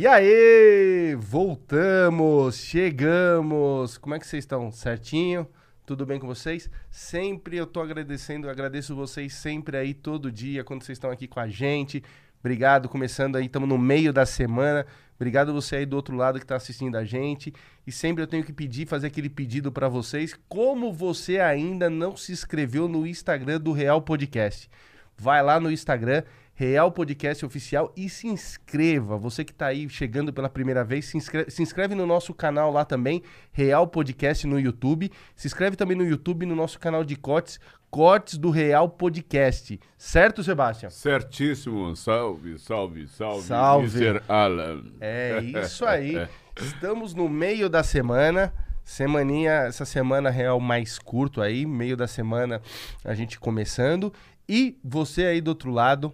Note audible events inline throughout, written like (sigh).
E aí, voltamos, chegamos. Como é que vocês estão? Certinho? Tudo bem com vocês? Sempre eu tô agradecendo, agradeço vocês sempre aí todo dia quando vocês estão aqui com a gente. Obrigado, começando aí, estamos no meio da semana. Obrigado você aí do outro lado que está assistindo a gente. E sempre eu tenho que pedir, fazer aquele pedido para vocês. Como você ainda não se inscreveu no Instagram do Real Podcast? Vai lá no Instagram, Real Podcast Oficial e se inscreva. Você que está aí chegando pela primeira vez, se inscreve, se inscreve, no nosso canal lá também, Real Podcast no YouTube. Se inscreve também no YouTube, no nosso canal de cortes, Cortes do Real Podcast. Certo, Sebastião? Certíssimo. Salve, salve, salve. Salve. Mr. Alan. É (laughs) isso aí. Estamos no meio da semana. Semaninha, essa semana real mais curto aí, meio da semana a gente começando. E você aí do outro lado,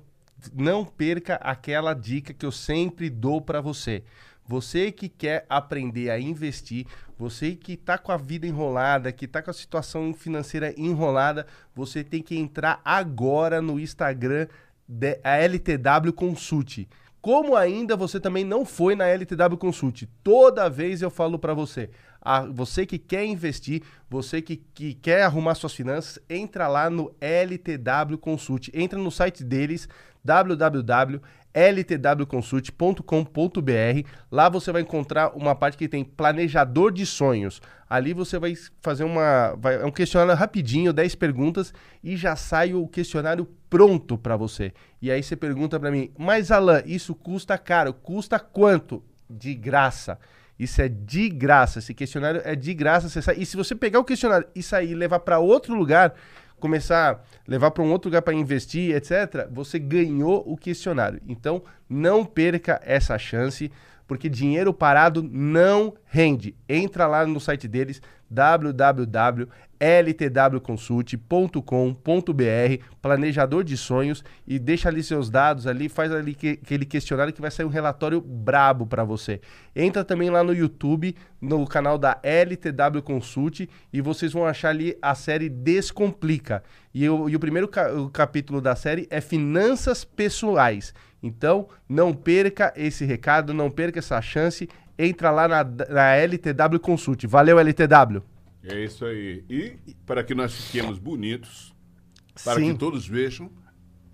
não perca aquela dica que eu sempre dou para você. Você que quer aprender a investir, você que está com a vida enrolada, que está com a situação financeira enrolada, você tem que entrar agora no Instagram da LTW Consult. Como ainda você também não foi na LTW Consult, toda vez eu falo para você, a, você que quer investir, você que, que quer arrumar suas finanças, entra lá no LTW Consult. Entra no site deles, www.ltwconsult.com.br. Lá você vai encontrar uma parte que tem planejador de sonhos. Ali você vai fazer uma. Vai, é um questionário rapidinho, 10 perguntas, e já sai o questionário pronto para você. E aí você pergunta para mim, mas Alan, isso custa caro? Custa quanto? De graça. Isso é de graça. Esse questionário é de graça. Você sai... E se você pegar o questionário e sair e levar para outro lugar, começar a levar para um outro lugar para investir, etc., você ganhou o questionário. Então, não perca essa chance, porque dinheiro parado não rende. Entra lá no site deles, www.ltwconsult.com.br, planejador de sonhos, e deixa ali seus dados ali, faz ali que, aquele questionário que vai sair um relatório brabo para você. Entra também lá no YouTube, no canal da LTW Consult, e vocês vão achar ali a série Descomplica. E, o, e o primeiro ca o capítulo da série é Finanças Pessoais. Então, não perca esse recado, não perca essa chance entra lá na, na LTW Consult. Valeu, LTW. É isso aí. E para que nós fiquemos bonitos, para Sim. que todos vejam,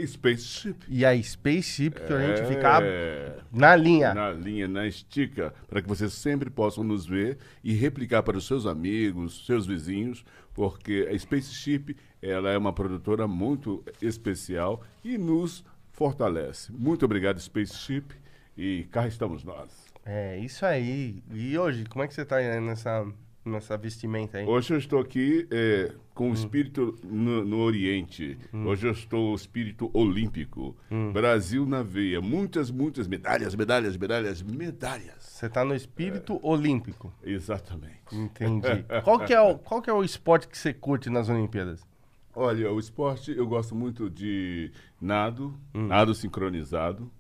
Spaceship. E a Spaceship, que a gente É, fica na linha. Na linha, na estica, para que vocês sempre possam nos ver e replicar para os seus amigos, seus vizinhos, porque a Spaceship ela é uma produtora muito especial e nos fortalece. Muito obrigado, Spaceship, e cá estamos nós. É, isso aí. E hoje, como é que você tá aí nessa, nessa vestimenta aí? Hoje eu estou aqui é, com Hum. o espírito no, no Oriente. Hoje eu estou o espírito olímpico. Hum. Brasil na veia. Muitas, muitas medalhas, medalhas, medalhas, medalhas. Você tá no espírito olímpico. Exatamente. Entendi. (laughs) qual, que é o, qual que é o esporte que você curte nas Olimpíadas? Olha, o esporte eu gosto muito de nado, Hum. nado sincronizado.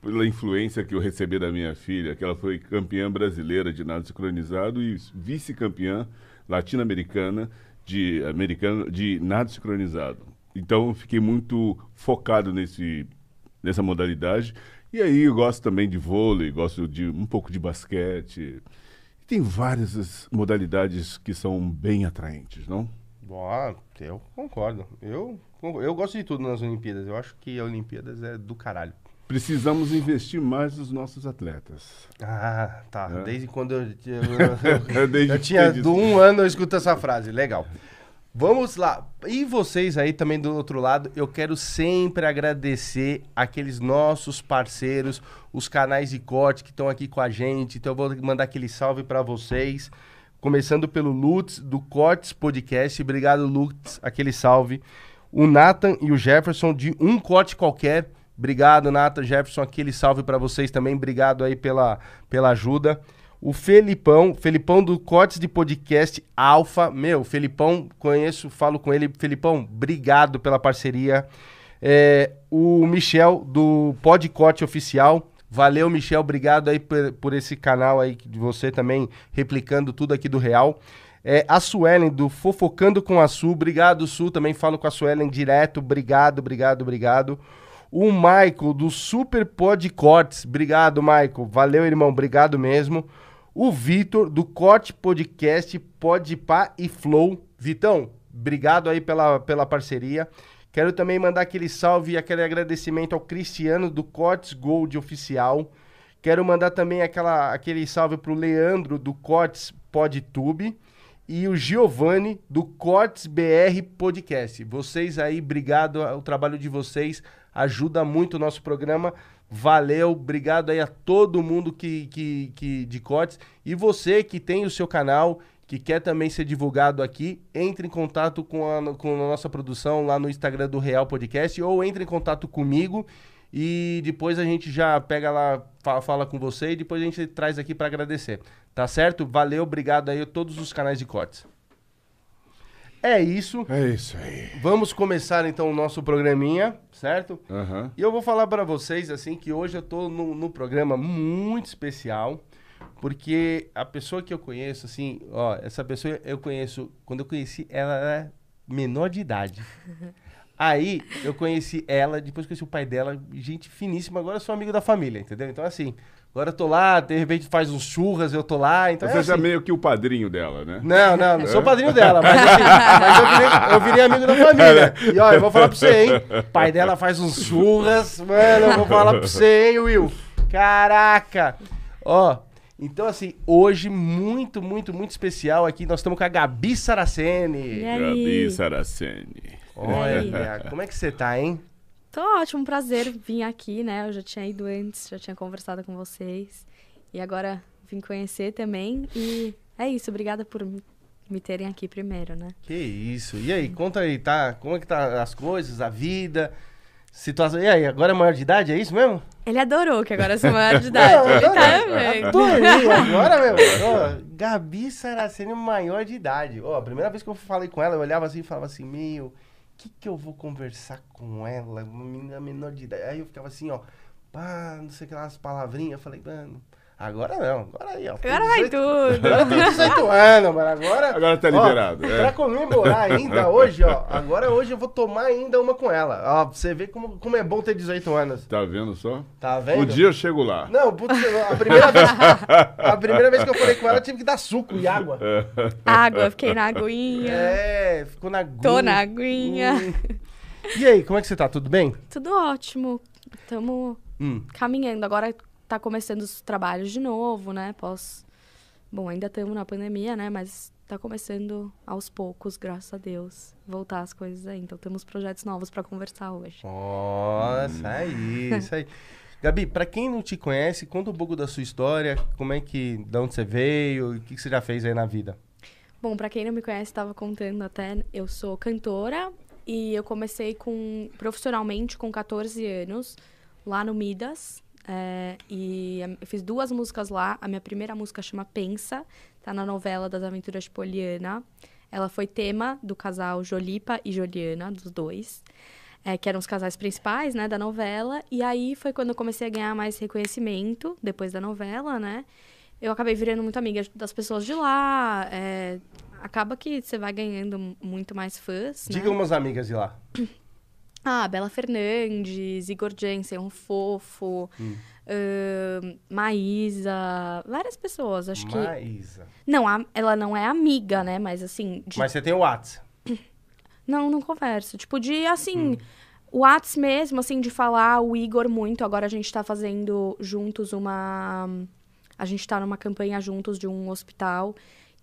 Pela influência que eu recebi da minha filha, que ela foi campeã brasileira de nado sincronizado e vice-campeã latino-americana de, americana de nado sincronizado. Então, fiquei muito focado nesse, nessa modalidade. E aí, eu gosto também de vôlei, gosto de um pouco de basquete. Tem várias modalidades que são bem atraentes, não? Boa, eu concordo. Eu, eu gosto de tudo nas Olimpíadas. Eu acho que a Olimpíadas é do caralho. Precisamos investir mais nos nossos atletas. Ah, tá. É. Desde quando eu, (laughs) eu, eu, eu tinha do um ano eu escuto essa frase. Legal. Vamos lá. E vocês aí também do outro lado, eu quero sempre agradecer aqueles nossos parceiros, os canais de corte que estão aqui com a gente. Então eu vou mandar aquele salve para vocês. Começando pelo Lutz, do Cortes Podcast. Obrigado, Lutz. Aquele salve. O Nathan e o Jefferson, de Um Corte Qualquer. Obrigado, Nathan, Jefferson. Aquele salve para vocês também. Obrigado aí pela, pela ajuda. O Felipão, Felipão do Cortes de Podcast Alfa. Meu, Felipão, conheço, falo com ele. Felipão, obrigado pela parceria. É, o Michel, do Podcorte Oficial. Valeu, Michel. Obrigado aí por, por esse canal aí de você também replicando tudo aqui do Real. É, a Suelen, do Fofocando com a Su. Obrigado, Su. Também falo com a Suelen direto. Obrigado, obrigado, obrigado. O Michael, do Super Pod Cortes. Obrigado, Michael. Valeu, irmão. Obrigado mesmo. O Vitor, do Corte Podcast, Podpah e Flow. Vitão, obrigado aí pela, pela parceria. Quero também mandar aquele salve e aquele agradecimento ao Cristiano, do Cortes Gold Oficial. Quero mandar também aquela, aquele salve pro Leandro, do Cortes PodTube e o Giovanni do Cortes BR Podcast. Vocês aí, obrigado, o trabalho de vocês ajuda muito o nosso programa. Valeu, obrigado aí a todo mundo que, que, que de cortes. E você que tem o seu canal, que quer também ser divulgado aqui, entre em contato com a, com a nossa produção lá no Instagram do Real Podcast ou entre em contato comigo e depois a gente já pega lá, fala, com você e depois a gente traz aqui para agradecer. Tá certo? Valeu, obrigado aí a todos os canais de cortes. É isso. É isso aí. Vamos começar então o nosso programinha, certo? Aham. E eu vou falar para vocês assim que hoje eu tô num, num programa muito especial, porque a pessoa que eu conheço assim, ó, essa pessoa eu conheço, quando eu conheci ela era menor de idade. (laughs) Aí eu conheci ela, depois conheci o pai dela, gente finíssima, agora eu sou amigo da família, entendeu? Então assim, agora eu tô lá, de repente faz uns churras, eu tô lá, então Você é já é assim. meio que o padrinho dela, né? Não, não, não sou padrinho dela, mas assim, mas eu virei, eu virei amigo da família. E ó, eu vou falar pra você, hein? Pai dela faz uns churras, mano, eu vou (laughs) falar pra você, hein, Will? Caraca! Ó, então assim, hoje muito, muito, muito especial aqui, nós estamos com a Gabi Saraceni. E aí? Gabi Saraceni. Olha, (laughs) como é que você tá, hein? Tô ótimo, um prazer vir aqui, né? Eu já tinha ido antes, já tinha conversado com vocês. E agora vim conhecer também. E é isso, obrigada por me- terem aqui primeiro, né? Que isso. E aí, conta aí, tá? Como é que tá as coisas, a vida, situação. E aí, agora é maior de idade, é isso mesmo? Ele adorou que agora eu sou maior de (laughs) idade. Ele tá amando. Adorei agora, (laughs) meu. Ó, Gabi Saraceni, maior de idade. Ó, a primeira vez que eu falei com ela, eu olhava assim e falava assim, meu, que que eu vou conversar com ela? Uma menina menor de idade. Aí eu ficava assim, ó, pá, não sei o que lá, as palavrinhas. Eu falei, mano, agora não, agora aí, ó. Agora vai 18 tudo. Agora tem 18 (laughs) anos, mano. Agora. Agora tá ó, liberado, é. Pra comemorar ainda (laughs) hoje, ó. Agora hoje eu vou tomar ainda uma com ela. Ó, pra você ver como, como é bom ter 18 anos. Tá vendo só? Tá vendo? Um dia eu chego lá. Não, putz, a primeira vez. (laughs) A primeira vez que eu falei com ela, eu tive que dar suco e água. Água, fiquei na aguinha. É, ficou na aguinha. Tô na aguinha. Hum. E aí, como é que você tá? Tudo bem? Tudo ótimo. Tamo Hum. caminhando. Agora tá começando os trabalhos de novo, né? Pós. Bom, ainda estamos na pandemia, né? Mas tá começando aos poucos, graças a Deus, voltar as coisas aí. Então temos projetos novos pra conversar hoje. Nossa, aí, isso aí. Gabi, pra quem não te conhece, conta um pouco da sua história, como é que, de onde você veio, o que, que você já fez aí na vida. Bom, pra quem não me conhece, estava contando até, eu sou cantora e eu comecei com profissionalmente com 14 anos lá no Midas. É, e eu fiz duas músicas lá. A minha primeira música chama Pensa, tá na novela das Aventuras de Poliana. Ela foi tema do casal Jolipa e Joliana, dos dois, é, que eram os casais principais, né, da novela. E aí foi quando eu comecei a ganhar mais reconhecimento depois da novela, né? Eu acabei virando muito amiga das pessoas de lá. é, acaba que você vai ganhando muito mais fãs, né? Diga umas amigas de lá. (coughs) Ah, Bela Fernandes, Igor Jensen, um fofo, ahn, Maísa, várias pessoas, acho que... Maísa. Não, a- ela não é amiga, né? Mas assim, de- Mas você tem o Whats. (coughs) não, não converso. Tipo, de assim, o Whats mesmo, assim, de falar o Igor muito. Agora a gente tá fazendo juntos uma. A gente tá numa campanha juntos de um hospital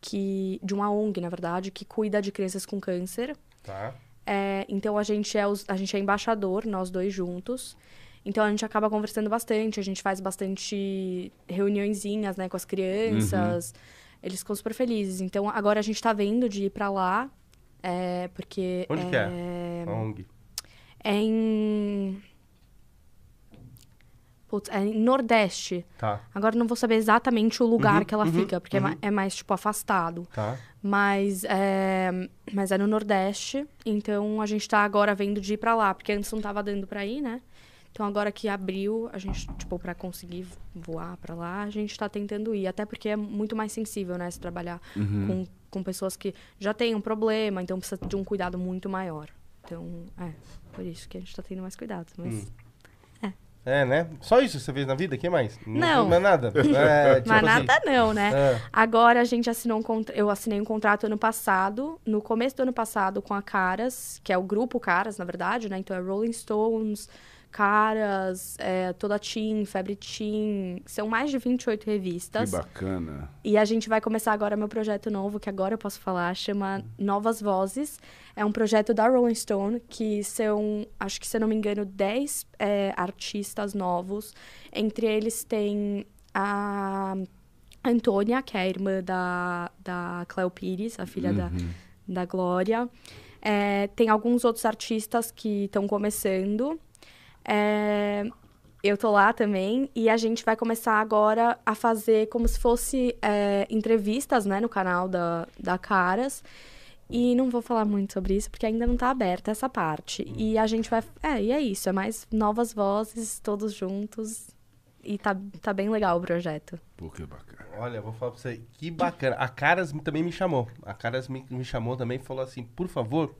que. de uma ONG, na verdade, que cuida de crianças com câncer. Tá. É, então a gente, é os- a gente é embaixador, nós dois juntos. Então a gente acaba conversando bastante, a gente faz bastante reuniõezinhas, né, com as crianças. Eles ficam super felizes. Então agora a gente tá vendo de ir pra lá, é, porque. Onde que é? A ONG. É em. Putz, é Nordeste. Tá, Agora não vou saber exatamente o lugar Uhum, que ela uhum, fica, porque é uhum. é mais, tipo, afastado. tá. Mas é, mas é no Nordeste, então a gente tá agora vendo de ir pra lá, porque antes não tava dando pra ir, né? Então agora que abriu, a gente, tipo, pra conseguir voar pra lá, a gente tá tentando ir. Até porque é muito mais sensível, né? Se trabalhar com, com pessoas que já têm um problema, então precisa de um cuidado muito maior. Então, é, por isso que a gente tá tendo mais cuidados. Mas É, né? Só isso você fez na vida? O que mais? Não. Não é nada? (laughs) É, tipo Mas assim, nada não, né? É. Agora a gente assinou um contra... eu assinei um contrato ano passado, no começo do ano passado com a Caras, que é o grupo Caras, na verdade, né? Então é Rolling Stones, Caras, é, Toda Teen, Febre Teen, são mais de 28 Que revistas. bacana. E a gente vai começar agora meu projeto novo, que agora eu posso falar, chama Novas Vozes. É um projeto da Rolling Stone, que são, acho que se eu não me engano, 10 é, artistas novos. Entre eles tem a Antônia, que é a irmã da, da Cleo Pires, a filha da, da Glória. É, tem alguns outros artistas que estão começando. É, eu tô lá também e a gente vai começar agora a fazer como se fosse é, entrevistas, né, no canal da, da Caras. E não vou falar muito sobre isso, porque ainda não tá aberta essa parte. E a gente vai. É, e é isso, é mais novas vozes, todos juntos. E tá, tá bem legal o projeto. Pô, que bacana. Olha, eu vou falar pra você, que bacana. A Caras também me chamou. A Caras me, me chamou também e falou assim, por favor,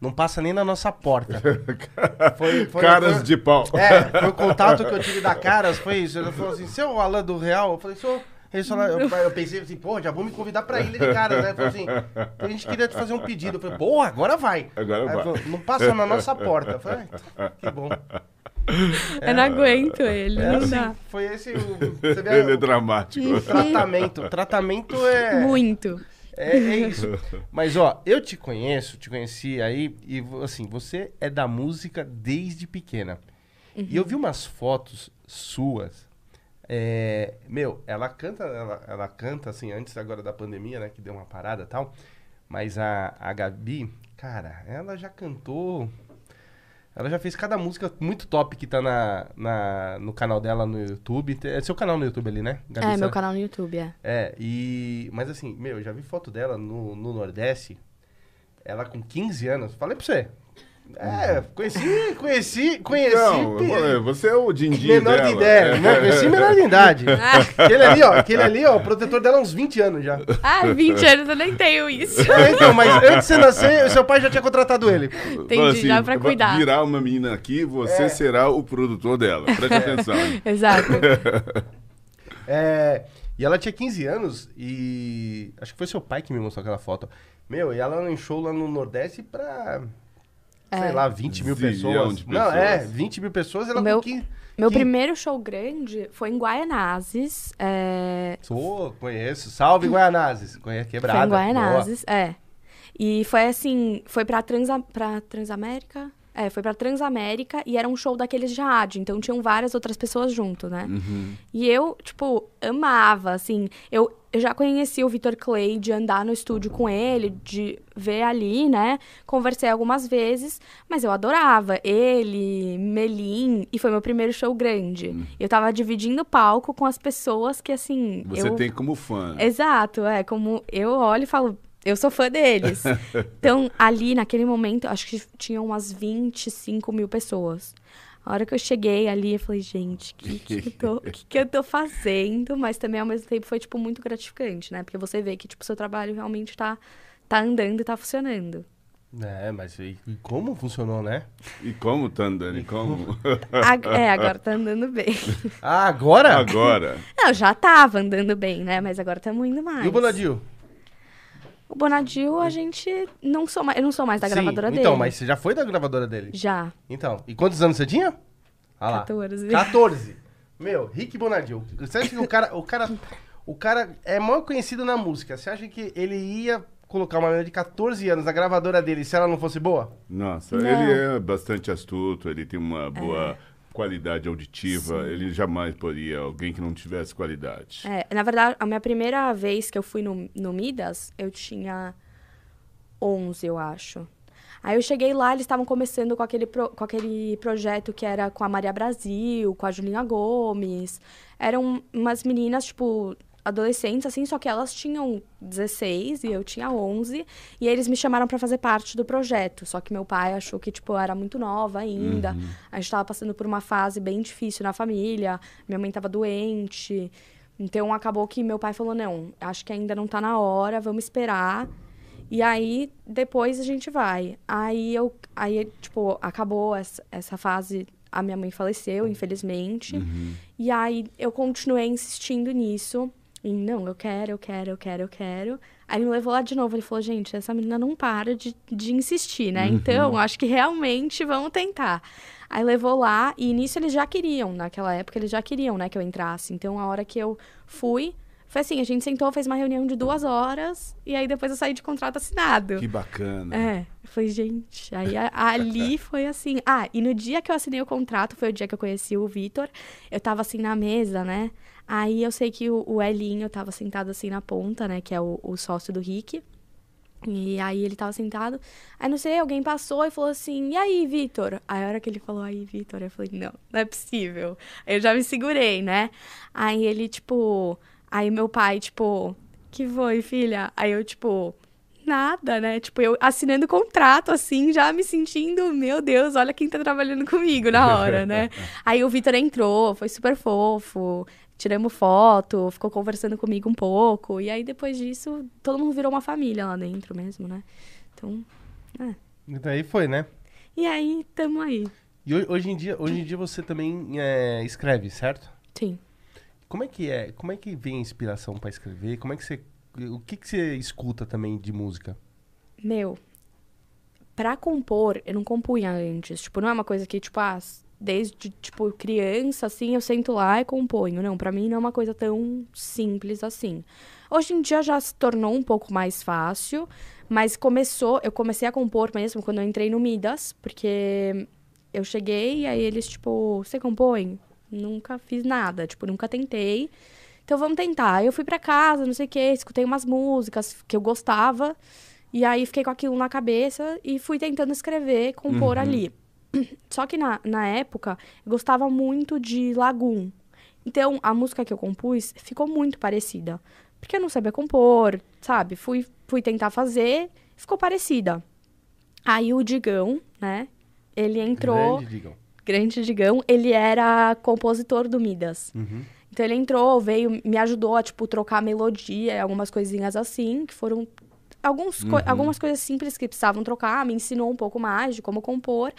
não passa nem na nossa porta. (laughs) Foi- foi- Caras foi- de pau. É, foi o contato que eu tive da (laughs) Caras, foi isso. Ele falou assim, seu Alan do Real? Eu falei, sou... Eu, eu pensei assim, pô, já vou me convidar pra ilha de caras, né? Falei assim, a gente queria te fazer um pedido. Eu falei, pô, agora vai. Agora Aí vai. falou, não passa na nossa porta. Eu falei, "Ah, que bom. (laughs) eu não aguento ele, É não assim, dá. foi esse o, você vê, Ele é o dramático. tratamento. Tratamento é, Muito. É, é isso. (laughs) Mas, ó, eu te conheço, te conheci aí, e assim, você é da música desde pequena. E eu vi umas fotos suas. é, meu, ela canta, ela, ela canta assim, antes agora da pandemia, né? Que deu uma parada e tal. Mas a, a Gabi, cara, ela já cantou. Ela já fez cada música muito top que tá na, na, no canal dela no YouTube. É seu canal no YouTube ali, né? Gabi É, Sa- meu canal no YouTube, é. é, e. Mas assim, meu, eu já vi foto dela no, no Nordeste. Ela com 15 anos. Falei pra você. É, conheci, conheci, conheci. Não, você é o din menor dela. de ideia, É. né? Conheci menor de idade. (laughs) aquele ali, ó, aquele ali, ó, o protetor dela há uns 20 anos já. Ah, 20 anos eu nem tenho isso. É, então, mas antes de você nascer, seu pai já tinha contratado ele. Entendi, assim, dá pra cuidar. Virar uma menina aqui, você É. será o produtor dela. Preste atenção. hein? (laughs) Exato. É, e ela tinha 15 anos e. Acho que foi seu pai que me mostrou aquela foto. Meu, e ela em show lá no Nordeste pra. Sei É. lá, 20 mil pessoas. de Não, é, pessoas. 20 mil pessoas, ela Meu- com 15. Meu Que- primeiro show grande foi em Guaianazes. É, Sou, conheço. Salve, Guaianazes. Conheço, quebrada. Foi em Guaianazes, é. E foi assim, foi pra, Transa, pra Transamérica? É, foi pra Transamérica e era um show daqueles de rádio, então tinham várias outras pessoas junto, né? Uhum. E eu, tipo, amava, assim, eu, eu já conheci o Vitor Clay de andar no estúdio com ele, de ver ali, né? Conversei algumas vezes, mas eu adorava ele, Melim, e foi meu primeiro show grande. Eu tava dividindo o palco com as pessoas que, assim, Você eu... tem como fã. Exato, é como eu olho e falo, eu sou fã deles. (laughs) então, ali, naquele momento, acho que tinham umas 25 mil pessoas. A hora que eu cheguei ali, eu falei, gente, o que, que, eu tô- que, que eu tô fazendo? Mas também, ao mesmo tempo, foi, tipo, muito gratificante, né? Porque você vê que, tipo, o seu trabalho realmente tá, tá andando e tá funcionando. É, mas e, e como funcionou, né? E como tá andando? E como? A- é, agora tá andando bem. Ah, agora? Agora. Não, já tava andando bem, né? Mas agora estamos indo mais. E o Bonadil? O Bonadil, a gente não sou mais, eu não sou mais da Sim, gravadora dele. Então, mas você já foi da gravadora dele? Já. Então, e quantos anos você tinha? Ah lá. 14. 14. Meu, Rick Bonadil. Você acha que o cara, o cara, o cara é mal conhecido na música? Você acha que ele ia colocar uma menina de 14 anos na gravadora dele se ela não fosse boa? Nossa, Não. ele é bastante astuto, ele tem uma boa qualidade auditiva. Ele jamais poria alguém que não tivesse qualidade. É, na verdade, a minha primeira vez que eu fui no, no Midas, eu tinha 11, eu acho. Aí eu cheguei lá, eles estavam começando com aquele, pro- com aquele projeto que era com a Maria Brasil, com a Julinha Gomes. Eram umas meninas, tipo, adolescentes, assim, só que elas tinham 16 e eu tinha 11. E eles me chamaram pra fazer parte do projeto. Só que meu pai achou que, tipo, eu era muito nova ainda. A gente tava passando por uma fase bem difícil na família. Minha mãe tava doente. Então acabou que meu pai falou: não, acho que ainda não tá na hora, vamos esperar. E aí, depois a gente vai. Aí eu. Aí, tipo, acabou essa, essa fase a minha mãe faleceu, infelizmente. E aí eu continuei insistindo nisso. E não, eu quero, eu quero, eu quero, eu quero. Aí ele me levou lá de novo. Ele falou, gente, essa menina não para de, de insistir, né? Então, acho que realmente vamos tentar. Aí levou lá, e nisso eles já queriam, naquela época eles já queriam, né, que eu entrasse. Então, a hora que eu fui, foi assim, a gente sentou, fez uma reunião de duas horas, e aí depois eu saí de contrato assinado. Que bacana. É, foi, gente, aí a- ali (laughs) foi assim. Ah, e no dia que eu assinei o contrato, foi o dia que eu conheci o Vitor, eu tava assim na mesa, né? Aí eu sei que o, o Elinho tava sentado assim na ponta, né? Que é o, o sócio do Rick. E aí ele tava sentado. Aí não sei, alguém passou e falou assim: E aí, Vitor? Aí a hora que ele falou, aí, Vitor, eu falei: Não, não é possível. Aí eu já me segurei, né? Aí ele, tipo. Aí meu pai, tipo, que foi, filha? Aí eu, tipo, nada, né? Tipo, eu assinando contrato, assim, já me sentindo, meu Deus, olha quem tá trabalhando comigo na hora, né? (laughs) Aí o Vitor entrou, foi super fofo, tiramos foto, ficou conversando comigo um pouco. E aí depois disso, todo mundo virou uma família lá dentro mesmo, né? Então, E daí foi, né? e aí, tamo aí. E ho- hoje em dia, hoje em dia você também é, escreve, certo? Sim. Como é que é? Como é que vem a inspiração pra escrever? Como é que você o que que você escuta também de música? Meu, pra compor, eu não compunha antes. Tipo, não é uma coisa que, tipo, ah, desde, tipo, criança, assim, eu sento lá e componho. Não, pra mim não é uma coisa tão simples assim. Hoje em dia já se tornou um pouco mais fácil, mas começou, eu comecei a compor mesmo quando eu entrei no Midas, porque eu cheguei e aí eles, tipo, você compõe? Nunca fiz nada, tipo, nunca tentei. Então vamos tentar. Eu fui pra casa, não sei o quê, escutei umas músicas que eu gostava. E aí fiquei com aquilo na cabeça e fui tentando escrever, compor ali. (clears throat) Só que na, na época, eu gostava muito de Lagoon. Então, a música que eu compus ficou muito parecida. Porque eu não sabia compor, sabe? Fui, fui tentar fazer, ficou parecida. Aí o Digão, né? Ele entrou Grande, digam. grande Digão, ele era compositor do Midas. Uhum. Então ele entrou, veio, me ajudou a, tipo, trocar a melodia, algumas coisinhas assim, que foram alguns co- algumas coisas simples que precisavam trocar, me ensinou um pouco mais de como compor,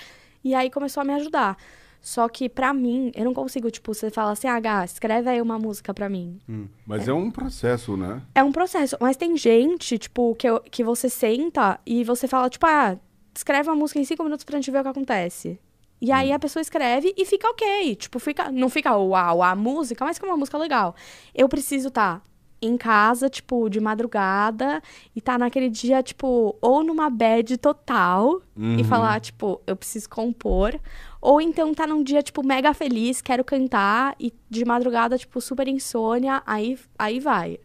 e aí começou a me ajudar. Só que pra mim, eu não consigo, tipo, você fala assim, ah, Gá, escreve aí uma música pra mim. Mas é um processo, né? É um processo, mas tem gente, tipo, que, eu- que você senta e você fala, tipo, ah, escreve uma música em cinco minutos pra gente ver o que acontece. E aí a pessoa escreve e fica ok. Tipo, fica, não fica uau, a música, mas fica uma música legal. Eu preciso estar em casa, tipo, de madrugada, e tá naquele dia, tipo, ou numa bad total, e falar, tipo, eu preciso compor. Ou então tá num dia, tipo, mega feliz, quero cantar, e de madrugada, tipo, super insônia, aí, aí vai.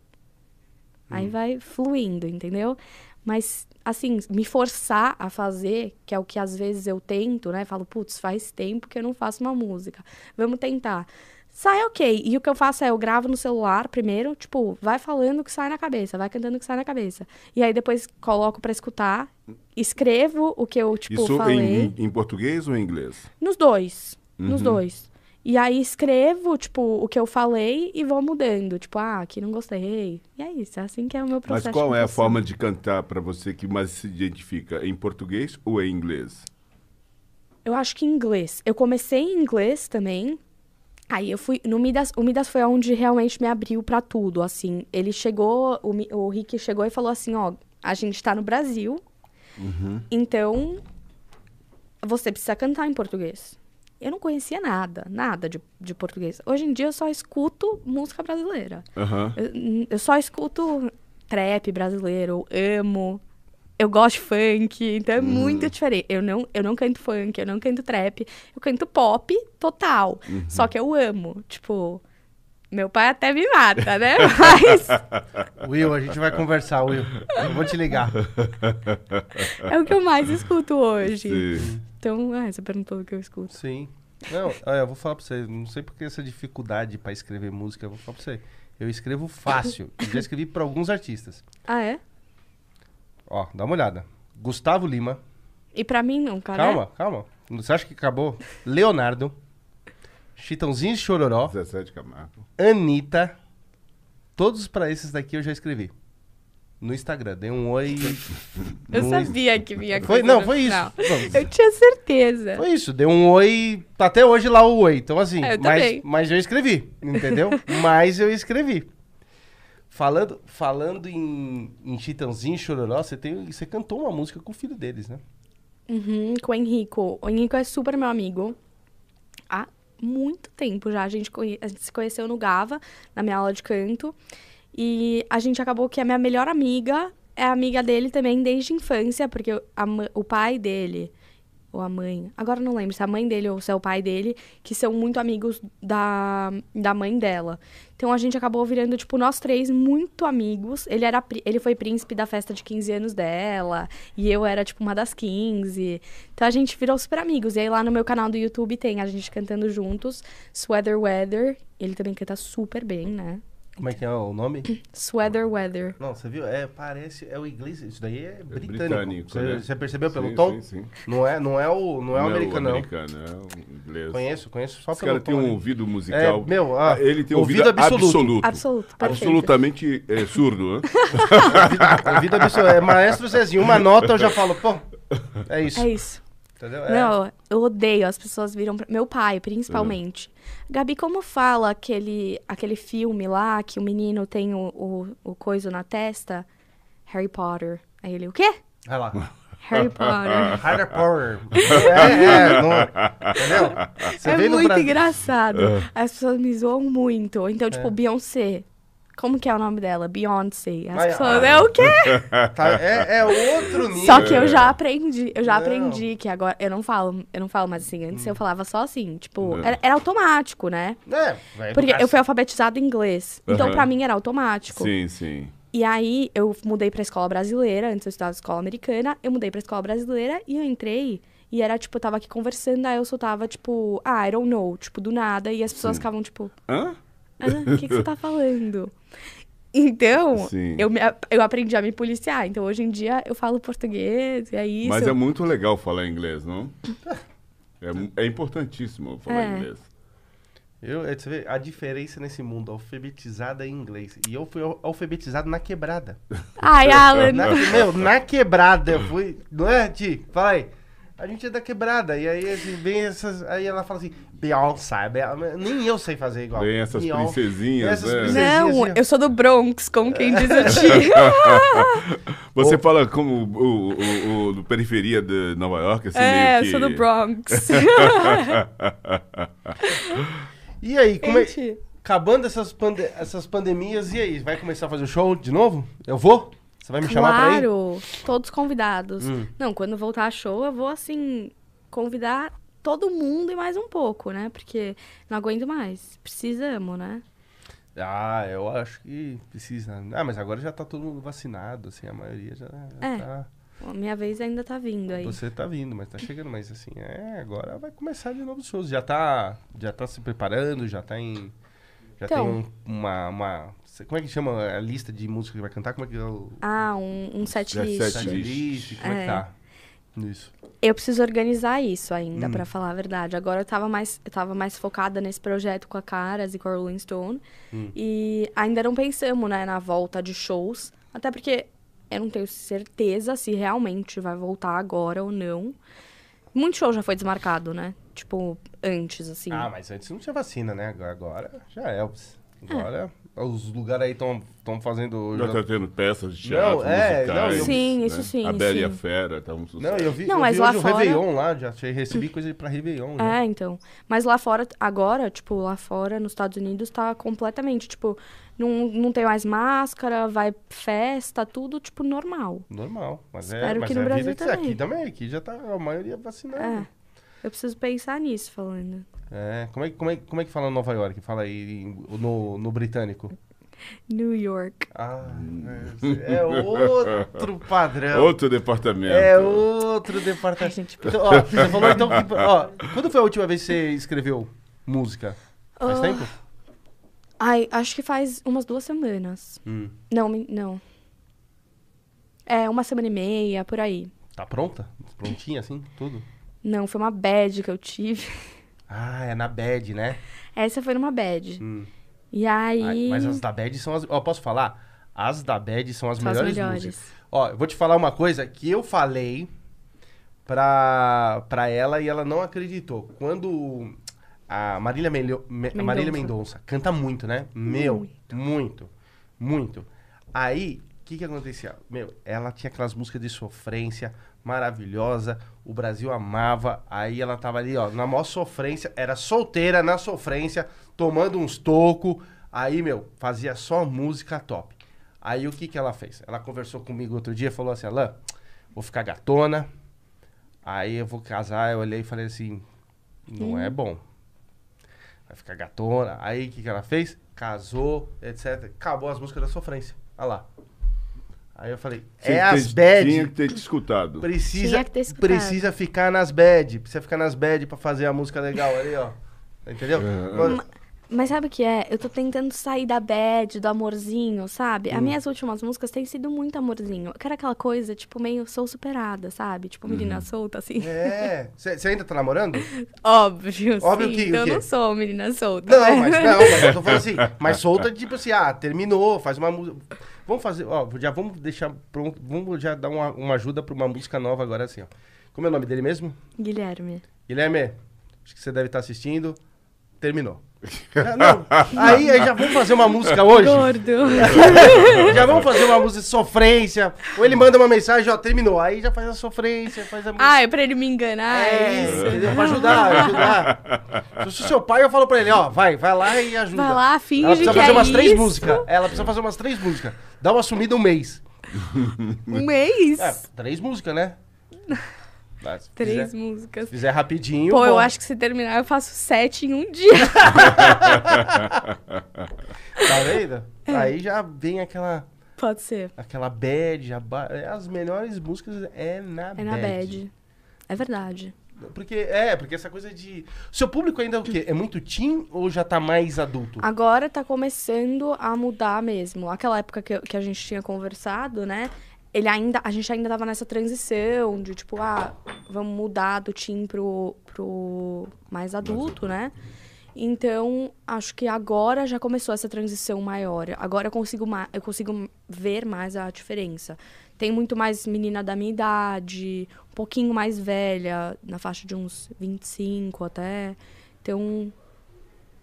Aí vai fluindo, entendeu? Mas, assim, me forçar a fazer, que é o que às vezes eu tento, né? Falo, putz, faz tempo que eu não faço uma música. Vamos tentar. Sai ok. E o que eu faço é, eu gravo no celular primeiro, tipo, vai falando o que sai na cabeça, vai cantando o que sai na cabeça. E aí depois coloco pra escutar, escrevo o que eu, tipo, Isso falei. em, em português ou em inglês? Nos dois. Nos Uhum. dois. E aí escrevo, tipo, o que eu falei e vou mudando. Tipo, ah, aqui não gostei. E é isso, é assim que é o meu processo. Mas qual é a forma de cantar para você que mais se identifica? Em português ou em inglês? Eu acho que em inglês. Eu comecei em inglês também. Aí eu fui. No Midas, o Midas foi onde realmente me abriu pra tudo. Assim, ele chegou, o, o Rick chegou e falou assim: ó, a gente tá no Brasil, então você precisa cantar em português. Eu não conhecia nada, nada de, de português. Hoje em dia eu só escuto música brasileira. Aham. Eu, eu só escuto trap brasileiro, amo. Eu gosto de funk, então é muito diferente. Eu não, eu não canto funk, eu não canto trap, eu canto pop total. Só que eu amo. Tipo, meu pai até me mata, né? (laughs) Mas Will, a gente vai conversar, Will. Eu vou te ligar. é o que eu mais escuto hoje. Sim. Então, ah, você perguntou o que eu escuto. Sim. Não, olha, eu vou falar pra você. Não sei porque essa dificuldade pra escrever música. Eu vou falar pra você. Eu escrevo fácil. já escrevi pra alguns artistas. Ah, é? Ó, dá uma olhada. Gustavo Lima. E pra mim não, cara. Calma, calma. Você acha que acabou? Leonardo. Chitãozinho e Chororó. Zezé de Camargo. Anitta. Todos pra esses daqui eu já escrevi. no Instagram. Dei um oi. (laughs) Eu no- sabia que vinha Foi, coisa não, foi isso. Não, Eu tinha certeza. Foi isso, deu um oi. Tá até hoje lá o oi. Então, assim, É, eu mas, também. mas eu escrevi, entendeu? (laughs) mas eu escrevi. Falando, falando em, em Chitãozinho e Chororó, você, tem, você cantou uma música com o filho deles, né? Uhum, com o Henrico. O Henrico é super meu amigo. Há muito tempo já. A gente, a gente se conheceu no Gava, na minha aula de canto. E a gente acabou que a minha melhor amiga é amiga dele também desde a infância, porque a o pai dele, ou a mãe, agora não lembro se é a mãe dele ou se é o pai dele, que são muito amigos da, da mãe dela. Então a gente acabou virando, tipo, nós três muito amigos. Ele, era, ele foi príncipe da festa de 15 anos dela, e eu era, tipo, uma das 15. Então a gente virou super amigos. E aí lá no meu canal do YouTube tem a gente cantando juntos, Sweater Weather. Ele também canta super bem, né? Como é que é o nome? Sweater Weather. Não, você viu? É, parece, é o inglês, isso daí é britânico. britânico, você, né? você percebeu pelo Sim, tom? sim, sim. Não é, não é o, não é o americano, não. americano, é o inglês. Conheço, conheço só Esse pelo cara tem tom um ali. ouvido musical. É, meu, ah, ele tem um ouvido ouvido, absoluto. absoluto. Absoluto. Absolutamente é, surdo, né? (laughs) Ouvido absoluto. É maestro Zezinho, uma nota eu já falo, pô, é isso. É isso. Entendeu? É. Não, eu odeio. As pessoas viram pra... Meu pai, principalmente. Gabi, como fala aquele, aquele filme lá que o menino tem o, o, o coisa na testa? Harry Potter. Aí ele, o quê? Vai lá. Harry Potter. (laughs) Harder Power. (laughs) É, é, entendeu? Você é no muito engraçado. As pessoas me zoam muito. Então, tipo, É. Beyoncé. Como que é o nome dela? Beyoncé. As Mas, pessoas, ah, é o quê? (laughs) Tá, é, é outro nível. Só que eu já aprendi, eu já Não. aprende que agora eu não falo, eu não falo mais assim. Antes eu falava só assim, tipo, era, era automático, né? É, vai Porque eu fui alfabetizada em inglês. Então, pra mim era automático. Sim, sim. E aí eu mudei pra escola brasileira, antes eu estudava escola americana, eu mudei pra escola brasileira e eu entrei e era tipo, eu tava aqui conversando, aí eu soltava, tipo, ah, I don't know, tipo, do nada, e as pessoas Sim. ficavam, tipo, Hã? Ah, o que, que você tá (laughs) falando? Então, Sim. eu, me- eu aprendi a me policiar. Então, hoje em dia, eu falo português, e é isso. Mas é muito legal falar inglês, não? É, é importantíssimo falar É. inglês. Eu, é, você vê a diferença nesse mundo, alfabetizada em inglês. E eu fui al- alfabetizado na quebrada. Ai, (laughs) Alan, Na, meu, na quebrada eu fui. Não é, Ti? Fala aí. A gente é da quebrada. E aí assim, vem essas. Aí ela fala assim, Beyoncé. Be- Nem eu sei fazer igual. Vem essas Beyoncé. princesinhas, Essas né? princesinhas. não, assim, eu sou do Bronx, como quem diz (laughs) o tio. Você Ô. fala como o, o, o- o do periferia de Nova York, assim, é, meio eu que... sou do Bronx. (laughs) E aí, como é. Acabando essas, pande essas pandemias, e aí? Vai começar a fazer o show de novo? Eu vou? Você vai me chamar pra ir? claro, todos convidados. Hum. Não, quando voltar a show, eu vou, assim, convidar todo mundo e mais um pouco, né? Porque não aguento mais. Precisamos, né? Ah, eu acho que precisa. Ah, mas agora já tá todo mundo vacinado, assim, a maioria já, já É. tá. A minha vez ainda tá vindo aí. Você tá vindo, mas tá chegando, mas assim, é, agora vai começar de novo os shows. Já tá, já tá se preparando, já tá em. Já Então. tem um- uma, uma. Como é que chama a lista de música que vai cantar? Como é que é o. Ah, um, um set É list. set set list? Como é, que É. tá? Isso. Eu preciso organizar isso ainda, Hum. pra falar a verdade. Agora eu tava mais, eu tava mais focada nesse projeto com a Caras e com a Rolling Stone. Hum. E ainda não pensamos, né, na volta de shows. Até porque eu não tenho certeza se realmente vai voltar agora ou não. Muito show já foi desmarcado, né? Tipo, antes, assim. Ah, mas antes não tinha vacina, né? Agora, agora já é. Agora os lugares aí estão fazendo. Já tá tendo peças de teatro, Não, é, musicais. não, eu- Sim, isso sim, A Bela e a. Fera, tá um sucesso. Não, eu vi, Não, eu mas vi lá hoje fora- o Réveillon lá, já recebi coisa pra Réveillon. né? É, então. Mas lá fora, agora, tipo, lá fora, nos Estados Unidos, tá completamente, tipo, não, não tem mais máscara, vai festa, tudo, tipo, normal. Normal. Mas é, Espero mas que no é Brasil vida que também. Aqui também, aqui já tá a maioria vacinada. É. Eu preciso pensar nisso, falando. É, como é, que- como, é, como é que fala Nova York? Fala aí no, no britânico. New York. Ah, é, é outro padrão. Outro departamento. É outro Ai, departamento. gente, Então, ó, você falou então que. Ó, quando foi a última vez que você escreveu música? Faz Ah. tempo? Ai, acho que faz umas duas semanas. Hum. Não, não. É, uma semana e meia, por aí. Tá pronta? Prontinha assim? Tudo? Não, foi uma bad que eu tive. Ah, é na bad, né? Essa foi numa bad. Hum. E aí. Ai, mas as da bad são as. Ó, posso falar? As da Bad são as São as melhores, melhores. músicas. Ó, eu vou te falar uma coisa que eu falei pra, pra ela e ela não acreditou. Quando a Marília, Melho, Me- a Marília Mendonça canta muito, né? Meu, muito, muito. Aí, o que que acontecia? Meu, ela tinha aquelas músicas de sofrência maravilhosa, o Brasil amava, aí ela tava ali, ó, na maior sofrência, era solteira na sofrência, tomando uns tocos, aí, meu, fazia só música top. Aí o que que ela fez? Ela conversou comigo outro dia, falou assim, Alain, vou ficar gatona, aí eu vou casar, eu olhei e falei assim, não é bom. Vai ficar gatona. Aí o que, que ela fez? Casou, etc. Acabou as músicas da sofrência. Olha lá. Aí eu falei, Tinha é as bad. Tinha que ter te escutado. Precisa, Tinha que ter escutado. precisa ficar nas bad. Precisa ficar nas bad pra fazer a música legal ali, ó. Entendeu? Quando- Mas sabe o que é? Eu tô tentando sair da bad, do amorzinho, sabe? Hum. As minhas últimas músicas têm sido muito amorzinho. Eu quero aquela coisa, tipo, meio sou superada, sabe? Tipo, menina solta, assim. É. Você ainda tá namorando? Óbvio, (laughs) Óbvio sim. que- o então eu não sou menina solta. Não, né? mas não, mas eu tô falando (laughs) assim. Mas solta, tipo assim, ah, terminou, faz uma música. Vamos fazer, ó, já vamos deixar pronto. Vamos já dar uma, uma ajuda pra uma música nova agora, assim, ó. Como é o nome dele mesmo? Guilherme. Guilherme, acho que você deve estar assistindo. Terminou. (laughs) Não. Aí, aí já vamos fazer uma música hoje. Gordo. (laughs) já vamos fazer uma música de sofrência. Ou ele manda uma mensagem, ó, terminou. Aí já faz a sofrência, faz a música. ah, é pra ele me enganar, é, É, isso. entendeu? Pra ajudar, ajudar. Se sou seu pai, eu falo pra ele, ó, vai, vai lá e ajuda. Vai lá, finge Ela precisa fazer é umas três músicas. Ela precisa fazer umas três músicas. Dá uma sumida um mês. (laughs) Um mês? É, três músicas, né? Se Três fizer, músicas. se fizer rapidinho. Pô, eu bom. acho que se terminar eu faço sete em um dia. (laughs) Tá vendo? Aí já vem aquela, Pode ser. aquela bad. ba- é, As melhores músicas é na É na bad. É verdade. Porque, é, porque essa coisa de. Seu público ainda é o quê? É muito teen ou já tá mais adulto? Agora tá começando a mudar mesmo. Aquela época que, que a gente tinha conversado, né? Ele ainda, a gente ainda tava nessa transição de tipo, ah, vamos mudar do teen pro, pro mais adulto, né? Então, acho que agora já começou essa transição maior. Agora eu consigo, eu consigo ver mais a diferença. Tem muito mais menina da minha idade, um pouquinho mais velha, na faixa de uns 25 até. Então,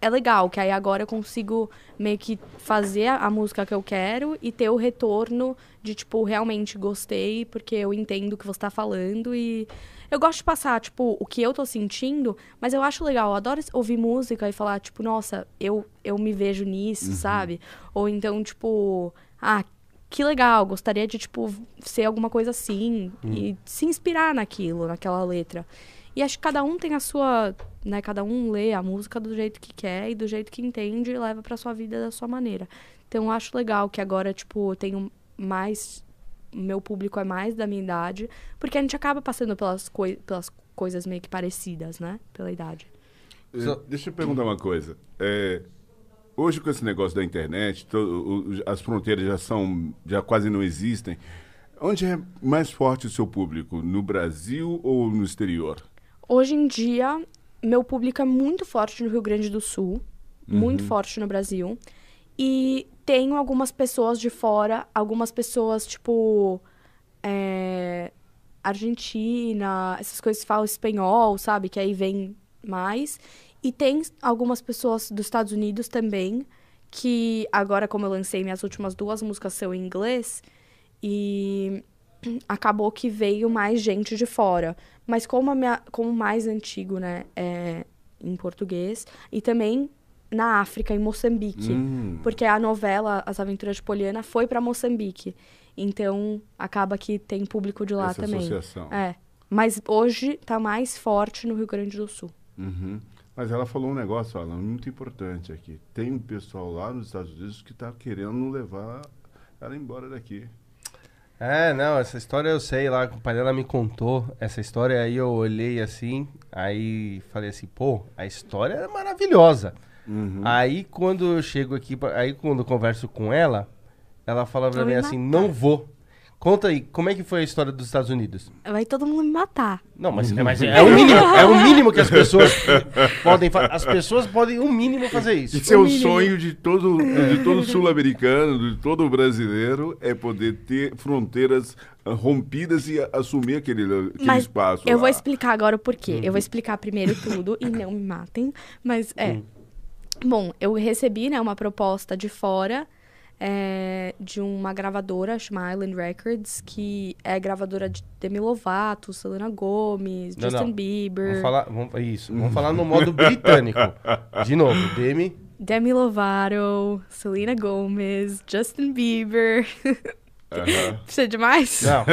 é legal, que aí agora eu consigo meio que fazer a, música que eu quero e ter o retorno de, tipo, realmente gostei, porque eu entendo o que você tá falando e eu gosto de passar, tipo, o que eu tô sentindo, mas eu acho legal, eu adoro ouvir música e falar, tipo, nossa, eu, eu me vejo nisso, sabe? Ou então, tipo, ah, que legal, gostaria de, tipo, ser alguma coisa assim e se inspirar naquilo, naquela letra. E acho que cada um tem a sua, né, cada um lê a música do jeito que quer e do jeito que entende e leva pra sua vida da sua maneira. Então eu acho legal que agora, tipo, eu tenho mais meu público é mais da minha idade, porque a gente acaba passando pelas, coi pelas coisas meio que parecidas, né? Pela idade. É, Deixa eu perguntar uma coisa. É, hoje com esse negócio da internet, to- as fronteiras já são, já quase não existem. Onde é mais forte o seu público? No Brasil ou no exterior? Hoje em dia, meu público é muito forte no Rio Grande do Sul, muito forte no Brasil. E tenho algumas pessoas de fora, algumas pessoas, tipo. é, Argentina, essas coisas que falam espanhol, sabe? Que aí vem mais. E tem algumas pessoas dos Estados Unidos também, que agora, como eu lancei minhas últimas duas músicas são em inglês, e (clears throat) acabou que veio mais gente de fora. Mas como, a minha, como mais antigo, né, é em português, e também na África, em Moçambique. Hum. Porque a novela As Aventuras de Poliana foi para Moçambique. Então, acaba que tem público de lá Essa também. associação. É. Mas hoje tá mais forte no Rio Grande do Sul. Uhum. Mas ela falou um negócio, Alan, muito importante aqui. Tem um pessoal lá nos Estados Unidos que está querendo levar ela embora daqui. É, não, essa história eu sei lá, o pai dela me contou essa história, aí eu olhei assim, aí falei assim, pô, a história é maravilhosa. Uhum. Aí quando eu chego aqui, aí quando eu converso com ela, ela fala pra Vou mim assim, matar. não vou. Conta aí, como é que foi a história dos Estados Unidos? Vai todo mundo me matar. Não, mas, é, mas é o mínimo, é o (laughs) mínimo que as pessoas podem fazer. As pessoas podem, o mínimo, fazer isso. Isso é o sonho de todo, de todo sul-americano, de todo brasileiro, é poder ter fronteiras ah, rompidas e assumir aquele, aquele Mas espaço. eu lá. vou explicar agora o porquê. Eu vou explicar primeiro tudo e não me matem. Mas é. Bom, eu recebi né, uma proposta de fora é, de uma gravadora chamada Island Records, que é gravadora de Demi Lovato, Selena Gomez, Não, Justin não. Bieber. Vamos falar, vamos, isso, vamos falar no modo britânico. De novo, Demi. Demi Lovato, Selena Gomez, Justin Bieber. Aham. (laughs) Precisa de mais? Não.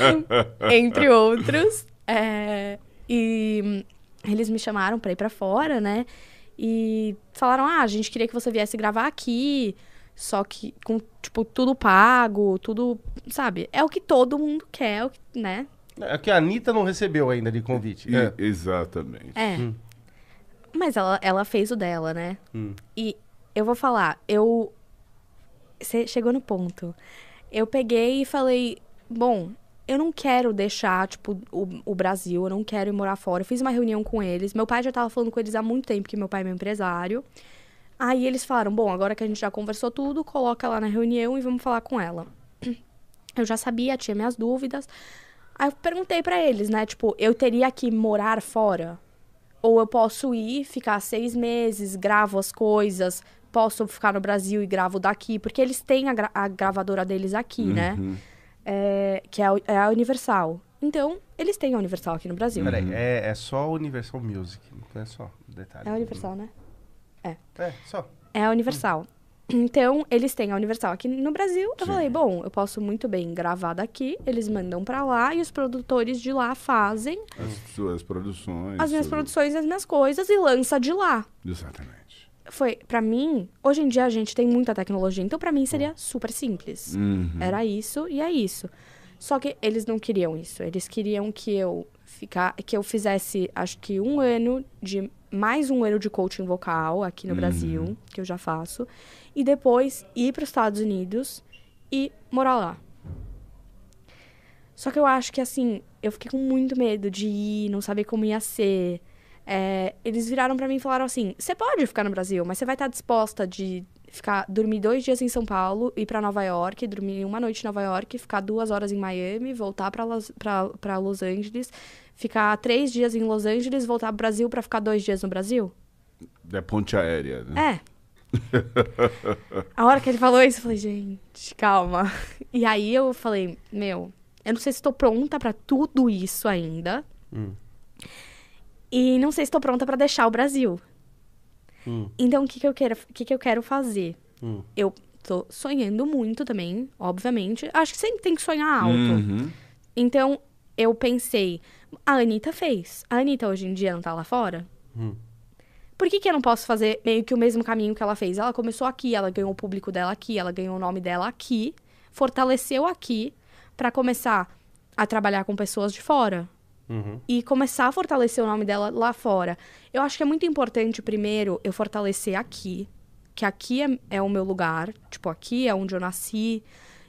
(laughs) entre outros. É, e eles me chamaram pra ir pra fora, né? E falaram: ah, a gente queria que você viesse gravar aqui. Só que com, tipo, tudo pago, tudo, sabe? É o que todo mundo quer, é o que, né? É que a Anitta não recebeu ainda de convite. É. Exatamente. É. Mas ela, ela fez o dela, né? Hum. E eu vou falar, eu. Você chegou no ponto. Eu peguei e falei, bom, eu não quero deixar, tipo, o, o Brasil, eu não quero ir morar fora. Eu fiz uma reunião com eles. Meu pai já tava falando com eles há muito tempo, que meu pai é meu empresário. Aí eles falaram, bom, agora que a gente já conversou tudo, coloca lá na reunião e vamos falar com ela. (clears throat) Eu já sabia, tinha minhas dúvidas. Aí eu perguntei pra eles, né? Tipo, eu teria que morar fora? Ou eu posso ir, ficar seis meses, gravo as coisas, posso ficar no Brasil e gravo daqui, porque eles têm a, gra- a gravadora deles aqui, né? Uhum. É, que é a, é a Universal. Então, eles têm a Universal aqui no Brasil. Peraí, é, é só Universal Music, não é só detalhe. É a Universal, né? É, só. É a Universal. Então, eles têm a Universal aqui no Brasil. Eu Sim. falei, bom, eu posso muito bem gravar daqui, eles mandam pra lá e os produtores de lá fazem As suas produções. as minhas suas- produções e as minhas coisas e lança de lá. Exatamente. Foi, pra mim, hoje em dia a gente tem muita tecnologia, então pra mim seria super simples. Uhum. Era isso e é isso. Só que eles não queriam isso. Eles queriam que eu ficar, que eu fizesse, acho que um ano de mais um ano de coaching vocal aqui no Brasil, que eu já faço, e depois ir para os Estados Unidos e morar lá. Só que eu acho que assim, eu fiquei com muito medo de ir, não saber como ia ser. É, eles viraram pra mim e falaram assim: você pode ficar no Brasil, mas você vai estar disposta de ficar dormir dois dias em São Paulo, ir pra Nova York, dormir uma noite em Nova York, ficar duas horas em Miami, voltar Los, pra Los Angeles, ficar três dias em Los Angeles, voltar pro Brasil pra ficar dois dias no Brasil? Da ponte aérea, né? É. A hora que ele falou isso, eu falei, gente, calma. (laughs) E aí eu falei, meu, eu não sei se estou pronta pra tudo isso ainda. Hum. E não sei se estou pronta pra deixar o Brasil. Hum. Então, o que, que, eu quero, o que, que eu quero fazer? Hum. Eu tô sonhando muito também, obviamente. Acho que sempre tem que sonhar alto. Uhum. Então, eu pensei, a Anitta fez. A Anitta hoje em dia não tá lá fora? Hum. Por que, que eu não posso fazer meio que o mesmo caminho que ela fez? Ela começou aqui, ela ganhou o público dela aqui, ela ganhou o nome dela aqui, fortaleceu aqui pra começar a trabalhar com pessoas de fora Uhum. e começar a fortalecer o nome dela lá fora. Eu acho que é muito importante, primeiro, eu fortalecer aqui, que aqui é, é o meu lugar, tipo, aqui é onde eu nasci,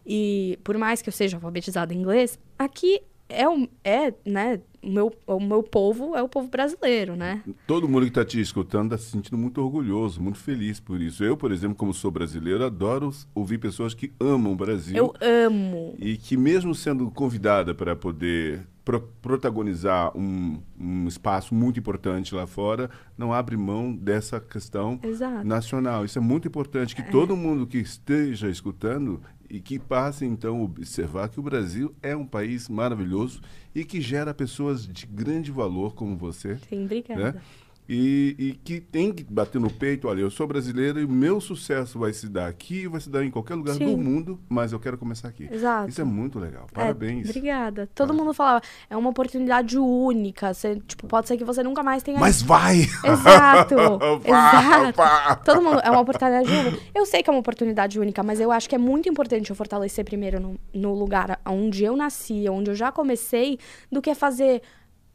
e por mais que eu seja alfabetizada em inglês, aqui é, o, é né, o meu, o meu povo é o povo brasileiro, né? Todo mundo que está te escutando está se sentindo muito orgulhoso, muito feliz por isso. Eu, por exemplo, como sou brasileiro, adoro ouvir pessoas que amam o Brasil. Eu amo. E que mesmo sendo convidada para poder pro- protagonizar um, um espaço muito importante lá fora, não abre mão dessa questão Exato. nacional. Isso é muito importante, que todo mundo que esteja escutando e que passe, então, a observar que o Brasil é um país maravilhoso e que gera pessoas de grande valor como você Sim, obrigada. né? E, e que tem que bater no peito, olha, eu sou brasileiro e o meu sucesso vai se dar aqui, vai se dar em qualquer lugar Sim. do mundo, mas eu quero começar aqui. Exato. Isso é muito legal. É, Parabéns. obrigada. Todo mundo falava, é uma oportunidade única. Você, tipo, pode ser que você nunca mais tenha mas vai! Exato. (laughs) Vá, exato. Todo mundo. É uma oportunidade única. Eu sei que é uma oportunidade única, mas eu acho que é muito importante eu fortalecer primeiro no, no lugar onde eu nasci, onde eu já comecei, do que fazer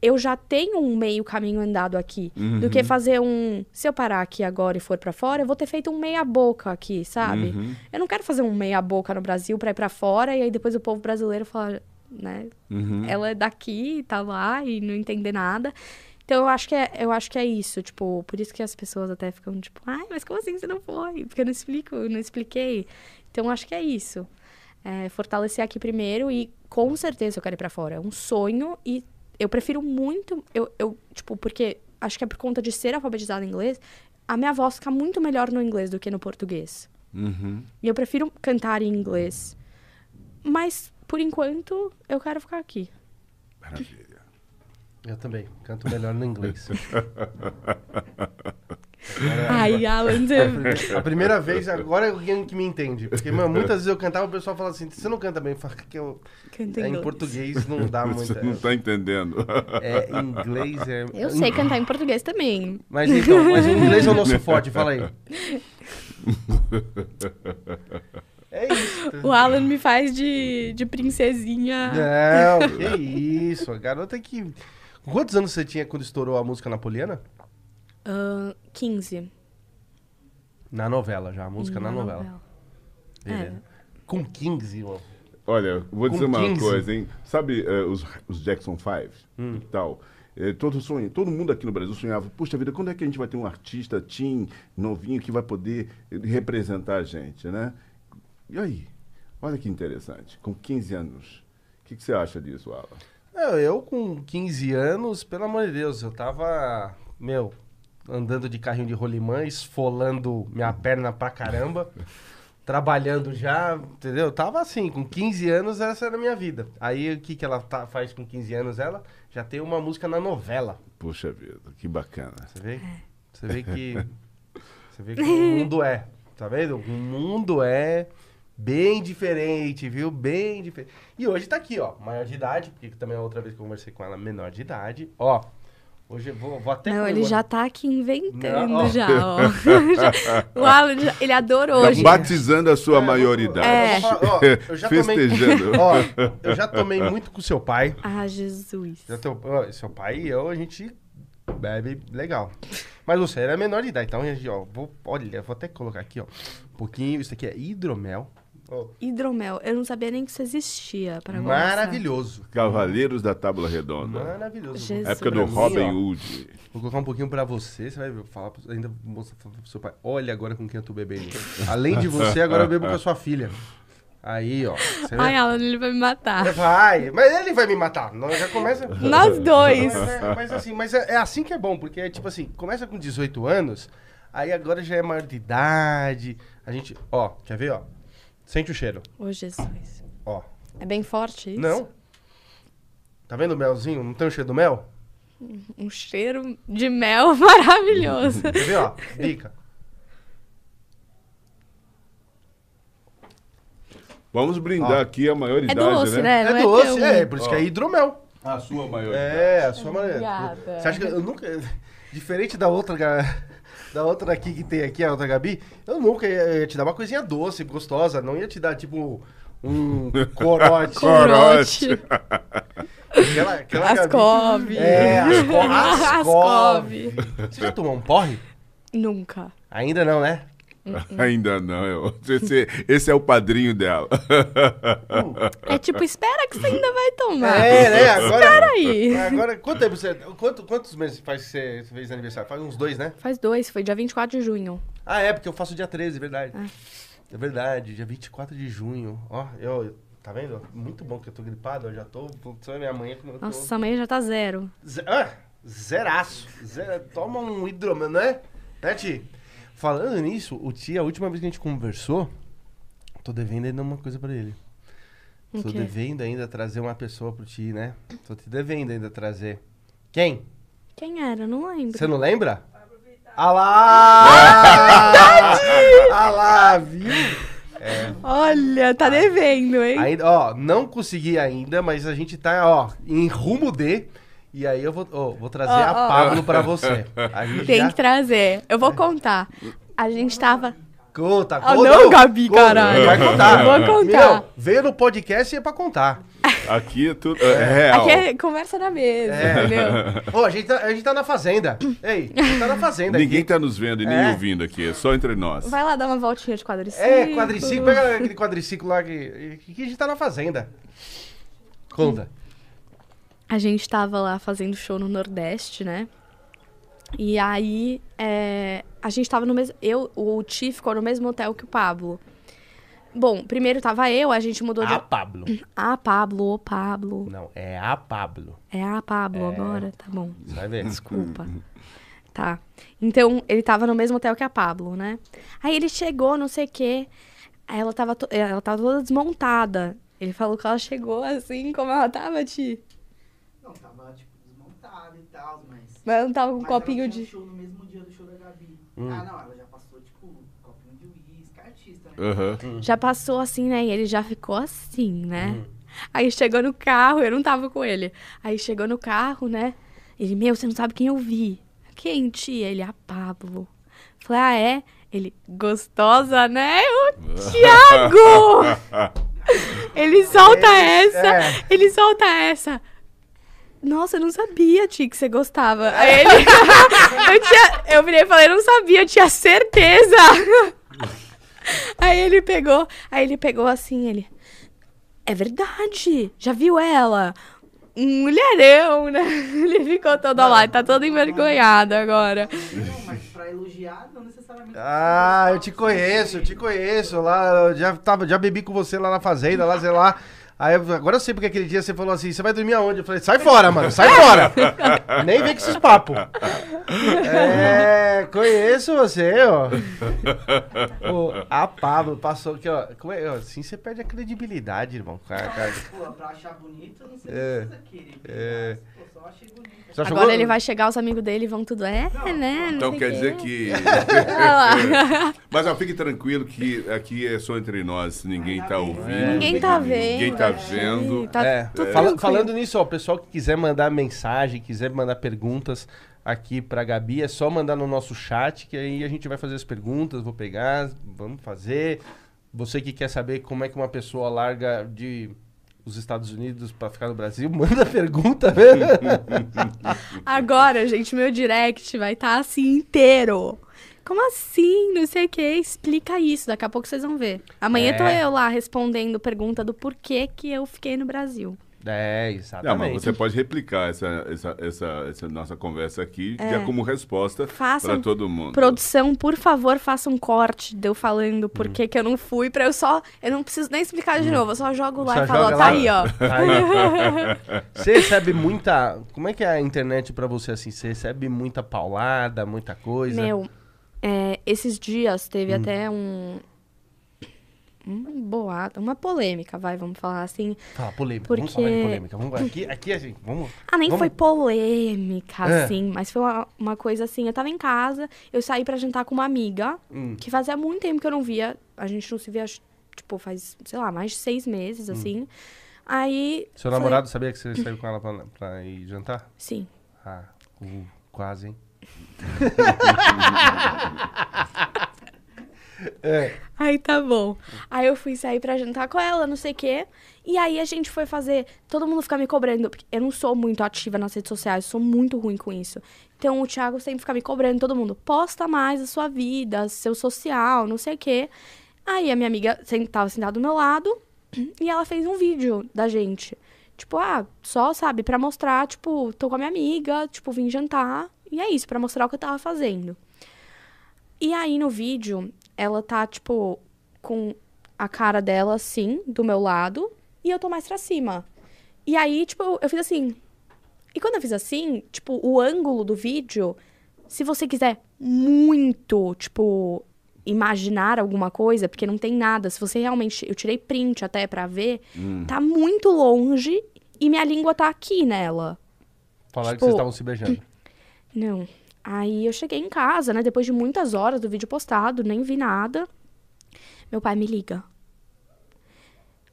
eu já tenho um meio caminho andado aqui. Do que fazer um. Se eu parar aqui agora e for pra fora, eu vou ter feito um meia-boca aqui, sabe? Uhum. Eu não quero fazer um meia-boca no Brasil pra ir pra fora e aí depois o povo brasileiro fala, né? Uhum. Ela é daqui, tá lá e não entender nada. Então eu acho que é, eu acho que é isso, tipo, por isso que as pessoas até ficam tipo, ai, mas como assim você não foi? Porque eu não explico, eu não expliquei. Então eu acho que é isso. É, fortalecer aqui primeiro e com certeza eu quero ir pra fora. É um sonho e eu prefiro muito, eu, eu, tipo, porque acho que é por conta de ser alfabetizada em inglês, a minha voz fica muito melhor no inglês do que no português. Uhum. E eu prefiro cantar em inglês. Mas, por enquanto, eu quero ficar aqui. Maravilha. Eu também. Canto melhor no inglês. (laughs) Ai, Alan, você... A primeira vez, agora é alguém que me entende. Porque, mano, muitas vezes eu cantava e o pessoal fala assim: você não canta bem? Eu falo que eu. canta em É, em português não dá muito. (laughs) Você não tá entendendo. É, em inglês é. Eu sei cantar em português também. Mas então, mas o inglês é o nosso (laughs) forte, fala aí. É isso. O Alan me faz de, de princesinha. Não, que (laughs) isso. A garota que. Quantos anos você tinha quando estourou a música napoliana? Ah, 15. Na novela já, a música na, novela. Beleza. Com 15, irmão. Olha, vou Com dizer uma 15. coisa, hein? Sabe eh, os, os Jackson 5 Hum. e tal? Eh, todo, sonho, todo mundo aqui no Brasil sonhava, puxa vida, quando é que a gente vai ter um artista teen, novinho, que vai poder representar a gente, né? E aí? Olha que interessante, com 15 anos. O que, que você acha disso, Alan? Eu, eu com 15 anos, pelo amor de Deus, eu tava, meu, andando de carrinho de rolimã, esfolando minha perna pra caramba, trabalhando já, entendeu? Eu tava assim, com 15 anos, essa era a minha vida. Aí o que, que ela tá- faz com 15 anos? Ela já tem uma música na novela. Puxa vida, que bacana. Você vê? Você vê que. (laughs) Você vê que o mundo é. Tá vendo? O mundo é bem diferente, viu? Bem diferente. E hoje tá aqui, ó. Maior de idade, porque também a outra vez que eu conversei com ela, menor de idade. Ó. Hoje eu vou, vou até. Não, ele já tá aqui inventando Não, (laughs) ó. já, (laughs) ó. O Alan, já- ele adorou Tá hoje. batizando a sua É, maioridade. É. ó, eu já tomei- Festejando. (laughs) Ó, eu já tomei muito com seu pai. Ah, Jesus. Já teu, ó, seu pai e eu, a gente bebe legal. Mas você era menor de idade, então, a gente, ó, vou, olha, vou até colocar aqui, ó, um pouquinho, isso aqui é hidromel. Ó, Hidromel. Eu não sabia nem que isso existia para maravilhoso. Cavaleiros da Tábua Redonda. Maravilhoso. Jesus. Época do Robin Hood. Vou colocar um pouquinho pra você, você vai falar, pro- ainda vou mostrar pro seu pai. Olha agora com quem eu tô bebendo. Além de você, agora eu bebo com a sua filha. Aí, ó. Ai, Alan, ele vai me matar. Vai, mas ele vai me matar. Não, já começa. (laughs) Nós dois. Mas, é, mas assim, mas é, é assim que é bom, porque é tipo assim, começa com 18 anos, aí agora já é maior de idade. A gente, ó, quer ver, ó? Sente o cheiro, Ô, Jesus. ó. É bem forte isso? Não? Tá vendo o melzinho? Não tem o cheiro do mel? Um cheiro de mel (laughs) maravilhoso. Quer ver, ó? Bica. Vamos brindar Ó. aqui a É maioridade, doce, né? É Não doce, é, por isso que é hidromel. A sua maioridade. É, a sua maneira. Obrigada. Você acha que eu nunca. (laughs) Diferente da outra, ga- da outra aqui que tem aqui, a outra Gabi, eu nunca ia, ia te dar uma coisinha doce, gostosa. Não ia te dar, tipo, um (laughs) corote. Corote. aquela, aquela Gabi- Ascov. É, Asco- (laughs) Ascov. Ascov. Você já tomou um porre? Nunca. Ainda não, né? Ainda não. eu- Esse, esse é o padrinho dela. É tipo, espera que você ainda vai tomar. É, né? Agora. Espera aí. Agora, quanto tempo você. Quanto, quantos meses faz que você fez aniversário? Faz uns dois, né? Faz dois, foi dia 24 de junho. Ah, é, porque eu faço dia 13, verdade. Ah. É verdade, dia 24 de junho. Ó, eu. Tá vendo? Muito bom que eu tô gripado, eu já tô. Você vai minha mãe como eu tô. Nossa, amanhã já tá zero. Ze- ah, zeraço. Zera- Toma um hidromel, não é? Né, Ti? Falando nisso, o Ti, a última vez que a gente conversou, tô devendo ainda uma coisa pra ele. O tô devendo ainda trazer uma pessoa pro Ti, né? Tô te devendo ainda trazer. Quem? Quem era? Não lembro. Você não lembra? Ah lá! ah lá, viu? Olha, tá devendo, hein? Ainda, ó, não consegui ainda, mas a gente tá, ó, em rumo de. E aí eu vou, ó, vou trazer Ó, a ó. Pablo pra você. A gente Tem já que trazer. Eu vou contar. A gente tava. conta, Ah, conta. não, Gabi, caralho. Vai contar. Vou contar. Meu, veio no podcast e é pra contar. Aqui é tudo. É real. Aqui é conversa na mesa, É. entendeu? Ô, a gente, tá, a gente tá na fazenda. Ei, a gente tá na fazenda. Ninguém aqui. tá nos vendo e nem É. ouvindo aqui, é só entre nós. Vai lá dar uma voltinha de quadriciclo. É, quadriciclo. Pega aquele quadriciclo lá que, que a gente tá na fazenda. Conta. A gente tava lá fazendo show no Nordeste, né? E aí, é, a gente tava no mesmo. Eu, o Ti ficou no mesmo hotel que o Pablo. Bom, primeiro tava eu, a gente mudou A de. Pablo. (clears throat) Ah, Pablo, o Pablo. Não, é a Pablo. É a Pablo agora? Tá bom. Vai ver. Desculpa. Tá. Então, ele tava no mesmo hotel que a Pablo, né? Aí ele chegou, não sei o quê. Aí ela tava, to- ela tava toda desmontada. Ele falou que ela chegou assim como ela tava, Ti. Não, tava, tipo, desmontada e tal, mas... Ela não tava com um mas copinho ela tinha de. um show no mesmo dia do show da Gabi. Hum. Ah, não, ela já passou, tipo, um copinho de uísque, artista, né? Aham. Já passou assim, né? E ele já ficou assim, né? Aí chegou no carro, eu não tava com ele. Aí chegou no carro, né? Ele, meu, você não sabe quem eu vi. Quem, tia? Ele, a Pablo. Falei, ah, é? Ele, gostosa, né? O Thiago! (laughs) ele solta essa, é. ele solta essa. Nossa, eu não sabia, Ti, que você gostava. Aí ele. (laughs) eu, tinha, eu virei e falei, eu não sabia, eu tinha certeza. (laughs) Aí ele pegou, aí ele pegou assim, ele. É verdade, já viu ela? Um mulherão, né? (laughs) Ele ficou todo lá, tá todo envergonhado agora. Não, mas pra elogiar, não necessariamente... Ah, eu te conheço, eu te conheço. Lá, eu já, tava, já bebi com você lá na fazenda, lá, sei lá. Aí, eu- agora eu sei porque aquele dia você falou assim: você vai dormir aonde? Eu falei: sai fora, mano, sai fora. (laughs) Nem vem com esses papos. É, conheço você, ó. (laughs) Pô, a Pablo passou aqui, ó. Como é, ó, assim você perde a credibilidade, irmão. Cara, cara. Pô, pra achar bonito, não sei É, precisa querer. é. Pô, só achei bonito. Só Agora ele vai chegar, os amigos dele vão tudo. É, né? não Então sei quer o dizer quê." que. (laughs) Mas ó, fique tranquilo que aqui é só entre nós, ninguém tá ouvindo. Ninguém tá vendo. Ninguém tá vendo. Ih, Tá É, tudo fala- tranquilo. falando nisso, ó, o pessoal que quiser mandar mensagem, quiser mandar perguntas aqui pra Gabi, é só mandar no nosso chat, que aí a gente vai fazer as perguntas, vou pegar, vamos fazer. Você que quer saber como é que uma pessoa larga de os Estados Unidos pra ficar no Brasil, (laughs) manda pergunta? (laughs) (laughs) Agora, gente, meu direct vai estar assim inteiro. Como assim? Não sei o que. Explica isso. Daqui a pouco vocês vão ver. Amanhã É. tô eu lá respondendo pergunta do porquê que eu fiquei no Brasil. é, Não, mas exatamente. você pode replicar essa, essa, essa, essa nossa conversa aqui já como resposta para todo mundo. Produção, por favor, faça um corte de eu falando Hum. por que que eu não fui, pra eu só. Eu não preciso nem explicar de novo, eu só jogo lá Só e falo, ó, tá aí, ó. (laughs) Aí. Você recebe muita. Como é que é a internet pra você assim? Você recebe muita paulada, muita coisa? Meu, é, esses dias teve Hum. até um. Um boato, uma polêmica, vai, vamos falar assim. Fala, polêmica. Porque- Vamos falar de polêmica. Vamos, aqui, aqui assim, vamos. Ah, nem Vamos- foi polêmica, É. assim, mas foi uma, uma coisa assim. Eu tava em casa, eu saí pra jantar com uma amiga, Hum. que fazia muito tempo que eu não via. A gente não se via, tipo, faz, sei lá, mais de seis meses, assim. Aí. Hum. Seu namorado sabia que você saiu com ela pra, pra ir jantar? Sim. Ah, uh, quase, hein? (laughs) é. Aí tá bom. Aí eu fui sair pra jantar com ela, não sei o quê. E aí a gente foi fazer. Todo mundo fica me cobrando. Porque eu não sou muito ativa nas redes sociais, sou muito ruim com isso. Então o Thiago sempre fica me cobrando, todo mundo. Posta mais a sua vida, seu social, não sei o quê. Aí a minha amiga tava sentada do meu lado (clears throat) e ela fez um vídeo da gente. Tipo, ah, só, sabe, pra mostrar, tipo, tô com a minha amiga, tipo, vim jantar. E é isso, pra mostrar o que eu tava fazendo. E aí no vídeo, ela tá, tipo, com a cara dela assim, do meu lado, e eu tô mais pra cima. E aí, tipo, eu, eu fiz assim. E quando eu fiz assim, tipo, o ângulo do vídeo, se você quiser muito, tipo, imaginar alguma coisa, porque não tem nada, se você realmente. Eu tirei print até pra ver, tá muito longe e minha língua tá aqui nela. Falaram que Tipo- vocês estavam se beijando. Não. Aí eu cheguei em casa, né? Depois de muitas horas do vídeo postado, nem vi nada. Meu pai me liga.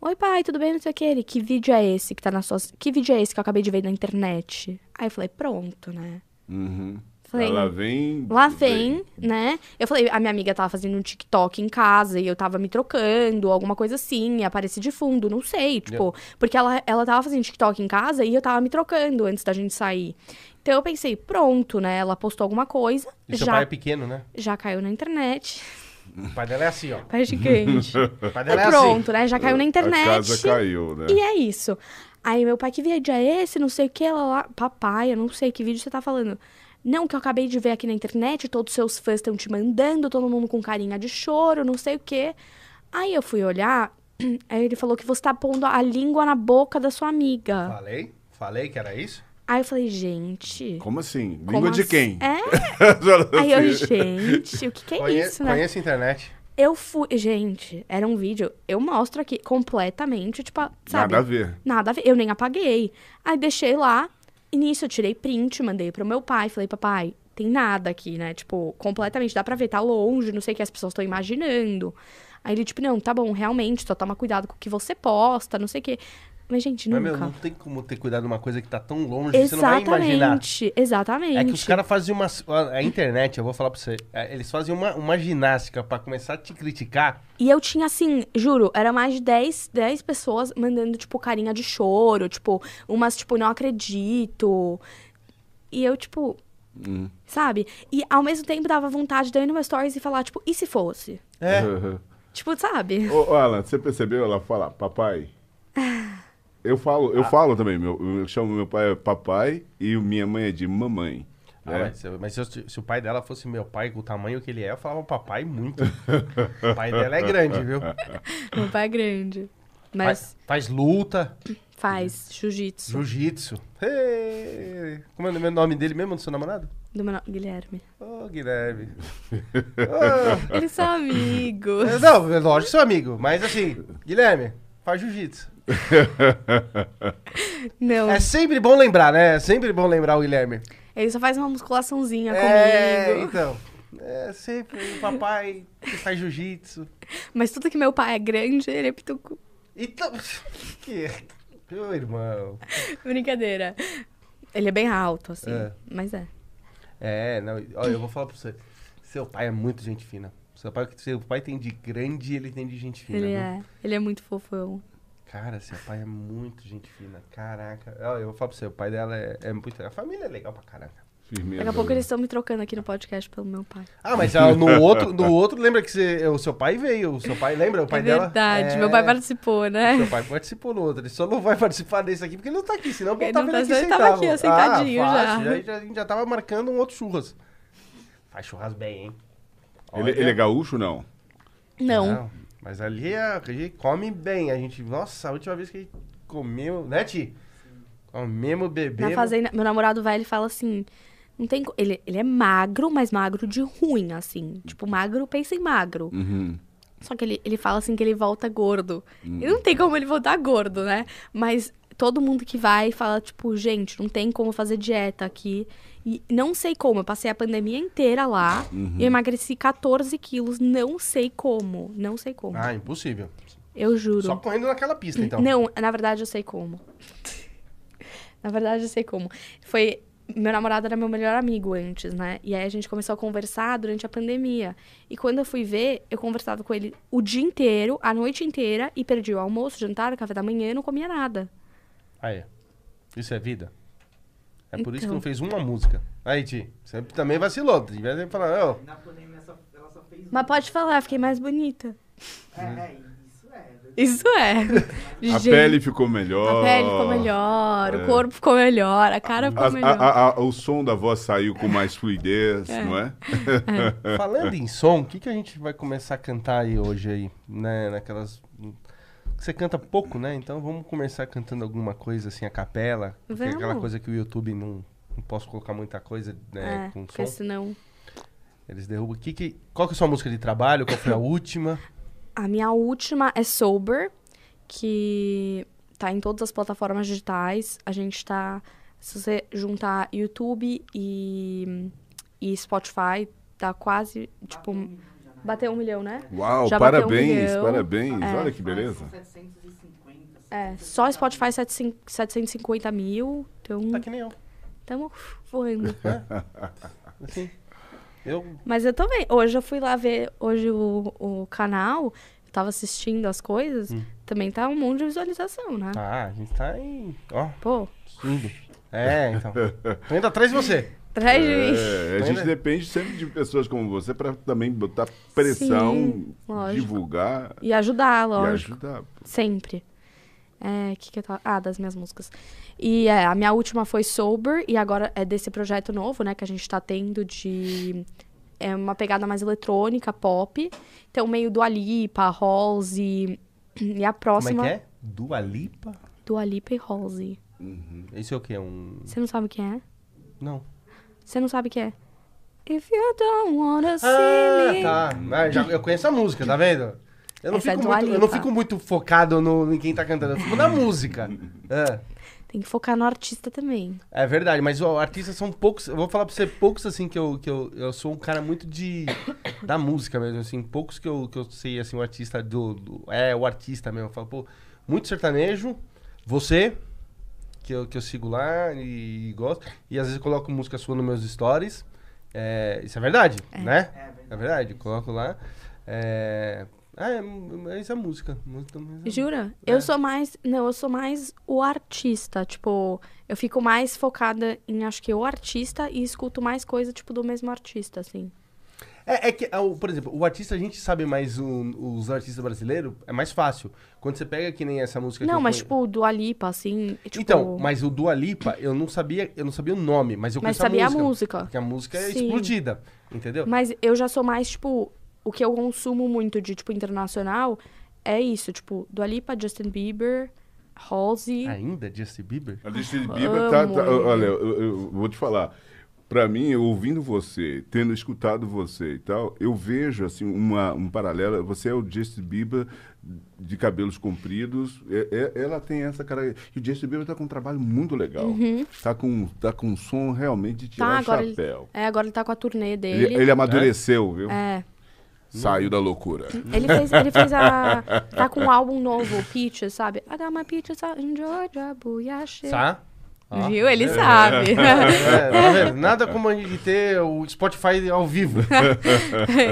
Oi, pai, tudo bem? Não sei o que. Ele, que vídeo é esse que tá na sua. Que vídeo é esse que eu acabei de ver na internet? Aí eu falei, pronto, né? Uhum. Falei, Lá vem. Lá vem, né? Eu falei, a minha amiga tava fazendo um TikTok em casa e eu tava me trocando, alguma coisa assim, apareci de fundo, não sei, tipo, porque ela, ela tava fazendo TikTok em casa e eu tava me trocando antes da gente sair. Então eu pensei, pronto, né? Ela postou alguma coisa, E seu já, pai é pequeno, né? já caiu na internet. O pai dela é assim, ó. (laughs) Pai gigante. O pai dela é assim. pronto, né? Já caiu na internet. A casa caiu, né? E é isso. Aí meu pai, que vídeo é esse? Não sei o que, lá, lá. Papai, eu não sei que vídeo você tá falando. Não, que eu acabei de ver aqui na internet, todos os seus fãs estão te mandando, todo mundo com carinha de choro, não sei o quê. Aí eu fui olhar, (clears throat) aí ele falou que você tá pondo a língua na boca da sua amiga. Falei? Falei que era isso? Aí eu falei, gente. Como assim? como Língua de assim? quem? É. (laughs) Aí eu, gente, o que, que é Conhe- isso, né? Conheço a internet. Eu fui. Gente, era um vídeo. Eu mostro aqui completamente, tipo, sabe? Nada a ver. Nada a ver. Eu nem apaguei. Aí deixei lá. E nisso eu tirei print, mandei pro meu pai. Falei, papai, tem nada aqui, né? Tipo, completamente. Dá pra ver, tá longe, não sei o que as pessoas estão imaginando. Aí ele, tipo, não, tá bom, realmente, só toma cuidado com o que você posta, não sei o quê. Mas, gente, Mas, nunca. meu, não tem como ter cuidado de uma coisa que tá tão longe, você não vai imaginar. Exatamente, exatamente. É que os caras fazem uma. A internet, eu vou falar pra você, é, eles fazem uma, uma ginástica pra começar a te criticar. E eu tinha, assim, juro, era mais de 10, 10 pessoas mandando, tipo, carinha de choro, tipo, umas, tipo, não acredito. E eu, tipo, Hum. sabe? E ao mesmo tempo dava vontade de eu ir no meu stories e falar, tipo, e se fosse? É. (laughs) Tipo, sabe? Ô, Alan, você percebeu? Ela fala, papai. (laughs) Eu falo, Ah. eu falo também. Meu, eu chamo meu pai é papai e minha mãe é de mamãe. Ah, né? mas, se- mas se, se o pai dela fosse meu pai, com o tamanho que ele é, eu falava papai muito. o pai dela é grande, viu? (laughs) Meu pai é grande. Mas Faz, faz luta, faz jiu-jitsu. jiu-jitsu. Hey! Como é o nome dele mesmo, do seu namorado? Do meu no- Guilherme. Ô, Guilherme. Ô, (laughs) Eles são amigos. é, não, é lógico que sou amigo, mas assim, Guilherme, faz jiu-jitsu. (laughs) Não, É sempre bom lembrar, né? É sempre bom lembrar o Guilherme. ele só faz uma musculaçãozinha É, comigo. então. É sempre o papai que faz jiu-jitsu. Mas tudo que meu pai é grande, ele é pituco. Então. (laughs) Que. Meu irmão. Brincadeira. Ele é bem alto, assim. É. Mas é. É, não. Olha, eu vou falar pra você. Seu pai é muito gente fina. Seu pai, seu pai tem de grande e ele tem de gente fina. Ele viu? é. Ele é muito fofão. Cara, seu pai é muito gente fina. Caraca. Eu vou falar pra você, o pai dela é, é muito. A família é legal pra caraca. Firmeza. Daqui a pouco eles estão me trocando aqui no podcast pelo meu pai. Ah, mas ah, no outro, no outro, lembra que você, o seu pai veio? O seu pai, lembra? O pai é dela? verdade, É, meu pai participou, né? Seu pai participou no outro. Ele só não vai participar desse aqui porque ele não tá aqui, senão Ele tá não vendo tá- aqui ele tava aqui, ó, sentadinho ah, já. fácil, já. já. A gente já tava marcando um outro churras. Faz churras bem, hein? Ele, Olha. ele é gaúcho não? Não. Mas ali a, a gente come bem. A gente. Nossa, a última vez que a gente comeu. Né, Ti? Comemos, Na bebemos. fazenda, meu namorado vai, ele fala assim. Não tem. Ele, ele é magro, mas magro de ruim, assim. Tipo, magro, pensa em magro. Uhum. Só que ele, ele fala assim que ele volta gordo. E não tem como ele voltar gordo, né? Mas todo mundo que vai fala, tipo, gente, não tem como fazer dieta aqui. E não sei como. Eu passei a pandemia inteira lá e eu emagreci 14 quilos. Não sei como. Não sei como. Ah, impossível. eu juro. Só correndo naquela pista, então. Não, na verdade eu sei como. (laughs) na verdade eu sei como. Foi. Meu namorado era meu melhor amigo antes, né? E aí a gente começou a conversar durante a pandemia. E quando eu fui ver, eu conversava com ele o dia inteiro, a noite inteira, e perdi o almoço, jantar, o café da manhã e não comia nada. Aí. Isso é vida? É por isso que Então. não fez uma música. Aí, Ti, você também vacilou. Devia ter falado, ô, Na pandemia só- ela só fez Mas pode falar, fiquei mais bonita. É, é, isso é. Isso é. (laughs) A Gente, pele ficou melhor. a pele ficou melhor, É. o corpo ficou melhor, a cara ficou A- melhor. a- a- o som da voz saiu com mais fluidez, não é? (laughs) Falando em som, o que, que a gente vai começar a cantar aí hoje aí, né? Naquelas. Você canta pouco, né? Então vamos começar cantando alguma coisa assim, a capela. porque é aquela coisa que o YouTube não, não posso colocar muita coisa né, é, com porque som. senão. Eles derrubam. Que, que, qual que é a sua música de trabalho? Qual foi a (laughs) última? A minha última é Sober, que tá em todas as plataformas digitais. A gente tá. Se você juntar YouTube e, e Spotify, tá quase. Tipo, bateu um milhão, né? Uau, Já bateu um parabéns, parabéns. É. Olha que beleza. São 750. É, só Spotify 750 mil. Então, Tá que nem eu. tamo voando. (laughs) Assim. Eu. Mas eu também. Hoje eu fui lá ver hoje o, o canal, eu tava assistindo as coisas, Hum. também tá um monte de visualização, né? Ah, a gente tá em. Ó, Pô, indo. É, então. Tô indo atrás de você. Atrás de mim. É, a gente depende sempre de pessoas como você para também botar pressão, Sim, divulgar E ajudar, e lógico. ajudar. Sempre. É, que que eu tava... Ah, das minhas músicas. E é, a minha última foi Sober, e agora é desse projeto novo, né, que a gente tá tendo de... É uma pegada mais eletrônica, pop. Então, meio Dua Lipa, Halsey... E a Como é próxima... que é? Dua Lipa? Dua Lipa e Halsey. Isso é o quê? Um. Você não sabe o que é? Não. Você não sabe o que é? If you don't wanna see Ah, me... tá. Ah, já, eu conheço a música, tá vendo? Eu não, Essa é fico Dua muito, eu não fico muito focado no, em quem tá cantando, eu fico na (laughs) música. É. Tem que focar no artista também. É verdade, mas ó, artistas são poucos. Eu vou falar pra você, poucos assim que eu. Que eu, eu sou um cara muito de. (coughs) da música mesmo, assim. Poucos que eu, que eu sei, assim, o artista do, do- É, o artista mesmo. Eu falo, pô, muito sertanejo. Você, que eu, que eu sigo lá e, gosto. E às vezes eu coloco música sua nos meus stories. É, isso é verdade, né? É, verdade. É verdade, eu coloco lá. É. Ah, é, mas é música. música é- Jura? É. Eu sou mais. Não, eu sou mais o artista. Tipo, eu fico mais focada em acho que o artista e escuto mais coisa, tipo, do mesmo artista, assim. É, é que, o- por exemplo, o artista a gente sabe mais, o- os artistas brasileiros, é mais fácil. Quando você pega que nem essa música não, eu mas, tipo, do Alipa, assim. Tipo, Então, mas o Dua Lipa, eu não sabia, eu não sabia o nome, mas eu Mas sabia a a música. música. Porque a música é Sim. explodida, entendeu? Mas eu já sou mais, tipo, o que eu consumo muito de, tipo, internacional é isso, tipo, do Alipa, Justin Bieber, Halsey. Ainda, Justin Bieber? A Justin Bieber tá, tá- olha, eu, eu vou te falar. Pra mim, ouvindo você, tendo escutado você e tal, eu vejo assim uma, um paralelo. Você é o Justin Bieber de cabelos compridos. É- é- ela tem essa cara. E o Justin Bieber tá com um trabalho muito legal. Tá com tá com um som realmente de tirar Uhum. Tá, o agora ele, chapéu. é, agora ele tá com a turnê Ele, dele. ele amadureceu, viu? É. Saiu da loucura. Ele fez, ele fez a. Tá com um álbum novo, Peaches, sabe? I got my peaches out in Georgia, booyah. Tá? Ó. Viu? Ele sabe. É, tá vendo? (laughs) Nada como a gente ter o Spotify ao vivo.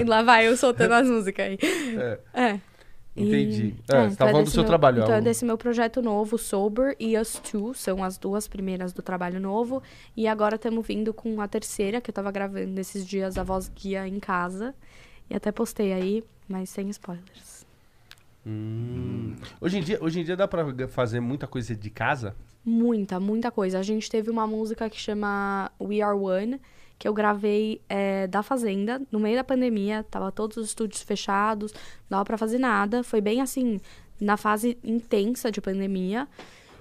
E (laughs) Lá vai eu soltando as músicas aí. É, É. E- entendi. é, É, você tá então é falando do seu meu- trabalho. Então ó. é desse meu projeto novo, Sober e Us Two, são as duas primeiras do trabalho novo. E agora estamos vindo com a terceira, que eu tava gravando esses dias, a voz guia em casa. E até postei aí, mas sem spoilers. Hum. Hoje, em dia, hoje em dia dá pra fazer muita coisa de casa? Muita, muita coisa. A gente teve uma música que chama We Are One, que eu gravei é, da Fazenda, no meio da pandemia. Tava todos os estúdios fechados, não dava pra fazer nada. Foi bem assim, na fase intensa de pandemia.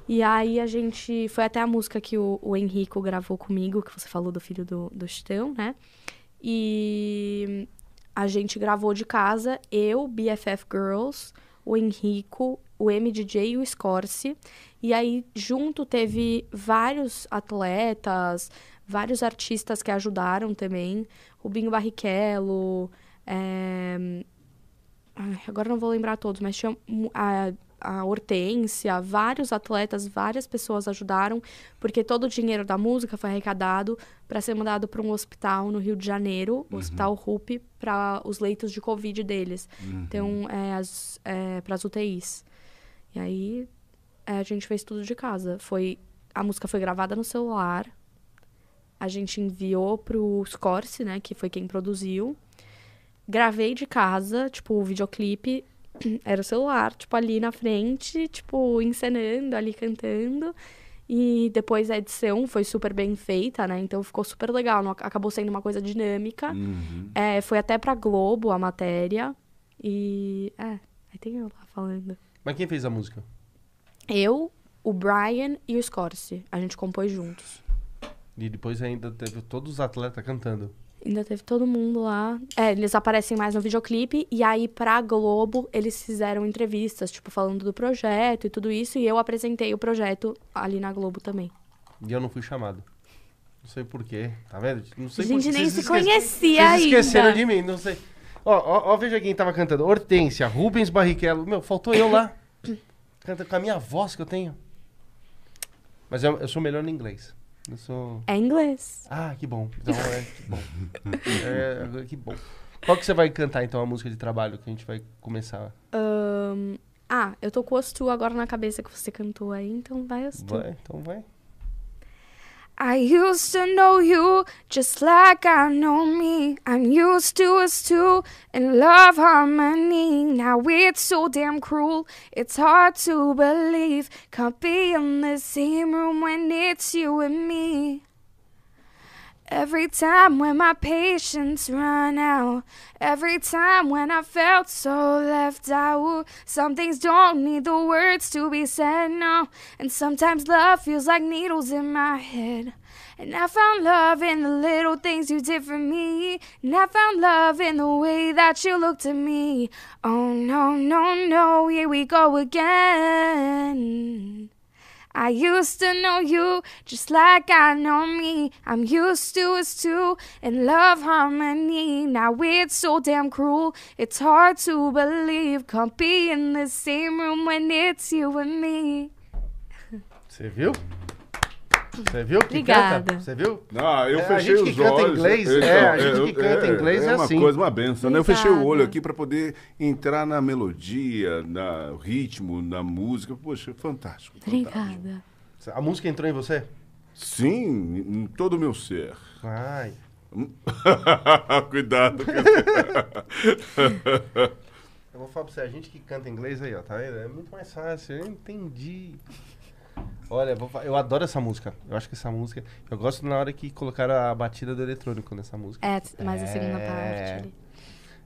E aí a gente. Foi até a música que o, o Henrico gravou comigo, que você falou do filho do, do Chitão, né? E a gente gravou de casa, eu, BFF Girls, o Henrico, o MDJ e o Scorse. E aí, junto, teve vários atletas, vários artistas que ajudaram também. Rubinho Barrichello, é... agora não vou lembrar todos, mas tinha a, a Hortência, vários atletas, várias pessoas ajudaram, porque todo o dinheiro da música foi arrecadado para ser mandado para um hospital no Rio de Janeiro, o Hospital RUP, para os leitos de Covid deles. Então, é, as, é, para as UTIs. E aí, é, a gente fez tudo de casa. Foi, a música foi gravada no celular, a gente enviou pro Scorse, né, que foi quem produziu. Gravei de casa, tipo, o videoclipe (clears throat) era o celular, tipo, ali na frente, tipo, encenando, ali cantando. E depois a edição foi super bem feita, né? Então ficou super legal. não- Acabou sendo uma coisa dinâmica. Uhum. É, foi até pra Globo a matéria. E. É, aí tem eu lá falando. Mas quem fez a música? Eu, o Brian e o Scorse. A gente compôs juntos. E depois ainda teve todos os atletas cantando. Ainda teve todo mundo lá. É, eles aparecem mais no videoclipe. E aí, pra Globo, eles fizeram entrevistas, tipo, falando do projeto e tudo isso. E eu apresentei o projeto ali na Globo também. E eu não fui chamado. Não sei porquê, tá vendo? Não sei A por gente que nem vocês se esquece- conhecia Vocês esqueceram ainda. de mim, não sei. Ó, ó, ó, veja quem tava cantando. Hortência, Rubens Barrichello. Meu, faltou eu lá. (coughs) Canta com a minha voz que eu tenho. Mas eu, eu sou melhor no inglês. Eu sou... É inglês. Ah, que bom. Então é que bom. (laughs) É, que bom. Qual que você vai cantar, então, a música de trabalho que a gente vai começar? Ahn, ah, eu tô com Us Tu agora na cabeça que você cantou aí, então vai Us Tu. Vai, então vai. I used to know you just like I know me. I'm used to us two in love harmony. Now it's so damn cruel, it's hard to believe. Can't be in the same room when it's you and me. Every time when my patience run out, every time when I felt so left out, some things don't need the words to be said now, and sometimes love feels like needles in my head. And I found love in the little things you did for me, and I found love in the way that you looked at me. Oh no, no, no, here we go again. I used to know you just like I know me. I'm used to us two in love harmony. Now it's so damn cruel, it's hard to believe. Can't be in the same room when it's you and me. Você viu? Você viu que Obrigada. canta? Você viu? Não, eu É, a fechei gente os que canta olhos. inglês, eu- é, a eu- gente que canta é, inglês é é uma assim. coisa, uma benção, né? Eu fechei o olho aqui para poder entrar na melodia, na ritmo, na música. Poxa, fantástico. fantástico. Obrigada. A música entrou em você? Sim, em todo o meu ser. Ai. (laughs) Cuidado. (laughs) Eu vou falar pra você, a gente que canta inglês aí, ó, tá vendo? É muito mais fácil, eu entendi. Olha, eu adoro essa música. Eu acho que essa música. Eu gosto na hora que colocaram a batida do eletrônico nessa música. É, mas a segunda É. parte ali.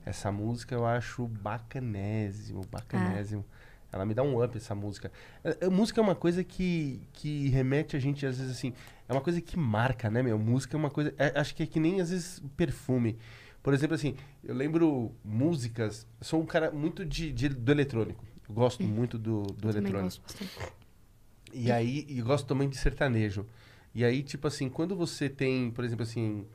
Essa música eu acho bacanésimo, bacanésimo. Ela me dá um up, essa música. A, a música é uma coisa que, que remete a gente, às vezes, assim... É uma coisa que marca, né, meu? Música é uma coisa... é- acho que é que nem, às vezes, perfume. Por exemplo, assim, eu lembro músicas... Eu sou um cara muito de, de- do eletrônico. Eu gosto muito do, do Também eletrônico. gosto bastante. E aí, e gosto também de sertanejo. E aí, tipo assim, quando você tem, por exemplo, assim,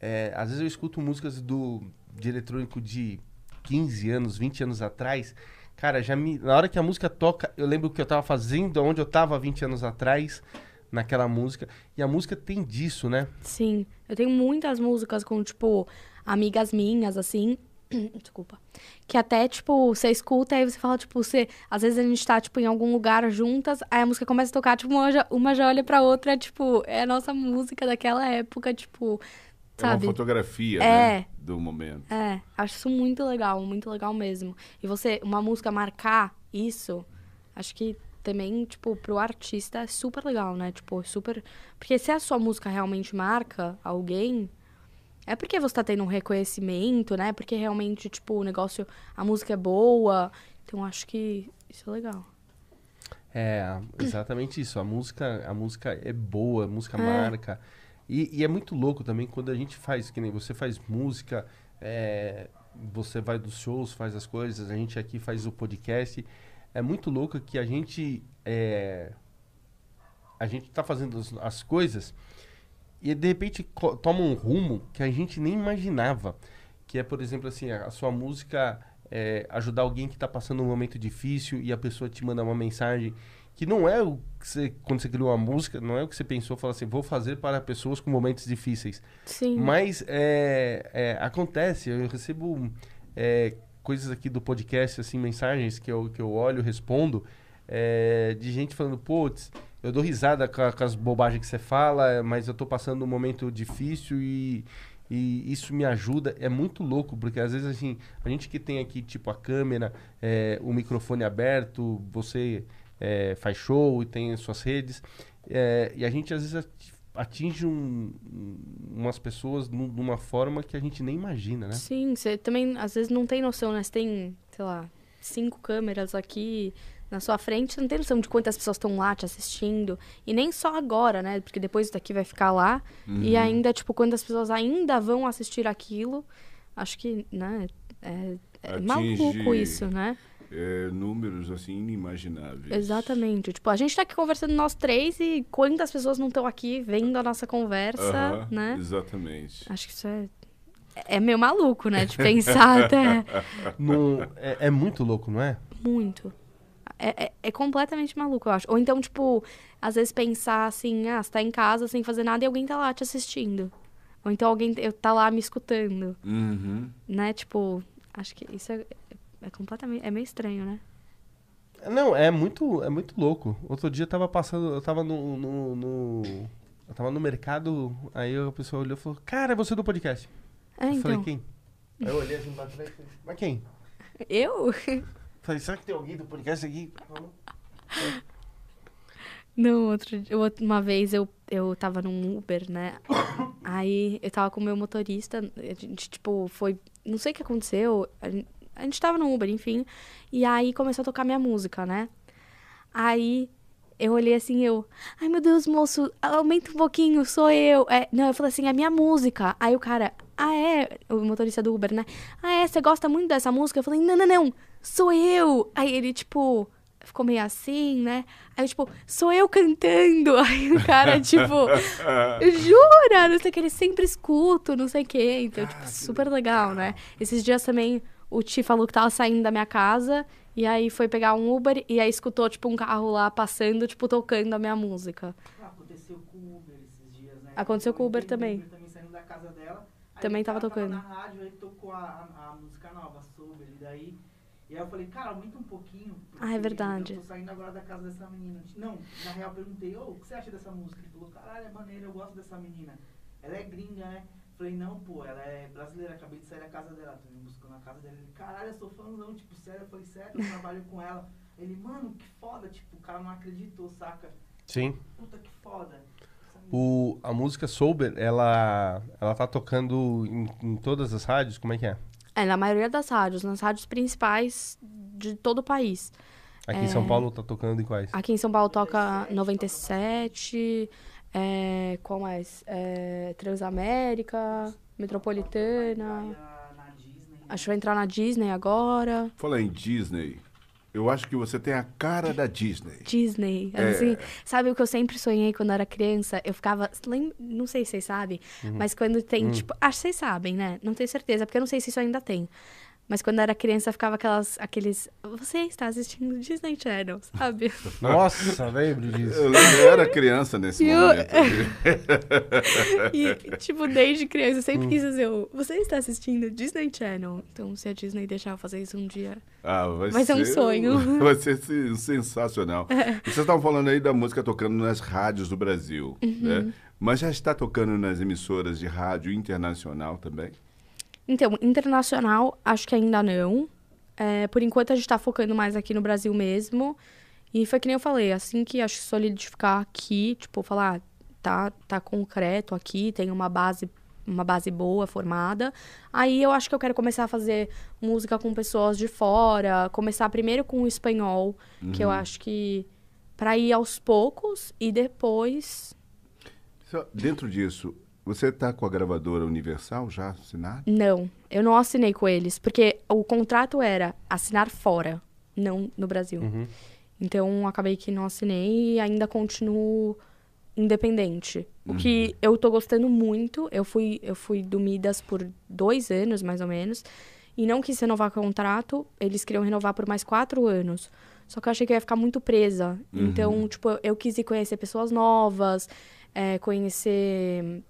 é, às vezes eu escuto músicas do de eletrônico de 15 anos, 20 anos atrás. Cara, já me. Na hora que a música toca, eu lembro o que eu tava fazendo, onde eu tava 20 anos atrás, naquela música. E a música tem disso, né? Sim, eu tenho muitas músicas com, tipo, amigas minhas, assim. (clears throat) Desculpa. Que até, tipo, você escuta e você fala, tipo, você. Às vezes a gente tá, tipo, em algum lugar juntas, aí a música começa a tocar, tipo, uma já, uma já olha pra outra, tipo, é a nossa música daquela época, tipo. É uma Sabe? fotografia, É. né? Do momento. É, acho isso muito legal, muito legal mesmo. E você, uma música marcar isso, acho que também, tipo, pro artista é super legal, né? Tipo, super. Porque se a sua música realmente marca alguém, é porque você tá tendo um reconhecimento, né? Porque realmente, tipo, o negócio, a música é boa. Então acho que isso é legal. É, exatamente isso. A música, a música é boa, a música É. marca. E, e é muito louco também quando a gente faz, que nem você faz música, é, você vai dos shows, faz as coisas, a gente aqui faz o podcast. É muito louco que a gente é, a gente tá fazendo as, as coisas e de repente toma um rumo que a gente nem imaginava. Que é, por exemplo, assim, a, a sua música é, ajudar alguém que está passando um momento difícil e a pessoa te manda uma mensagem que não é o que você, quando você criou uma música, não é o que você pensou, fala assim, vou fazer para pessoas com momentos difíceis. Sim. Mas é, é, acontece, eu recebo é, coisas aqui do podcast, assim, mensagens que eu, que eu olho, respondo, é, de gente falando, putz, eu dou risada com, com as bobagens que você fala, mas eu tô passando um momento difícil e, e isso me ajuda. É muito louco, porque às vezes, assim, a gente que tem aqui, tipo, a câmera, é, o microfone aberto, você é, faz show e tem as suas redes, é, e a gente às vezes ati- atinge um- um- umas pessoas de uma forma que a gente nem imagina, né? Sim, você também às vezes não tem noção, né? Você tem, sei lá, cinco câmeras aqui na sua frente, você não tem noção de quantas pessoas estão lá te assistindo. E nem só agora, né? Porque depois isso daqui vai ficar lá. E ainda, tipo, quantas pessoas ainda vão assistir aquilo. Acho que, né? É, é maluco isso, né? É, números assim inimagináveis. Exatamente. Tipo, a gente tá aqui conversando nós três e quantas pessoas não estão aqui vendo a nossa conversa, né? Exatamente. Acho que isso é. É meio maluco, né? De pensar (laughs) até. Não- é, é muito louco, não é? Muito. É, é, é completamente maluco, eu acho. Ou então, tipo, às vezes pensar assim, ah, você tá em casa sem fazer nada e alguém tá lá te assistindo. Ou então alguém tá lá me escutando, Uhum. né? Tipo, acho que isso é, é completamente. É meio estranho, né? Não, é muito, é muito louco. Outro dia eu tava passando, eu tava no, no, no- eu tava no mercado, aí a pessoa olhou e falou, cara, é você do podcast. É, eu falei, então. quem? Aí eu olhei assim pra trás e falei, mas quem? Eu? Falei, será que tem alguém do podcast aqui? Não, outro, uma vez eu, eu tava num Uber, né? (coughs) Aí eu tava com o meu motorista, a gente, tipo, foi. Não sei o que aconteceu. A gente, tava no Uber, enfim. E aí começou a tocar minha música, né? Aí eu olhei assim, eu. Ai, meu Deus, moço, aumenta um pouquinho, sou eu. É, não, eu falei assim, é minha música. Aí o cara, ah, é? O motorista do Uber, né? Ah, é? Você gosta muito dessa música? Eu falei, não, não, não, sou eu. Aí ele, tipo, ficou meio assim, né? Aí eu, tipo, sou eu cantando. (laughs) Aí o cara, tipo, jura? Não sei o que, ele sempre escuta, não sei o que. Então, tipo, super legal, né? Esses dias também o Ti falou que tava saindo da minha casa. E aí foi pegar um Uber e aí escutou, tipo, um carro lá passando, tipo, tocando a minha música. Ah, aconteceu com o Uber esses dias, né? Aconteceu com o Uber também. Uber também saindo da casa dela. Também tava tocando. na rádio, aí tocou a, a, a música nova, Sober, e daí... E aí eu falei, cara, aumenta um pouquinho. Ah, é verdade. Eu tô saindo agora da casa dessa menina. Não, na real, eu perguntei, ô, o que você acha dessa música? Ele falou, caralho, é maneiro, eu gosto dessa menina. Ela é gringa, né? Falei, não, pô, ela é brasileira, acabei de sair da casa dela. Tô me buscando na casa dela. Ele, caralho, eu sou fãzão, tipo, sério. Eu falei, sério, eu trabalho com ela. Ele, mano, que foda, tipo, o cara não acreditou, saca? Sim. Puta que foda. O, a música Sober, ela, ela tá tocando em, em todas as rádios? Como é que é? É, na maioria das rádios, nas rádios principais de todo o país. Aqui em São Paulo tá tocando em quais? Aqui em São Paulo toca 97, é, qual mais? É, Transamérica, Metropolitana. Vai na Disney. Acho que vai entrar na Disney agora. Fala em Disney. Eu acho que você tem a cara da Disney. Disney. É. Assim, sabe o que eu sempre sonhei quando era criança? Eu ficava. Não sei se vocês sabem, mas quando tem, tipo. Acho que vocês sabem, né? Não tenho certeza, porque eu não sei se isso ainda tem. Mas quando era criança, ficava aquelas, aqueles. Você está assistindo Disney Channel, (laughs) sabe? Nossa, lembro disso. Eu, lembro, eu era criança nesse E o- momento. (laughs) E, tipo, desde criança, eu sempre quis dizer, você está assistindo Disney Channel. Então, se a Disney deixar eu fazer isso um dia. Ah, vai, Vai ser um sonho. É. Vai ser se- sensacional. E Vocês estavam falando aí da música tocando nas rádios do Brasil, Uhum. né? Mas já está tocando nas emissoras de rádio internacional também? Então, internacional, acho que ainda não. É, por enquanto, a gente tá focando mais aqui no Brasil mesmo. E foi que nem eu falei, assim que acho que solidificar aqui, tipo, falar, ah, tá, tá concreto aqui, tem uma base, uma base boa formada. Aí eu acho que eu quero começar a fazer música com pessoas de fora, começar primeiro com o espanhol, que eu acho que para ir aos poucos e depois Dentro disso, você está com a gravadora Universal já assinada? Não, eu não assinei com eles, porque o contrato era assinar fora, não no Brasil. Então, acabei que não assinei e ainda continuo independente. O que eu tô gostando muito, eu fui, eu fui do Midas por dois anos, mais ou menos, e não quis renovar o contrato, eles queriam renovar por mais quatro anos. Só que eu achei que eu ia ficar muito presa. Então, tipo, eu quis ir conhecer pessoas novas, é, conhecer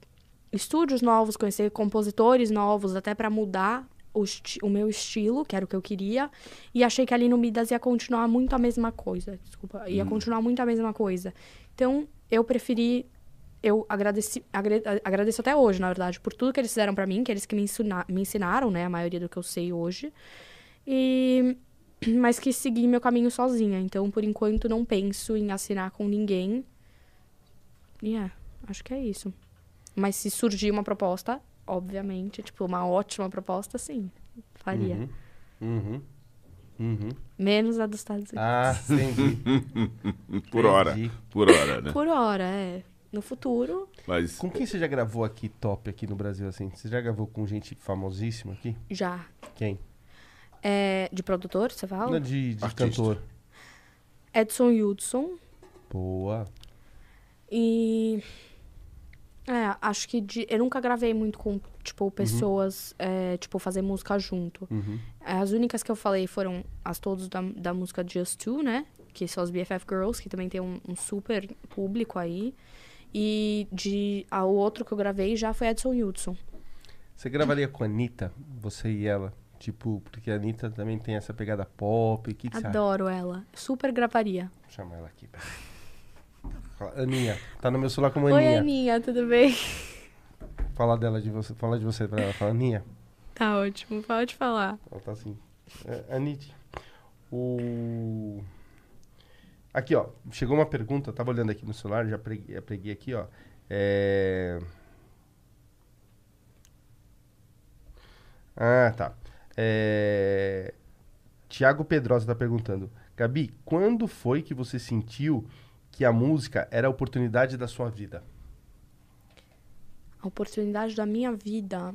estúdios novos, conhecer compositores novos, até pra mudar o, o meu estilo, que era o que eu queria. E achei que ali no Midas ia continuar muito a mesma coisa. Desculpa, ia continuar muito a mesma coisa. Então, eu preferi. Eu agradeci, agre- agradeço até hoje, na verdade, por tudo que eles fizeram pra mim, que eles que me, ensina- me ensinaram, né, a maioria do que eu sei hoje. E (clears throat) mas que segui meu caminho sozinha. Então, por enquanto, não penso em assinar com ninguém. E é, acho que é isso. Mas se surgir uma proposta, obviamente, tipo, uma ótima proposta, sim, faria. Uhum. Uhum. Uhum. Menos a dos Estados Unidos. Ah, entendi. (laughs) Por hora. Entendi. Por hora, né? Por hora, é. No futuro, Mas Com quem você já gravou aqui top aqui no Brasil, assim? Você já gravou com gente famosíssima aqui? já. Quem? É, de produtor, você fala? Não, de, de cantor. Edson Hudson. Boa. E. É, acho que de- eu nunca gravei muito com, tipo, pessoas, é, tipo, fazer música junto. Uhum. As únicas que eu falei foram as todas da, da música Just Two, né? que são as BFF Girls, que também tem um, um super público aí. E de a, o outro que eu gravei já foi Edson Hudson. Você gravaria com a Anitta, você e ela? Tipo, porque a Anitta também tem essa pegada pop. Que? Adoro ela. Super gravaria. Vou chamar ela aqui, peraí. Fala, Aninha, tá no meu celular como Oi, Aninha. Aninha, tudo bem? Fala dela de você, fala de você pra ela. Fala, Aninha. Tá ótimo, pode falar. Ela tá assim. É, Anite, o... Aqui, ó. Chegou uma pergunta, tava olhando aqui no celular, já preguei, já preguei aqui, ó. É... Ah, tá. É... Tiago Pedrosa tá perguntando. Gabi, quando foi que você sentiu que a música era a oportunidade da sua vida? A oportunidade da minha vida.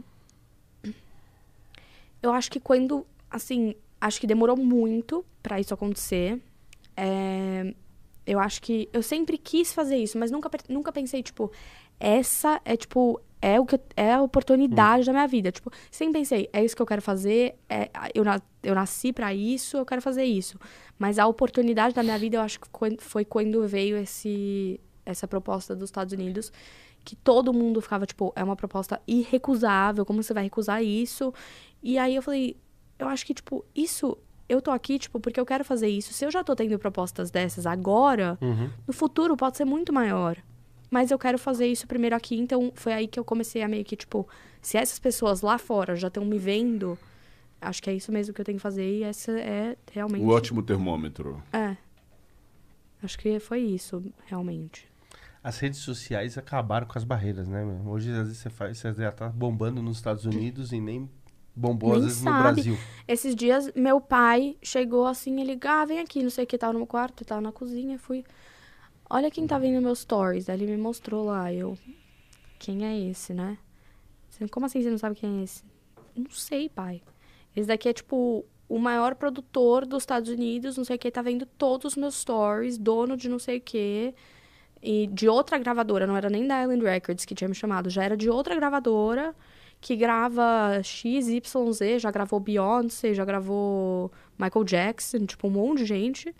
Eu acho que quando. Assim, acho que demorou muito pra isso acontecer. É, eu acho que. Eu sempre quis fazer isso, mas nunca, nunca pensei, tipo, essa é, tipo. É, o que, eu- é a oportunidade da minha vida. Tipo, sempre pensei, é isso que eu quero fazer, é, eu, na- eu nasci pra isso, eu quero fazer isso. Mas a oportunidade da minha vida, eu acho que foi- quando veio esse, essa proposta dos Estados Unidos, que todo mundo ficava, tipo, é uma proposta irrecusável, como você vai recusar isso? E aí eu falei, eu acho que, tipo, isso, eu tô aqui, tipo, porque eu quero fazer isso. Se eu já tô tendo propostas dessas agora, no futuro pode ser muito maior. Mas eu quero fazer isso primeiro aqui, então foi aí que eu comecei a meio que, tipo, se essas pessoas lá fora já estão me vendo, acho que é isso mesmo que eu tenho que fazer e essa é realmente. O ótimo termômetro. É. Acho que foi isso, realmente. As redes sociais acabaram com as barreiras, né? meu? Hoje, às vezes, você, faz, você já tá bombando nos Estados Unidos e nem bombou, às Nem vezes, no sabe. Brasil. Esses dias, meu pai chegou assim, ele, ah, vem aqui, não sei o que, tava no meu quarto, tava na cozinha, fui. Olha quem tá vendo meus stories. Aí ele me mostrou lá, eu. Quem é esse, né? Como assim você não sabe quem é esse? Não sei, pai. Esse daqui é tipo o maior produtor dos Estados Unidos, não sei o que, tá vendo todos os meus stories, dono de não sei o que. E de outra gravadora, não era nem da Island Records que tinha me chamado, já era de outra gravadora que grava X, Y, Z, já gravou Beyoncé, já gravou Michael Jackson, tipo, um monte de gente.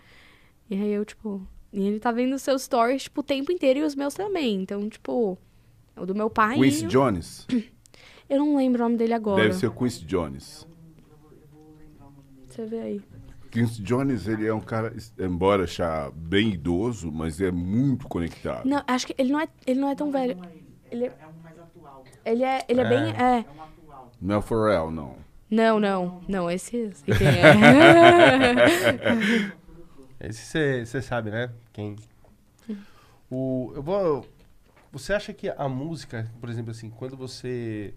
E aí eu, tipo. E ele tá vendo seus stories, tipo, o tempo inteiro e os meus também. Então, tipo, o do meu pai. Quincy Jones? (clears throat) Eu não lembro o nome dele agora. Deve ser o Quincy Jones. Você vê aí. Quincy Jones, ele é um cara, embora já bem idoso, mas é muito conectado. Não, acho que ele não é, ele não é tão velho. Não é ele. Ele é- É um mais atual. Ele é, ele é, É. bem. É. É um atual. Não é o Pharrell, não. Não, não. Não, esse eu (laughs) quem é. (laughs) Esse você sabe, né? Quem? O, eu vou. Você acha que a música, por exemplo, assim, quando você.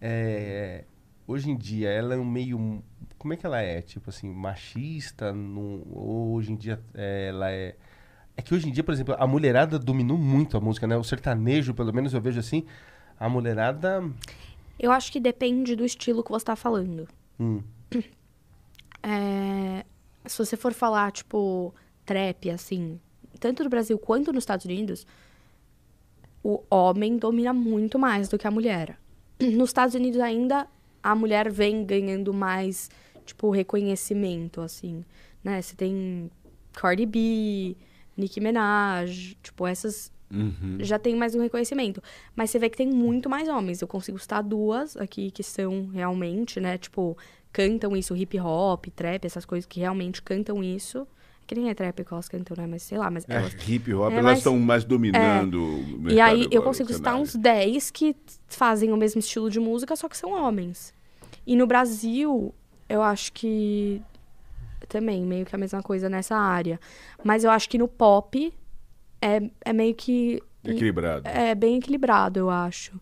É, hoje em dia, ela é um meio. Como é que ela é? Tipo assim, machista? No, ou hoje em dia é, ela é. É que hoje em dia, por exemplo, a mulherada dominou muito a música, né? O sertanejo, pelo menos eu vejo assim. A mulherada. Eu acho que depende do estilo que você tá falando. Hum, É, se você for falar, tipo, trap, assim, tanto no Brasil quanto nos Estados Unidos, o homem domina muito mais do que a mulher. Nos Estados Unidos ainda, a mulher vem ganhando mais, tipo, reconhecimento, assim, né? Você tem Cardi B, Nicki Minaj, tipo, essas Uhum. já tem mais um reconhecimento. Mas você vê que tem muito mais homens. Eu consigo citar duas aqui que são realmente, né? Tipo, cantam isso, hip hop, trap, essas coisas que realmente cantam isso. Que nem é trap que elas cantam, né? Mas sei lá, mas É, elas. hip hop, É, elas mas- estão mais dominando o mercado E aí eu consigo citar uns 10 que fazem o mesmo estilo de música, só que são homens. E no Brasil, eu acho que também meio que a mesma coisa nessa área. Mas eu acho que no pop é, é meio que. Equilibrado. É bem equilibrado, eu acho.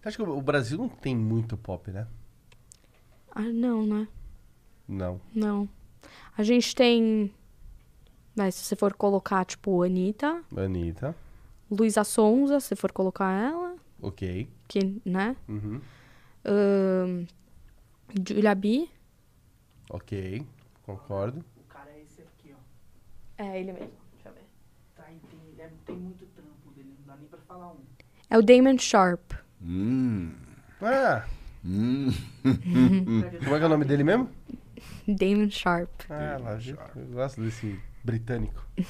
Você acha que o Brasil não tem muito pop, né? Ah, não, né? Não. Não. A gente tem. Vai, se você for colocar, tipo, Anitta, Anitta. Luísa Sonza, se você for colocar ela, Ok. que, né? Uhum. Ahn, Julia B. Ok. Concordo. O cara é esse aqui, ó. É ele mesmo. Deixa eu ver. Tá, tem, ele é- tem muito trampo dele, não dá nem pra falar um. É o Damon Sharp. Hum. Ah, Hum. (laughs) como é que é o nome dele mesmo? Damon Sharp. Ah, lá? Eu gosto desse britânico. (laughs)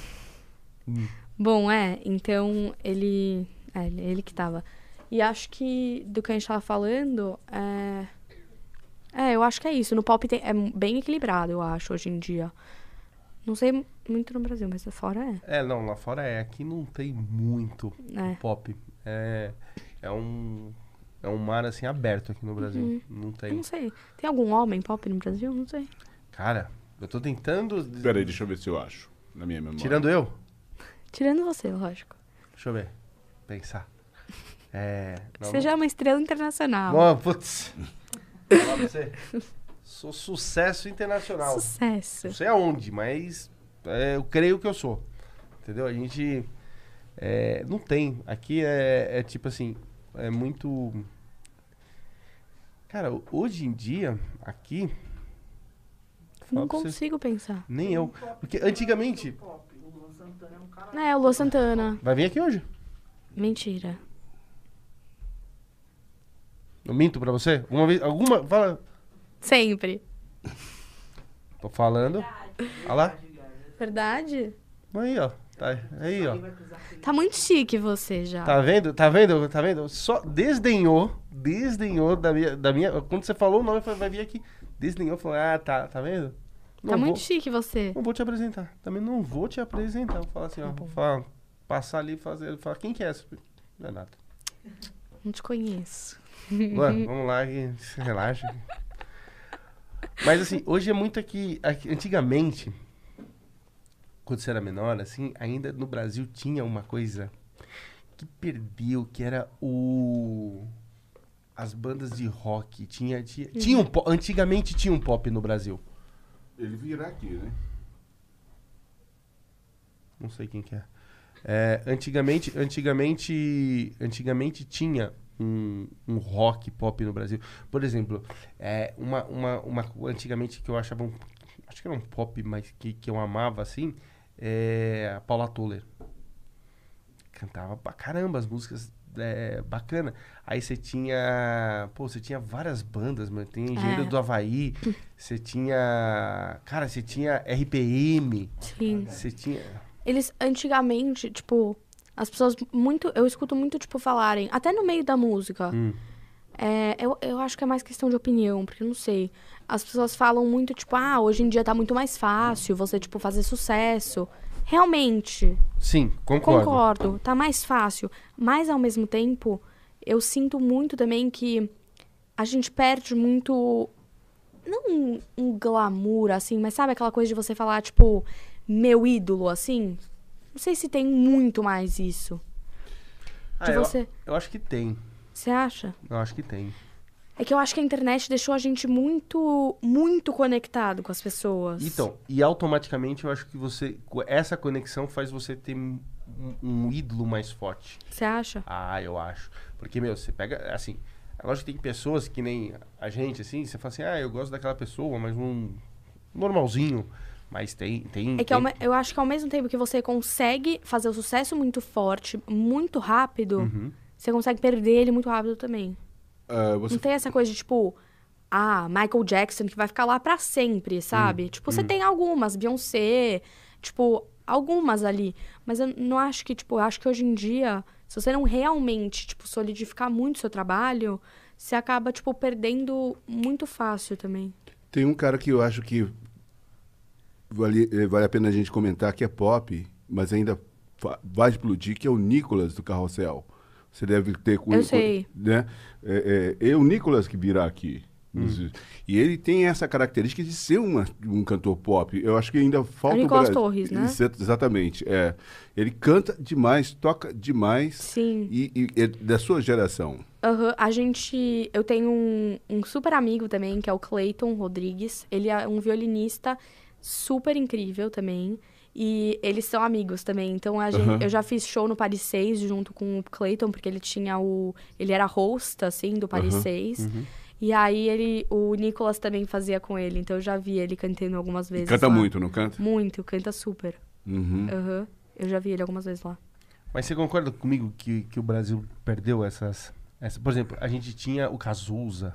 Bom, é, então ele. É, ele- ele que tava. E acho que do que a gente tava falando, é. É, eu acho que é isso. No pop tem- é bem equilibrado, eu acho, hoje em dia. Não sei muito no Brasil, mas fora é. É, não, lá fora é. Aqui não tem muito É. pop. É, é um. É um mar assim aberto aqui no Brasil. Uhum. Não Eu tem. não sei. Tem algum homem pop no Brasil? Não sei. Cara, eu tô tentando. Peraí, deixa eu ver se eu acho. Na minha memória. Tirando eu? Tirando você, lógico. Deixa eu ver. Pensar. É. Não, Você já é uma estrela internacional. não... putz. Falar pra você. Sou sucesso internacional. Sucesso. Não sei aonde, mas é, eu creio que eu sou. Entendeu? A gente é, não tem. Aqui é, é tipo assim, é muito. Cara, hoje em dia, aqui, Não consigo pensar. nem eu. Porque antigamente. Pop, o Luan Santana é um cara. É, o Lua Santana. Vai vir aqui hoje? Mentira. Eu minto pra você? Uma vez. Alguma. Fala. Sempre. Tô falando. Olha lá. Verdade? Aí, ó. Tá aí, ó. Tá muito chique você já. Tá vendo? Tá vendo? Tá vendo? Só desdenhou, desdenhou da minha, da minha. Quando você falou o nome, falou, vai vir aqui. Desdenhou, falou, ah, tá, tá vendo? Tá Não muito vou, chique você. não vou te apresentar. Também não vou te apresentar. Vou falar assim, ó. Vou falar, passar ali e fazer. Falar, quem que é essa? Não é nada. Não te conheço. Luan, (laughs) vamos lá, relaxa. Mas assim, hoje é muito aqui, aqui- Antigamente, quando você era menor, assim, ainda no Brasil tinha uma coisa que perdeu, que era o. As bandas de rock. Tinha, tinha, tinha um po- Antigamente tinha um pop no Brasil. Ele virá aqui, né? Não sei quem que é. É, antigamente, antigamente, antigamente tinha um, um rock pop no Brasil. Por exemplo, é, uma, uma, uma antigamente que eu achava um, acho que era um pop, mas que, que eu amava assim, é a Paula Toller. Cantava pra caramba as músicas é, bacana. Aí você tinha, pô, você tinha várias bandas, mano. Tem Engenheiro É. do Havaí, (laughs) você tinha, cara, você tinha RPM, Sim. você tinha Eles, antigamente, tipo, as pessoas muito. Eu escuto muito, tipo, falarem, até no meio da música. Hum. É, eu, eu acho que é mais questão de opinião, porque eu não sei. As pessoas falam muito, tipo, ah, hoje em dia tá muito mais fácil você, tipo, fazer sucesso. Realmente, Sim, concordo. concordo, tá mais fácil. Mas, ao mesmo tempo, eu sinto muito também que a gente perde muito. Não um, um glamour, assim, mas sabe aquela coisa de você falar, tipo, meu ídolo, assim? Não sei se tem muito mais isso. Ah, eu, você. eu acho que tem. Você acha? Eu acho que tem. É que eu acho que a internet deixou a gente muito, muito conectado com as pessoas. Então, e automaticamente eu acho que você. Essa conexão faz você ter um, um ídolo mais forte. Você acha? Ah, eu acho. Porque, meu, você pega. Assim, é lógico que tem pessoas que nem a gente, assim, você fala assim, ah, eu gosto daquela pessoa, mas um. normalzinho. Mas tem. tem É que tem- eu acho que ao mesmo tempo que você consegue fazer o sucesso muito forte, muito rápido, Uhum. você consegue perder ele muito rápido também. Ah, você Não tem essa coisa de, tipo, ah, Michael Jackson que vai ficar lá pra sempre, sabe? Hum, Tipo, você tem algumas, Beyoncé, tipo, algumas ali. Mas eu não acho que, tipo, eu acho que hoje em dia, se você não realmente, tipo, solidificar muito o seu trabalho, você acaba, tipo, perdendo muito fácil também. Tem um cara que eu acho que vale, eh, vale a pena a gente comentar que é pop, mas ainda vai explodir, que é o Nicolas do Carrossel. Você deve ter com Eu sei. Né? É, é, é o Nicolas que virá aqui. Hum. E ele tem essa característica de ser uma- um cantor pop. Eu acho que ainda falta o Nicolas Torres, né? Exa- Exatamente. É. Ele canta demais, toca demais. Sim. E, e é da sua geração. Aham, A gente. Eu tenho um, um super amigo também, que é o Clayton Rodrigues. Ele é um violinista super incrível também. E eles são amigos também. Então a gente, Aham. eu já fiz show no Paris 6 junto com o Clayton, porque ele tinha o. Ele era host, assim, do Paris Aham, 6. E aí ele. O Nicolas também fazia com ele. Então eu já vi ele cantando algumas vezes. canta lá. muito, não canta? Muito, canta super. Uhum. Eu já vi ele algumas vezes lá. Mas você concorda comigo que, que o Brasil perdeu essas, essa Por exemplo, a gente tinha o Cazuza.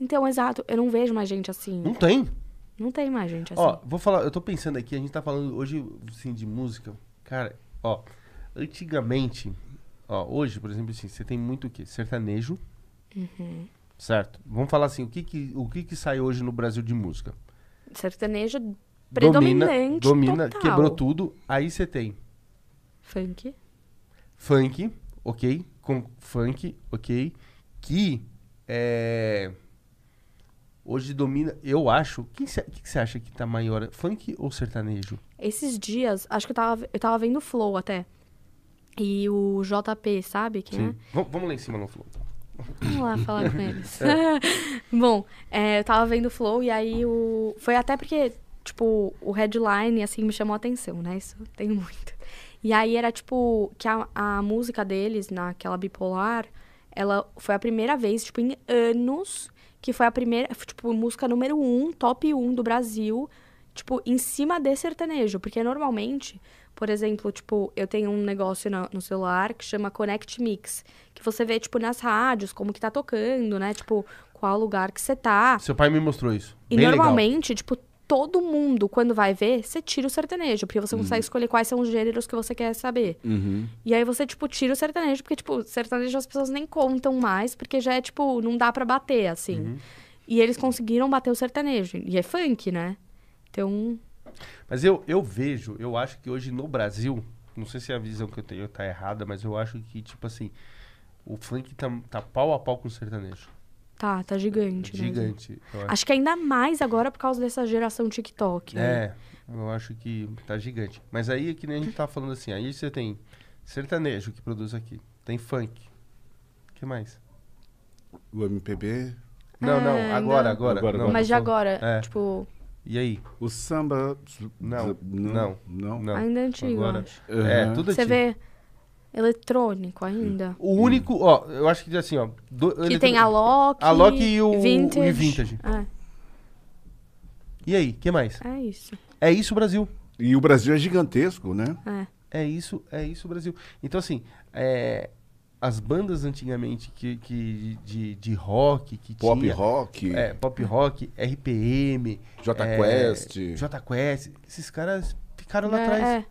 Então, exato, eu não vejo mais gente assim. Não tem. Não tem mais gente assim. Ó, vou falar, eu tô pensando aqui, a gente tá falando hoje, assim, de música. Cara, ó, antigamente, ó, hoje, por exemplo, assim, você tem muito o quê? Sertanejo. Uhum. Certo. Vamos falar assim, o que que, o que que sai hoje no Brasil de música? Sertanejo Domina, predominante domina, total. quebrou tudo. Aí você tem Funk. funk, ok? Com funk, ok? Que é, hoje domina, eu acho. O que você acha que tá maior? Funk ou sertanejo? Esses dias, acho que eu tava, eu tava vendo o Flow até. E o JP, sabe quem é? Vamos, vamos lá em cima no flow. Vamos lá falar com (laughs) eles. (laughs) Bom, é, eu tava vendo o Flow e aí o. Foi até porque, tipo, o headline, assim, me chamou a atenção, né? Isso tem muito. E aí era, tipo, que a, a música deles, naquela bipolar, ela foi a primeira vez, tipo, em anos, que foi a primeira, tipo, música número um, top um do Brasil, tipo, em cima de sertanejo. Porque normalmente, por exemplo, tipo, eu tenho um negócio no, no celular que chama Connect Mix, que você vê, tipo, nas rádios, como que tá tocando, né? Tipo, qual lugar que você tá. Seu pai me mostrou isso. E Bem legal. normalmente, tipo, todo mundo, quando vai ver, você tira o sertanejo, porque você consegue escolher quais são os gêneros que você quer saber. Uhum. E aí você, tipo, tira o sertanejo, porque, tipo, sertanejo as pessoas nem contam mais, porque já é, tipo, não dá pra bater, assim. Uhum. E eles conseguiram bater o sertanejo. E é funk, né? Então, Mas eu, eu vejo, eu acho que hoje no Brasil, não sei se a visão que eu tenho tá errada, mas eu acho que, tipo assim, o funk tá, tá pau a pau com o sertanejo. Tá, tá gigante. né? Gigante. acho. Acho que ainda mais agora por causa dessa geração TikTok. né? É, eu acho que tá gigante. Mas aí é que nem a gente tá falando assim, aí você tem sertanejo que produz aqui, tem funk. O que mais? O MPB, Não, não, É, agora, não. agora. Agora, não. Mas de agora, É. tipo, E aí? o samba. Não, não, não, não. Não. ainda é antigo, agora- acho. É, tudo Você antigo. vê eletrônico ainda. O único, ó, eu acho que assim, ó. do- Que ele- tem a Loki. A Loki e o- Vintage. e Vintage. E aí, que mais? É, é isso. É isso, Brasil. E o Brasil é gigantesco, né? É. É isso, é isso, Brasil. Então, assim, é, as bandas antigamente que, que de, de rock, que Pop tinha... rock, É, pop rock, RPM... J é, Quest. J Quest. Esses caras ficaram lá É, atrás.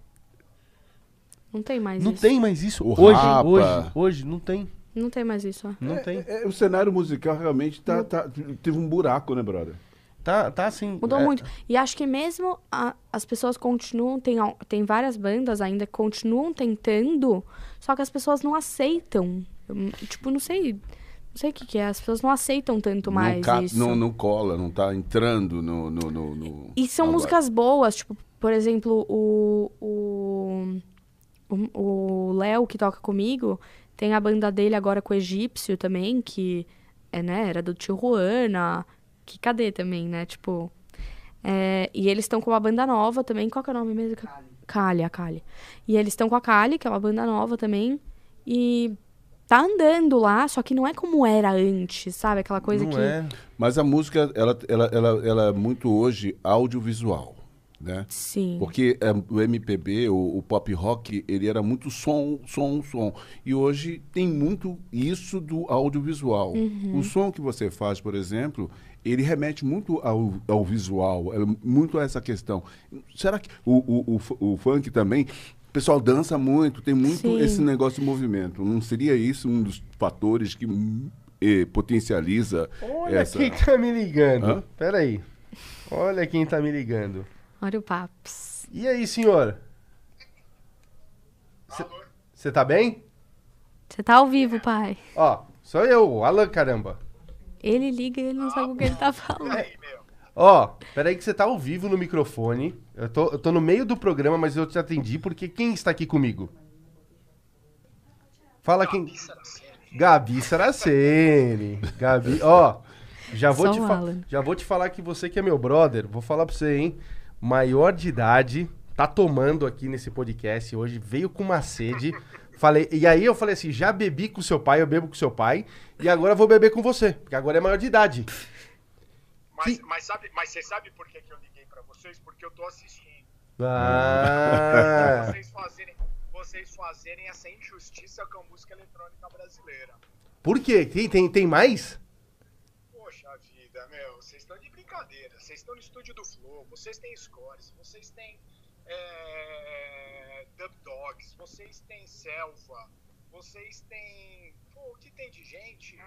É. Não tem mais Não isso. tem mais isso. O hoje, Rapa. hoje, hoje, não tem. Não tem mais isso, ó. Não tem. É, o cenário musical realmente tá, tá- teve um buraco, né, brother? Tá, tá assim... Mudou é, muito. E acho que mesmo a- as pessoas continuam, tem, al- tem várias bandas ainda que continuam tentando, só que as pessoas não aceitam. Hum, Tipo, não sei. Não sei o que, que é. As pessoas não aceitam tanto mais não, ca- isso. não, não cola, não tá entrando no. no, no- no- E são agora. músicas boas, tipo, por exemplo, o. O o- Léo, que toca comigo, tem a banda dele agora com o Egípcio também, que é, né, era do Tio Juana, que cadê também, né? Tipo. é, e eles estão com uma banda nova também. Qual que é o nome mesmo? Kali, a Kali. E eles estão com a Kali, que é uma banda nova também. E tá andando lá, só que não é como era antes, sabe? Aquela coisa não que. é. Mas a música, ela, ela, ela, ela é muito hoje audiovisual, né? Sim. Porque é, o MPB, o, o pop rock, ele era muito som, som, som. E hoje tem muito isso do audiovisual. O som que você faz, por exemplo, ele remete muito ao, ao visual, é muito a essa questão. Será que o, o, o, fu- o funk também, o pessoal dança muito, tem muito Sim. esse negócio de movimento. Não seria isso um dos fatores que eh, potencializa Olha essa... quem tá me ligando. Hã? Pera aí. Olha quem tá me ligando. Olha o Paps. E aí, senhor? Você tá bem? Você tá ao vivo, pai. Ó, sou eu, o Alan, caramba. Ele liga e ele não sabe o que ele tá (laughs) falando. Ó, peraí que você tá ao vivo no microfone. Eu tô, eu tô no meio do programa, mas eu te atendi porque quem está aqui comigo? Fala quem. Gabi Saraceni. Gabi, ó. Já vou, Só te o fa- Alan. já vou te falar que você que é meu brother, vou falar pra você, hein? Maior de idade, tá tomando aqui nesse podcast hoje, veio com uma sede. Falei, e aí eu falei assim: já bebi com seu pai, eu bebo com seu pai, e agora eu vou beber com você, porque agora é maior de idade. Mas, Que- mas, sabe, mas você sabe por que, que eu liguei pra vocês? Porque eu tô assistindo. Ah, Vocês fazerem, vocês fazerem essa injustiça com a música eletrônica brasileira. por quê? Tem, tem, tem mais? Poxa, vida, meu, vocês estão de brincadeira. Vocês estão no estúdio do Flow, vocês têm scores, vocês têm é, Dub Dogs, vocês têm Selva, vocês têm. Pô, o que tem de gente?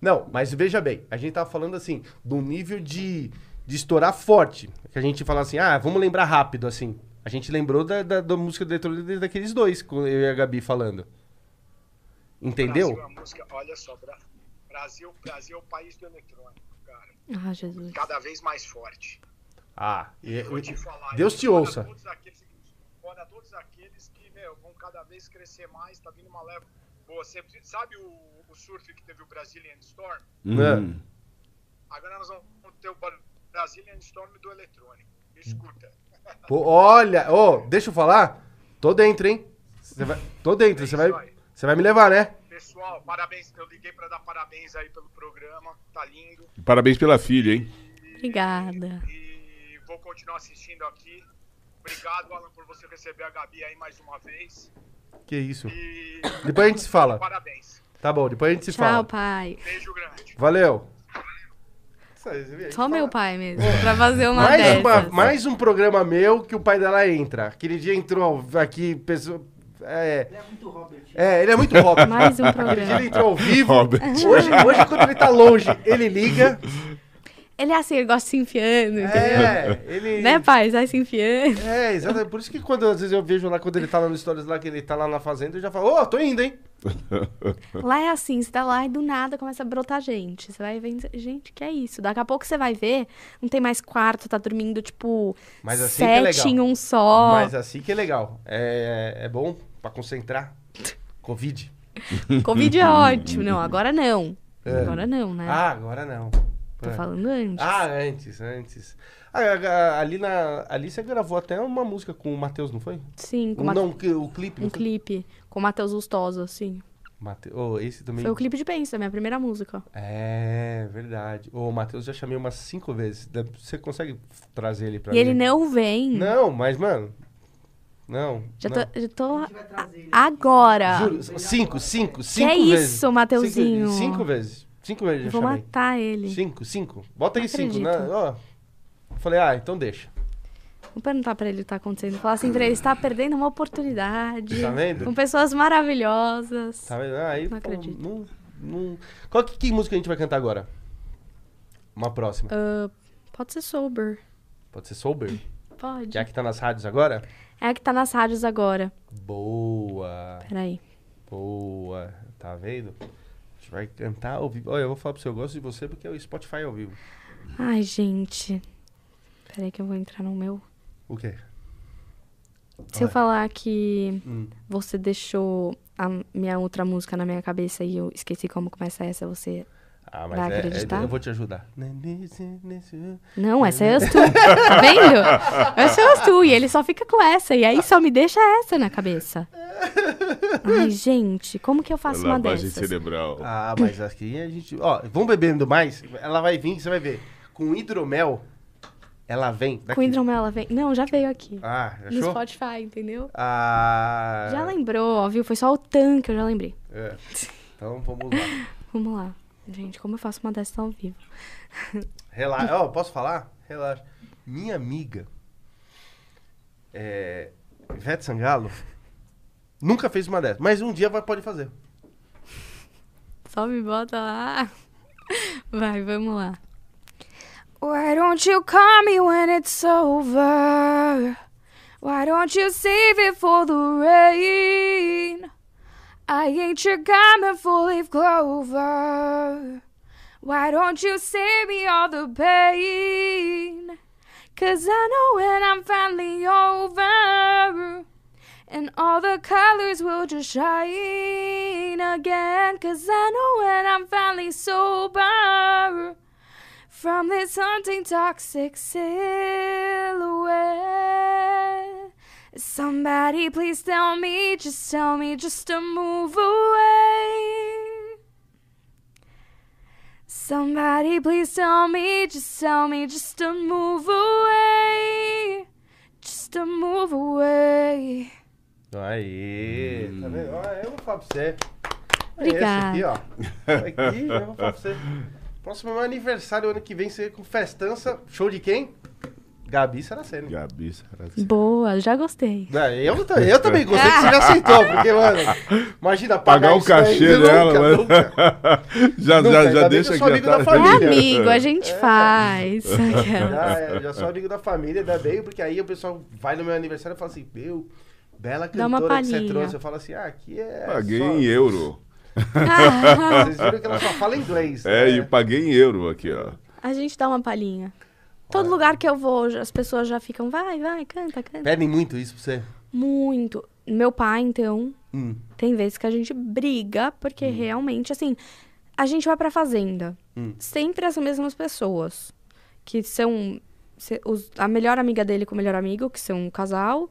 Não, mas veja bem, a gente tava falando assim, do nível de, de estourar forte. Que a gente fala assim, ah, vamos lembrar rápido, assim. A gente lembrou da, da, da música do eletrônico daqueles dois, com eu e a Gabi falando. Entendeu? Brasil é música, olha só, Brasil, Brasil é o país do eletrônico, cara. Ah, Jesus. Cada vez mais forte. Ah, e- Vou te falar. Deus te ouça. Todos aqueles, fora todos aqueles que, meu, vão cada vez crescer mais, tá vindo uma leva boa. Você sabe o, o surf que teve o Brazilian Storm? Uhum. Agora nós vamos ter o Brazilian Storm do eletrônico. Escuta. (laughs) Pô, olha, ô, deixa eu falar. Tô dentro, hein? Vai, tô dentro, você vai, você vai me levar, né? Pessoal, parabéns. Eu liguei pra dar parabéns aí pelo programa. Tá lindo. Parabéns pela filha, hein? Obrigada. E vou continuar assistindo aqui. Obrigado, Alan, por você receber a Gabi aí mais uma vez. Que isso. E Depois a gente se fala. parabéns. Tá bom, depois a gente se Tchau, fala. pai. Beijo grande. Valeu. Só meu pai mesmo, pra fazer uma Mais, uma, mais um programa meu que o pai dela entra. Aquele dia entrou aqui, pessoa. É, Ele é muito Robert. é, ele é muito Robert. Mais um dia ele programa. entrou ao vivo. Robert. Hoje, hoje, quando ele tá longe, ele liga. Ele é assim, ele gosta de se enfiando? É, ele. Né, pai? Sai se enfiando. É, exatamente. Por isso que quando às vezes eu vejo lá, quando ele tá lá no Stories lá, que ele tá lá na fazenda, eu já falo, ô, tô indo, hein? (laughs) Lá é assim, você tá lá e do nada começa a brotar gente. Você vai vendo, gente, que é isso? Daqui a pouco você vai ver, não tem mais quarto, tá dormindo, tipo, Mas assim que é sete legal. em um só. Mas assim que é legal. É, é bom pra concentrar. Covid. (laughs) Covid é ótimo. Não, agora não. É. Agora não, né? Ah, agora não. Tô É. falando antes. Ah, antes, antes. Ah, ali, na, ali você gravou até uma música com o Matheus, não foi? Sim, com Um, uma- Não, o clipe. um foi? clipe com o Matheus Lustosa, assim. Mate... Oh, esse também. Foi o clipe de Pensa, minha primeira música. É, verdade. O Matheus já chamei umas cinco vezes. Você consegue trazer ele pra e ele mim? não vem. Não, mas, mano. Não. Já não. tô, já tô agora. Juro, cinco, cinco, cinco é vezes. isso, Mateuzinho? Cinco, cinco vezes. Cinco vezes eu já vou chamei. matar ele. Cinco, cinco. Bota aí cinco, né? acredito. Ó. Falei, ah, então deixa. Vou perguntar pra ele o que tá acontecendo. Falar assim pra ele, está perdendo uma oportunidade. Tá vendo? Com pessoas maravilhosas. Tá vendo? Ah, Aí, Não pô, acredito. não- não- Qual que, que música a gente vai cantar agora? Uma próxima. Ah, pode ser sober. Pode ser Sober? Pode. Que a que tá nas rádios agora? É a que tá nas rádios agora. Boa. Peraí. Boa. Tá vendo? A gente vai cantar ao vivo. Olha, eu vou falar pro seu eu gosto de você porque é o Spotify ao vivo. Ai, gente. Peraí que eu vou entrar no meu. O quê? Se eu falar que Hum. você deixou a minha outra música na minha cabeça e eu esqueci como começa essa, você. Ah, Vai mas é, acreditar? é- eu vou te ajudar. Não, essa é as tu. Tá vendo? Essa é as tu. E ele só fica com essa. E aí só me deixa essa na cabeça. Ai, gente, como que eu faço uma Lavagem dessas? cerebral. Ah, mas aqui a gente. Ó, vamos bebendo mais? Ela vai vir, você vai ver. Com hidromel, ela vem. Daqui. Com hidromel ela vem. Não, já veio aqui. Ah, No achou? Spotify, entendeu? Ah. Já lembrou, ó, viu? Foi só o tanque, eu já lembrei. É. Então vamos lá. (laughs) Vamos lá. Gente, como eu faço uma dessas ao vivo? Relaxa. Ó, posso falar? Relaxa. Minha amiga, é, Ivete Sangalo, nunca fez uma dessas. Mas um dia vai, pode fazer. Só me bota lá. Vai, vamos lá. Why don't you call me when it's over? Why don't you save it for the rain? I ain't your common full leaf clover. Why don't you save me all the pain? Cause I know when I'm finally over. And all the colors will just shine again. Cause I know when I'm finally sober from this haunting toxic silhouette. Somebody please tell me, just tell me just to move away. Somebody please tell me, just tell me just to move away. Just to move away. Aê, tá vendo? Ó, eu vou falar pra você. Obrigada. É aqui, ó. Aqui, eu vou falar pra você. Próximo é meu aniversário, ano que vem, você com festança. Show de quem? Gabi Saraceni. Gabi Saraceni. Boa, já gostei. É, Eu, eu também gostei que você já aceitou, (laughs) porque, mano, imagina pagar, Pagar o daí, cachê nunca, dela, né? nunca. (laughs) já, Nunca, já, ainda já bem deixa que eu sou amigo da tá- É família. amigo, a gente faz. Já, é, (laughs) já sou amigo da família, ainda bem, porque aí o pessoal vai no meu aniversário e fala assim, meu, bela cantora que você palhinha. trouxe. Eu falo assim, ah, aqui é Paguei só... em euro. Vocês viram que ela só fala inglês. É, né? e paguei em euro aqui, ó. A gente dá uma palhinha. Todo lugar que eu vou, as pessoas já ficam, vai, vai, canta, canta. Pedem muito isso pra você? Muito. Meu pai, então, Hum. tem vezes que a gente briga, porque realmente, assim, a gente vai pra fazenda. Hum. Sempre as mesmas pessoas. Que são se- os- a melhor amiga dele com o melhor amigo, que são um casal.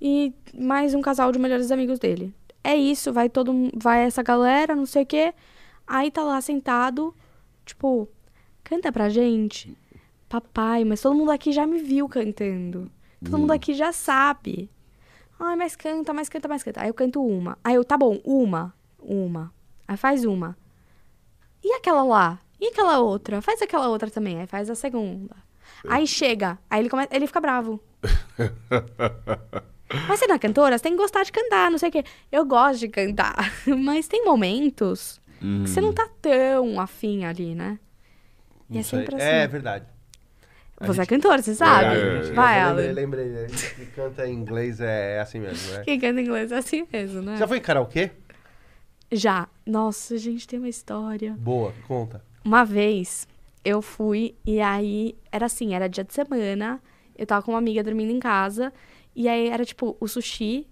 E mais um casal de melhores amigos dele. É isso, vai todo vai essa galera, não sei o quê. Aí tá lá sentado, tipo, canta pra gente. Papai, mas todo mundo aqui já me viu cantando. Todo mundo aqui já sabe. Ai, mas canta, mais canta, mais canta. Aí eu canto uma. Aí eu, tá bom, uma. Uma. Aí faz uma. E aquela lá? E aquela outra? Faz aquela outra também. Aí faz a segunda. Aí chega. Aí ele, começa, ele fica bravo. (laughs) mas você não é cantora? Você tem que gostar de cantar, não sei o quê. Eu gosto de cantar. (laughs) Mas tem momentos que você não tá tão afim ali, né? E é sempre assim. É verdade. A Você é gente- cantora, você sabe? É, é, é. Vai, eu lembrei, Alan. lembrei. né? Que canta em inglês é, é assim mesmo, né? Quem canta inglês é assim mesmo, né? Já foi em karaokê? Já. Nossa, a gente tem uma história. Boa, conta. Uma vez eu fui e aí era assim, era dia de semana, eu tava com uma amiga dormindo em casa e aí era tipo o sushi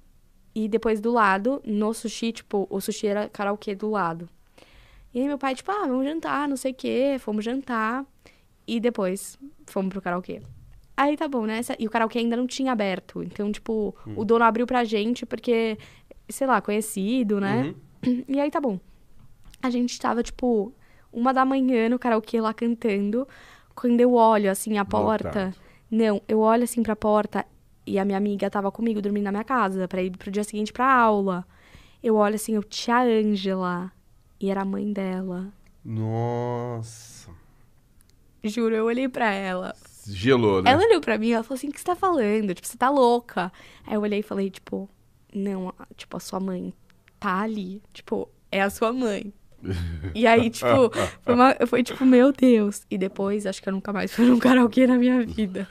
e depois do lado, no sushi, tipo, o sushi era karaokê do lado. E aí meu pai, tipo, ah, vamos jantar, não sei o quê, fomos jantar e depois fomos pro karaokê. Aí tá bom, né? E o karaokê ainda não tinha aberto. Então, tipo, o dono abriu pra gente porque, sei lá, conhecido, né? Uhum. (clears throat) E aí tá bom. A gente tava, tipo, uma da manhã no karaokê lá cantando. Quando eu olho, assim, a porta. Não, eu olho assim pra porta e a minha amiga tava comigo dormindo na minha casa pra ir pro dia seguinte pra aula. Eu olho assim, eu, tia Ângela. E era a mãe dela. Nossa. Juro, eu olhei pra ela. Gelou, né? Ela olhou pra mim e ela falou assim: o que você tá falando? Tipo, você tá louca. Aí eu olhei e falei, tipo, não, tipo, a sua mãe tá ali. Tipo, é a sua mãe. E aí, tipo, foi, uma- foi tipo, meu Deus. E depois, acho que eu nunca mais fui num karaokê na minha vida.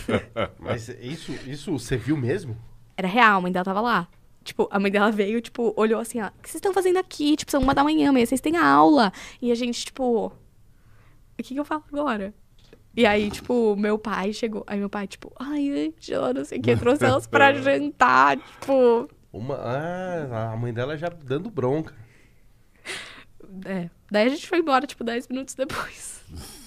(laughs) Mas isso, isso você viu mesmo? Era real, a mãe dela tava lá. Tipo, a mãe dela veio, tipo, olhou assim, ó, o que vocês estão fazendo aqui? Tipo, são uma da manhã, amanhã vocês têm aula. E a gente, tipo, o que, que eu falo agora? E aí, tipo, meu pai chegou. Aí meu pai, tipo, ai, Angela, não sei o que, trouxe elas pra (laughs) jantar, tipo. Uma, ah, a mãe dela já dando bronca. É. Daí a gente foi embora, tipo, 10 minutos depois. (laughs)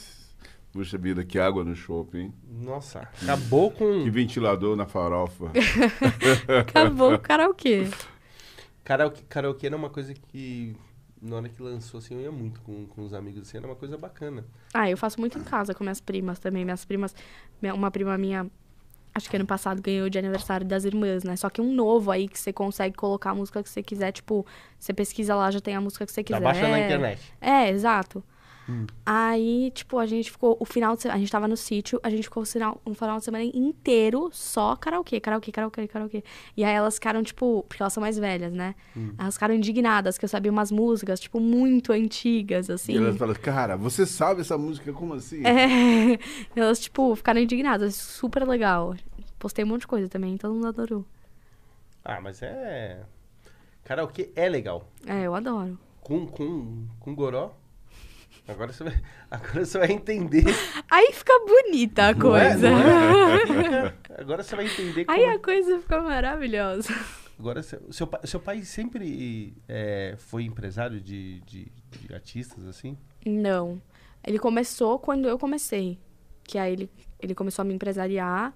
Puxa vida, que água no shopping. Nossa, acabou com. Que ventilador na farofa. (laughs) Acabou o karaokê. Karaokê, karaokê era uma coisa que, na hora que lançou, assim, eu ia muito com, com os amigos, assim, era uma coisa bacana. Ah, eu faço muito em casa com minhas primas também. Minhas primas, minha- uma prima minha, acho que ano passado ganhou de aniversário das irmãs, né? Só que um novo aí que você consegue colocar a música que você quiser, tipo, você pesquisa lá, já tem a música que você Já quiser. baixa na internet. É, exato. Aí, tipo, a gente ficou o final de semana, a gente tava no sítio, a gente ficou o final, um final de semana inteiro só karaokê, karaokê, karaokê, karaokê. E aí elas ficaram, tipo, porque elas são mais velhas, né? Elas ficaram indignadas que eu sabia umas músicas, tipo, muito antigas, assim. E elas falam, cara, você sabe essa música como assim? É, (laughs) elas, tipo, ficaram indignadas. Super legal. Postei um monte de coisa também, todo mundo adorou. Ah, mas é. Karaokê é legal. É, eu adoro. Com, com, com goró. Agora você, vai, (laughs) agora você vai entender. (laughs) Aí fica bonita a Não é? coisa. Não é? (laughs) Agora você vai entender como. Aí a coisa fica maravilhosa. Agora, seu, seu, pai, sempre é, foi empresário de, de, de artistas, assim? Não. Ele começou quando eu comecei. Que aí ele, ele começou a me empresariar.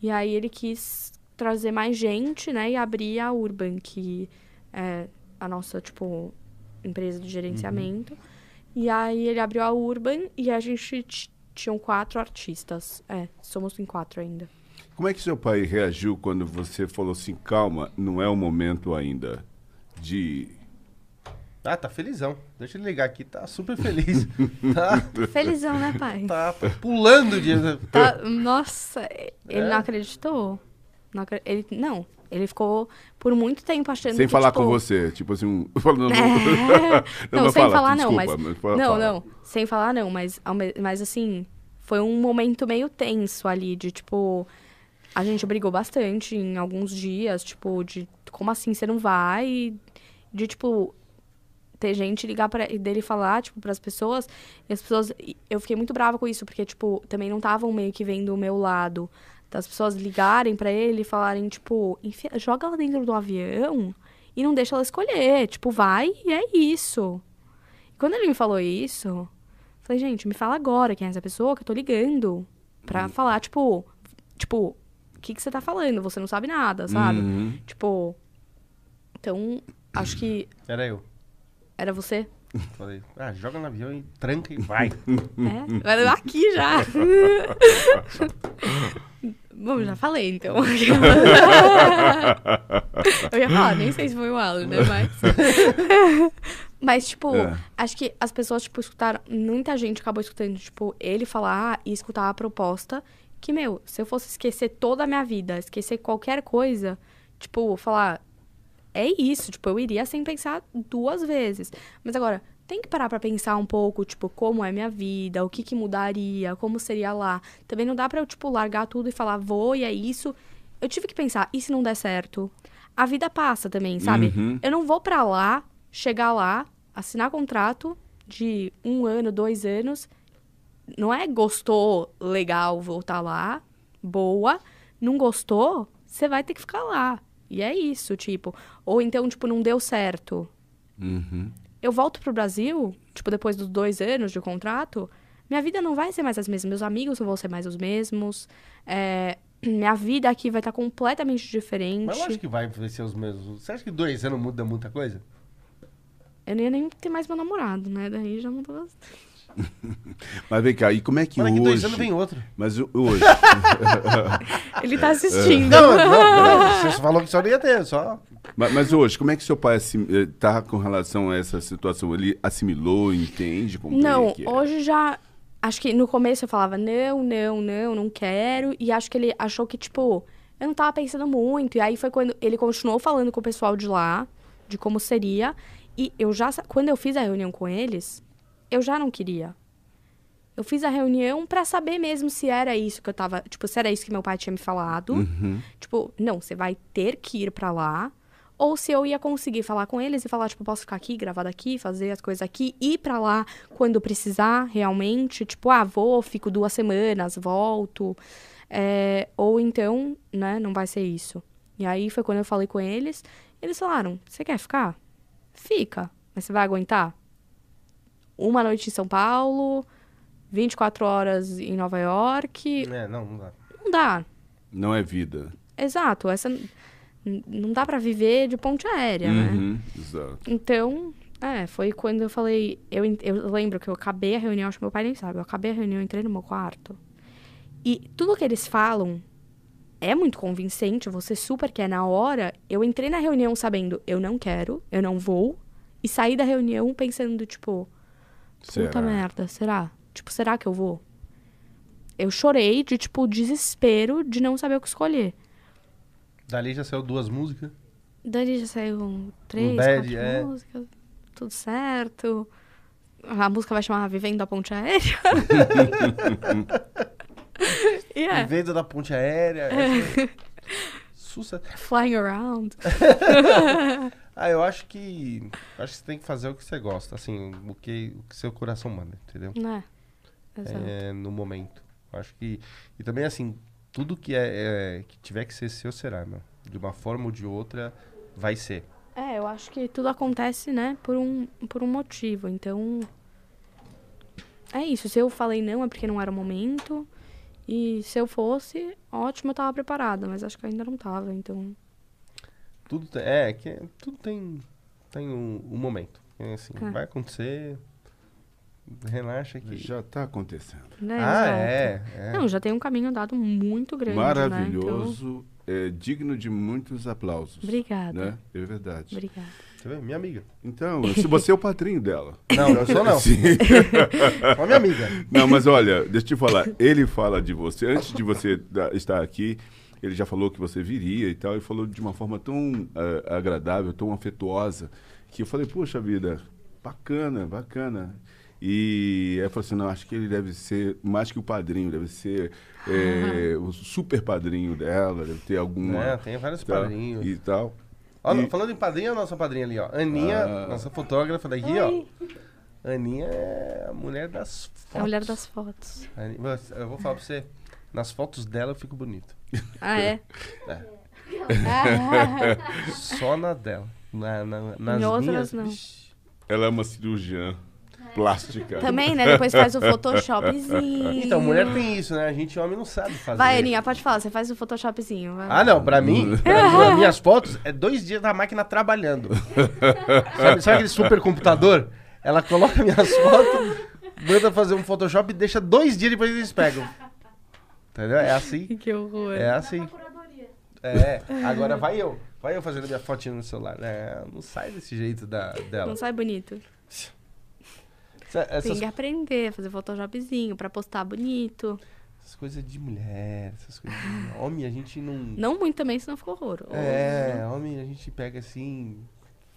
E aí ele quis trazer mais gente, né? E abrir a Urban, que é a nossa, tipo, empresa de gerenciamento. E aí ele abriu a Urban e a gente tinham quatro artistas. É, somos em quatro ainda. Como é que seu pai reagiu quando você falou assim, calma, não é o momento ainda de Ah, tá felizão. Deixa ele ligar aqui, tá super feliz. (laughs) tá, Felizão, né, pai? tá pulando de. Tá- nossa, ele É? não acreditou. Não, ele, não, ele ficou por muito tempo achando Sem que, falar tipo, com você, tipo assim, um... (laughs) falando- É. (laughs) Não, mas sem fala, falar não, desculpa, mas... fala- não, fala. não, sem falar não, mas, mas assim, foi um momento meio tenso ali, de tipo... A gente brigou bastante em alguns dias, tipo, de como assim você não vai? De, tipo, ter gente ligar pra, dele falar, tipo, pras pessoas. E as pessoas. e Eu fiquei muito brava com isso, porque, tipo, também não estavam meio que vendo o meu lado. Das pessoas ligarem pra ele e falarem, tipo, "Enfia- joga ela dentro do avião e não deixa ela escolher. Tipo, vai e é isso. E quando ele me falou isso, falei, gente, me fala agora quem é essa pessoa que eu tô ligando. Pra falar, tipo, tipo, o que, que você tá falando? Você não sabe nada, sabe? Uhum. Tipo. Então, acho que Era eu. era você. Falei, ah, joga no avião e tranca e vai. (laughs) É, Era aqui já. (laughs) Bom, já falei, então. (laughs) Eu ia falar, nem sei se foi o Alan, né? Mas. Mas, tipo, É. acho que as pessoas, tipo, escutaram. Muita gente acabou escutando, tipo, ele falar e escutar a proposta. Que, meu, se eu fosse esquecer toda a minha vida, esquecer qualquer coisa, tipo, falar. É isso, tipo, eu iria sem pensar duas vezes. Mas agora, tem que parar pra pensar um pouco, tipo, como é minha vida, o que que mudaria, como seria lá. Também não dá pra eu, tipo, largar tudo e falar, vou e é isso. Eu tive que pensar, e se não der certo? A vida passa também, sabe? Uhum. Eu não vou pra lá, chegar lá, assinar contrato de um ano, dois anos. Não é gostou, legal, voltar lá, boa. Não gostou, você vai ter que ficar lá. E é isso, tipo. Ou então, tipo, não deu certo. Uhum. Eu volto pro Brasil, tipo, depois dos dois anos de contrato, minha vida não vai ser mais as mesmas. Meus amigos não vão ser mais os mesmos. é, (clears throat) minha vida aqui vai estar completamente diferente. Mas lógico que vai ser os mesmos. Você acha que dois anos muda muita coisa? Eu não ia nem ter mais meu namorado, né? Daí já mudou bastante. (laughs) Mas vem cá, e como é que Mas daqui hoje... dois anos vem outro. Mas o- hoje... (laughs) Ele tá assistindo. Não, não, não, você falou que só não ia ter, só. mas, mas hoje, como é que seu pai assim, eh, tá com relação a essa situação? Ele assimilou, entende? Como Não, que é? hoje já. Acho que no começo eu falava não, não, não, não quero. E acho que ele achou que, tipo, eu não tava pensando muito. E aí foi quando ele continuou falando com o pessoal de lá, de como seria. E eu já. Quando eu fiz a reunião com eles, eu já não queria. Eu fiz a reunião pra saber mesmo se era isso que eu tava. Tipo, se era isso que meu pai tinha me falado. Uhum. Tipo, não, você vai ter que ir pra lá. Ou se eu ia conseguir falar com eles e falar, tipo, posso ficar aqui, gravar daqui, fazer as coisas aqui, ir pra lá quando precisar, realmente. Tipo, ah, vou, fico duas semanas, volto. É, ou então, né, não vai ser isso. E aí foi quando eu falei com eles. Eles falaram, você quer ficar? Fica. Mas você vai aguentar? Uma noite em São Paulo, 24 horas em Nova York. É, não, não dá. Não dá. Não é vida. Exato, essa não dá pra viver de ponte aérea, né? Uhum, Exato. Então, é, foi quando eu falei, eu, eu lembro que eu acabei a reunião, acho que meu pai nem sabe, eu acabei a reunião, entrei no meu quarto. E tudo que eles falam é muito convincente, você super quer na hora. Eu entrei na reunião sabendo, eu não quero, eu não vou, e saí da reunião pensando, tipo, Puta Será? merda, será? Tipo, será que eu vou? Eu chorei de, tipo, desespero de não saber o que escolher. Dali já saiu duas músicas. Daí já saiu três, bad, quatro é. músicas, tudo certo. A música vai chamar Vivendo da (laughs) Ponte Aérea. é, Venda da ponte aérea. essa- Sussa. Flying Around. (laughs) Ah, eu acho que. Acho que você tem que fazer o que você gosta, assim, o que, o que seu coração manda, entendeu? né? Exato. É, no momento. Acho que. E também, assim, tudo que é, é- que tiver que ser seu será, meu. De uma forma ou de outra, vai ser. É, eu acho que tudo acontece, né, por um, por um motivo. Então. É isso. Se eu falei não, é porque não era o momento. E se eu fosse, ótimo, eu tava preparada. Mas acho que ainda não tava, então. Tudo tem, é, que tudo tem, tem um, um momento. É assim, É. vai acontecer. Relaxa que. Já tá acontecendo. Né? ah, é, é. Não, já tem um caminho andado muito grande. Né? Então, Maravilhoso. é digno de muitos aplausos. Obrigada. Né? É verdade. Obrigada. Você vê? Minha amiga. Então, se você é o padrinho dela. Não, eu sou não. (laughs) Sim. Só minha amiga. Não, mas olha, deixa eu te falar. Ele fala de você, antes de você estar aqui, ele já falou que você viria e tal, e falou de uma forma tão eh, agradável, tão afetuosa, que eu falei, poxa vida, bacana, bacana. E eu falei assim, não, acho que ele deve ser mais que o padrinho, deve ser eh, (laughs) o super padrinho dela, deve ter alguma... É, tem vários tal, padrinhos. E tal. Ó, E- falando em padrinha, a nossa padrinha ali, ó. Aninha, Ah. nossa fotógrafa daqui, ó. Aninha é a mulher das fotos. A mulher das fotos. Eu vou falar pra você, nas fotos dela eu fico bonito. Ah, é? (laughs) É. Ah, (laughs) Só na dela. Na, na, nas Em outras, minhas, não. Ela é uma cirurgiã plástica. Também, né? Depois faz o Photoshopzinho. Então, mulher tem isso, né? A gente homem não sabe fazer. Vai, Aninha, pode falar. Você faz o Photoshopzinho. vai. Ah, não, pra mim, (laughs) pra mim, as minhas fotos é dois dias da máquina trabalhando. sabe, sabe aquele supercomputador? Ela coloca minhas fotos, manda fazer um Photoshop e deixa dois dias depois eles pegam. Entendeu? É assim. (laughs) Que horror. É assim. É, agora vai eu. Vai eu fazendo minha fotinha no celular. É, não sai desse jeito da, dela. Não sai bonito. Essa- Tem Essas, que aprender a fazer Photoshopzinho pra postar bonito. essas coisas de mulher, essas coisas de homem, a gente não. Não muito também, senão fica horror. É, homem a gente pega assim,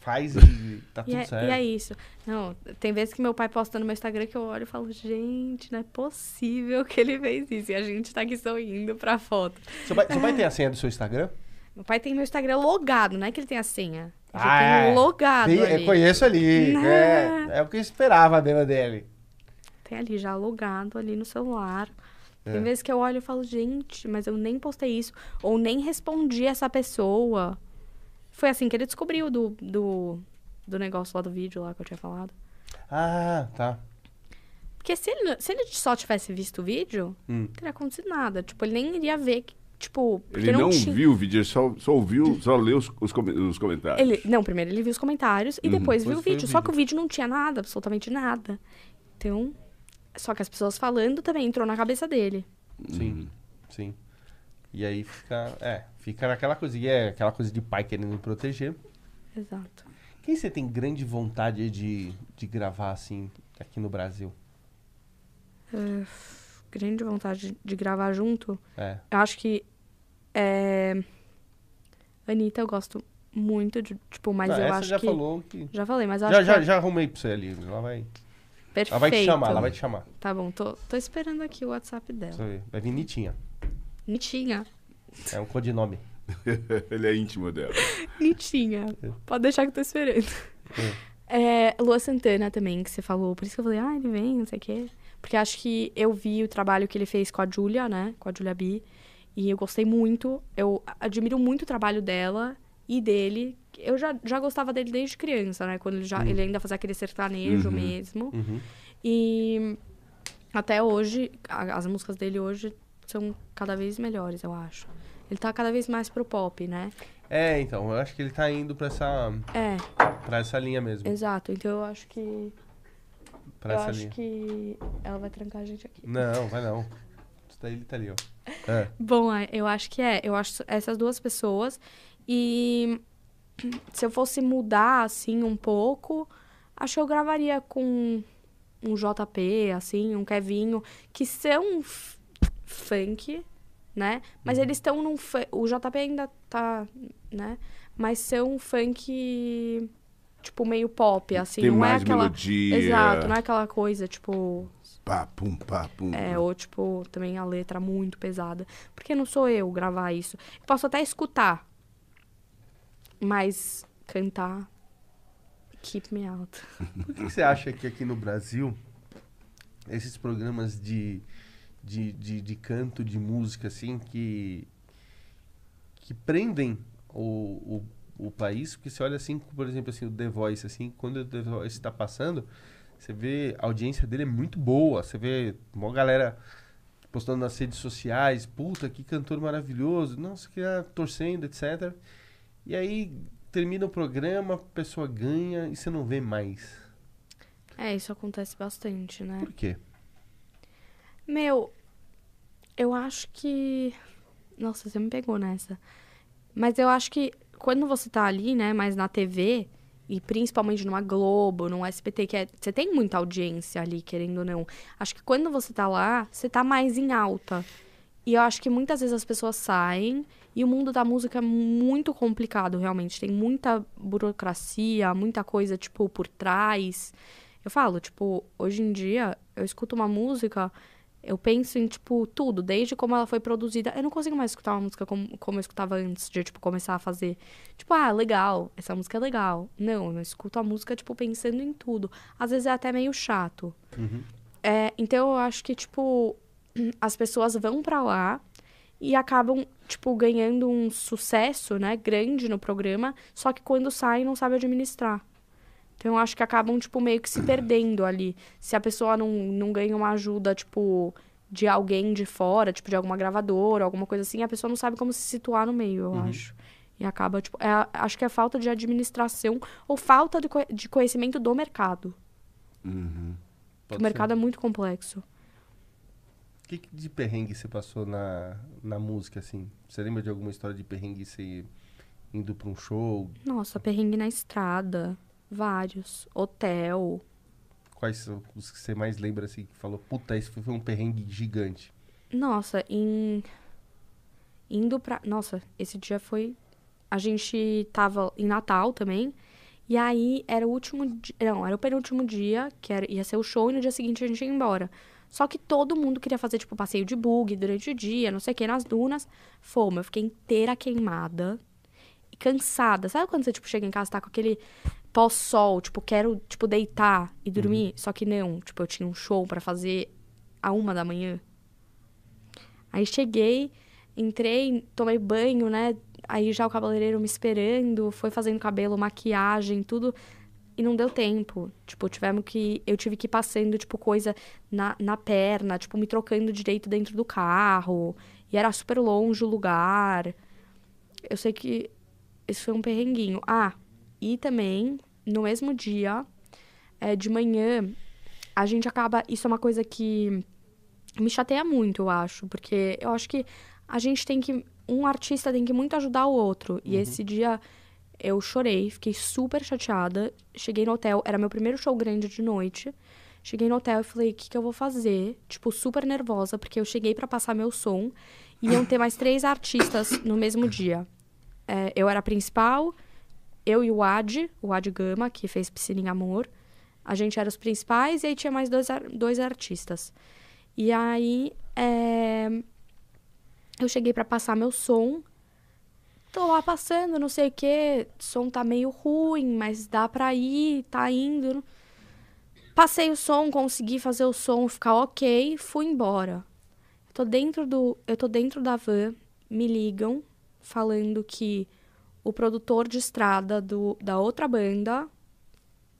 faz e tá E tudo é, certo. e é isso. Não, tem vezes que meu pai posta no meu Instagram que eu olho e falo, gente, não é possível que ele fez isso. E a gente tá aqui sorrindo pra foto. Seu pai, seu pai tem a (laughs) senha do seu Instagram? Meu pai tem meu Instagram logado, não é que ele tem a senha. Ah, tem é. logado Bem, ali. eu conheço ali. É, é o que eu esperava mesmo dele. Tem ali já logado ali no celular. É. Tem vezes que eu olho e falo, gente, mas eu nem postei isso. Ou nem respondi essa pessoa. Foi assim que ele descobriu do, do, do negócio lá do vídeo lá que eu tinha falado. Ah, tá. Porque se ele, se ele só tivesse visto o vídeo, Hum. não teria acontecido nada. Tipo, ele nem iria ver que, tipo, Ele não, tinha... viu o vídeo, ele só, só ouviu, só leu os, os, os comentários. Ele, não, primeiro ele viu os comentários e Uhum. depois viu Depois o foi o vídeo. Só vídeo. que o vídeo não tinha nada, absolutamente nada. Então, só que as pessoas falando também entrou na cabeça dele. Sim, sim. E aí fica, é, fica naquela coisa, e é aquela coisa de pai querendo me proteger. Exato. Quem você tem grande vontade de, de gravar assim aqui no Brasil? Grande vontade de- gravar junto. É. Eu acho que. É... Anitta, eu gosto muito de. Tipo, mas Ah, eu acho já que. falou que. Já falei, mas eu Já, acho já, que. já arrumei pra você ali. Ela vai, Perfeito. ela vai te chamar, ela vai te chamar. Tá bom, tô, tô esperando aqui o WhatsApp dela. Vai vir Nitinha. Nitinha. É um codinome. (laughs) ele é íntimo dela. Nitinha. Pode deixar que eu tô esperando. É, Lua Santana também, que você falou. Por isso que eu falei, ah, ele vem, não sei o quê. Porque acho que eu vi o trabalho que ele fez com a Julia, né? Com a Julia B. E eu gostei muito. Eu admiro muito o trabalho dela e dele. Eu já, já gostava dele desde criança, né? Quando ele, já, ele ainda fazia aquele sertanejo Uhum. mesmo. Uhum. E até hoje, a- as músicas dele hoje são cada vez melhores, eu acho. Ele tá cada vez mais pro pop, né? É, então, eu acho que ele tá indo pra essa, É, pra essa linha mesmo. exato. Então eu acho que. Pra eu essa acho linha. que ela vai trancar a gente aqui. Não, vai não. Isso daí ele tá ali, ó. É. Bom, é, eu acho que é. Eu acho essas duas pessoas. E se eu fosse mudar, assim, um pouco, acho que eu gravaria com um JP, assim, um Kevinho, que são funk, né? Mas eles estão num funk. O JP ainda tá, né? Mas são um funk, tipo, meio pop, assim. Tem não mais é aquela. melodia. Exato, não é aquela coisa, tipo, Pá, pum, pá, pum. é, ou tipo, também a letra muito pesada. Porque não sou eu gravar isso. Eu posso até escutar. Mas cantar. Keep me out. (laughs) Por que você acha que aqui no Brasil, esses programas de, de, de, de canto, de música, assim, que, que prendem o, o, o país? Porque você olha assim, por exemplo, assim, o The Voice, assim, quando o The Voice está passando, você vê a audiência dele é muito boa. Você vê uma galera postando nas redes sociais, puta, que cantor maravilhoso, nossa, que é, torcendo, etc. E aí termina o programa, a pessoa ganha e você não vê mais. É, isso acontece bastante, né? Por quê? Meu, eu acho que. Nossa, você me pegou nessa. Mas eu acho que quando você tá ali, né, mais na TV, e principalmente numa Globo, num SBT, que é, você tem muita audiência ali, querendo ou não. Acho que quando você tá lá, você tá mais em alta. E eu acho que muitas vezes as pessoas saem e o mundo da música é muito complicado, realmente. Tem muita burocracia, muita coisa, tipo, por trás. Eu falo, tipo, hoje em dia, eu escuto uma música, eu penso em, tipo, tudo, desde como ela foi produzida. Eu não consigo mais escutar uma música como, como eu escutava antes de, tipo, começar a fazer. Tipo, ah, legal, essa música é legal. Não, eu escuto a música, tipo, pensando em tudo. Às vezes é até meio chato. É, então eu acho que, tipo, (clears throat) as pessoas vão pra lá e acabam, tipo, ganhando um sucesso, né, grande no programa, só que quando saem não sabe administrar. Então eu acho que acabam, tipo, meio que se perdendo ali. Se a pessoa não, não ganha uma ajuda, tipo, de alguém de fora, tipo, de alguma gravadora, alguma coisa assim, a pessoa não sabe como se situar no meio, eu acho. E acaba, tipo, é- acho que é falta de administração ou falta de, co- de conhecimento do mercado. Uhum. Porque o mercado é muito complexo. O que, que de perrengue você passou na, na música, assim? Você lembra de alguma história de perrengue você indo pra um show? Nossa, perrengue na estrada. Vários. Hotel. Quais são os que você mais lembra, assim, que falou, puta, esse foi um perrengue gigante? Nossa, em. Indo pra. Nossa, esse dia foi. A gente tava em Natal também. E aí era o último dia. Não, era o penúltimo dia, que era... ia ser o show, e no dia seguinte a gente ia embora. Só que todo mundo queria fazer, tipo, passeio de bug durante o dia, não sei o que, nas dunas. Fomos, eu fiquei inteira queimada e cansada. Sabe quando você, tipo, chega em casa e tá com aquele pós-sol, tipo, quero, tipo, deitar e dormir? Só que não, tipo, eu tinha um show pra fazer a uma da manhã. Aí cheguei, entrei, tomei banho, né? Aí já o cabeleireiro me esperando, foi fazendo cabelo, maquiagem, tudo. E não deu tempo. Tipo, tivemos que. Eu tive que ir passando, tipo, coisa na, na perna, tipo, me trocando direito dentro do carro. E era super longe o lugar. Eu sei que esse foi um perrenguinho. Ah, e também, no mesmo dia, é, de manhã, a gente acaba. Isso é uma coisa que me chateia muito, eu acho, porque eu acho que a gente tem que. Um artista tem que muito ajudar o outro. E esse dia eu chorei, fiquei super chateada. Cheguei no hotel, era meu primeiro show grande de noite. Cheguei no hotel e falei, o que, que eu vou fazer? Tipo, super nervosa, porque eu cheguei pra passar meu som. E iam ter mais três artistas no mesmo dia. É, eu era a principal, eu e o Ad, o Ad Gama, que fez Piscina em Amor. A gente era os principais e aí tinha mais dois, dois artistas. E aí, é, eu cheguei pra passar meu som. Tô lá passando, não sei o quê. O som tá meio ruim, mas dá pra ir, tá indo. Passei o som, consegui fazer o som ficar ok, fui embora. Eu tô dentro do, eu tô dentro da van, me ligam falando que o produtor de estrada do, da outra banda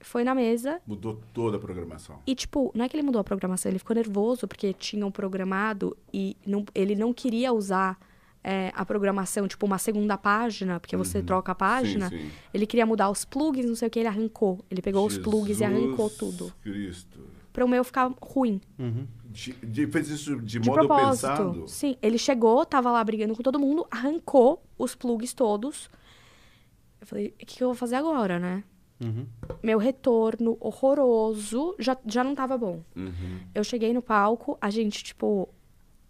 foi na mesa Mudou toda a programação. e, tipo, não é que ele mudou a programação, ele ficou nervoso porque tinham programado e não- ele não queria usar é, a programação, tipo, uma segunda página, porque você troca a página. Sim, sim. Ele queria mudar os plugs, não sei o que, ele arrancou. Ele pegou os plugs e arrancou Jesus tudo. Cristo. Pra o meu ficar ruim. De, de- fez isso de, De modo propósito. pensado? Sim, ele chegou, tava lá brigando com todo mundo, arrancou os plugs todos. Eu falei, o que, que eu vou fazer agora, né? Meu retorno horroroso já, já não tava bom. Uhum. Eu cheguei no palco, a gente, tipo,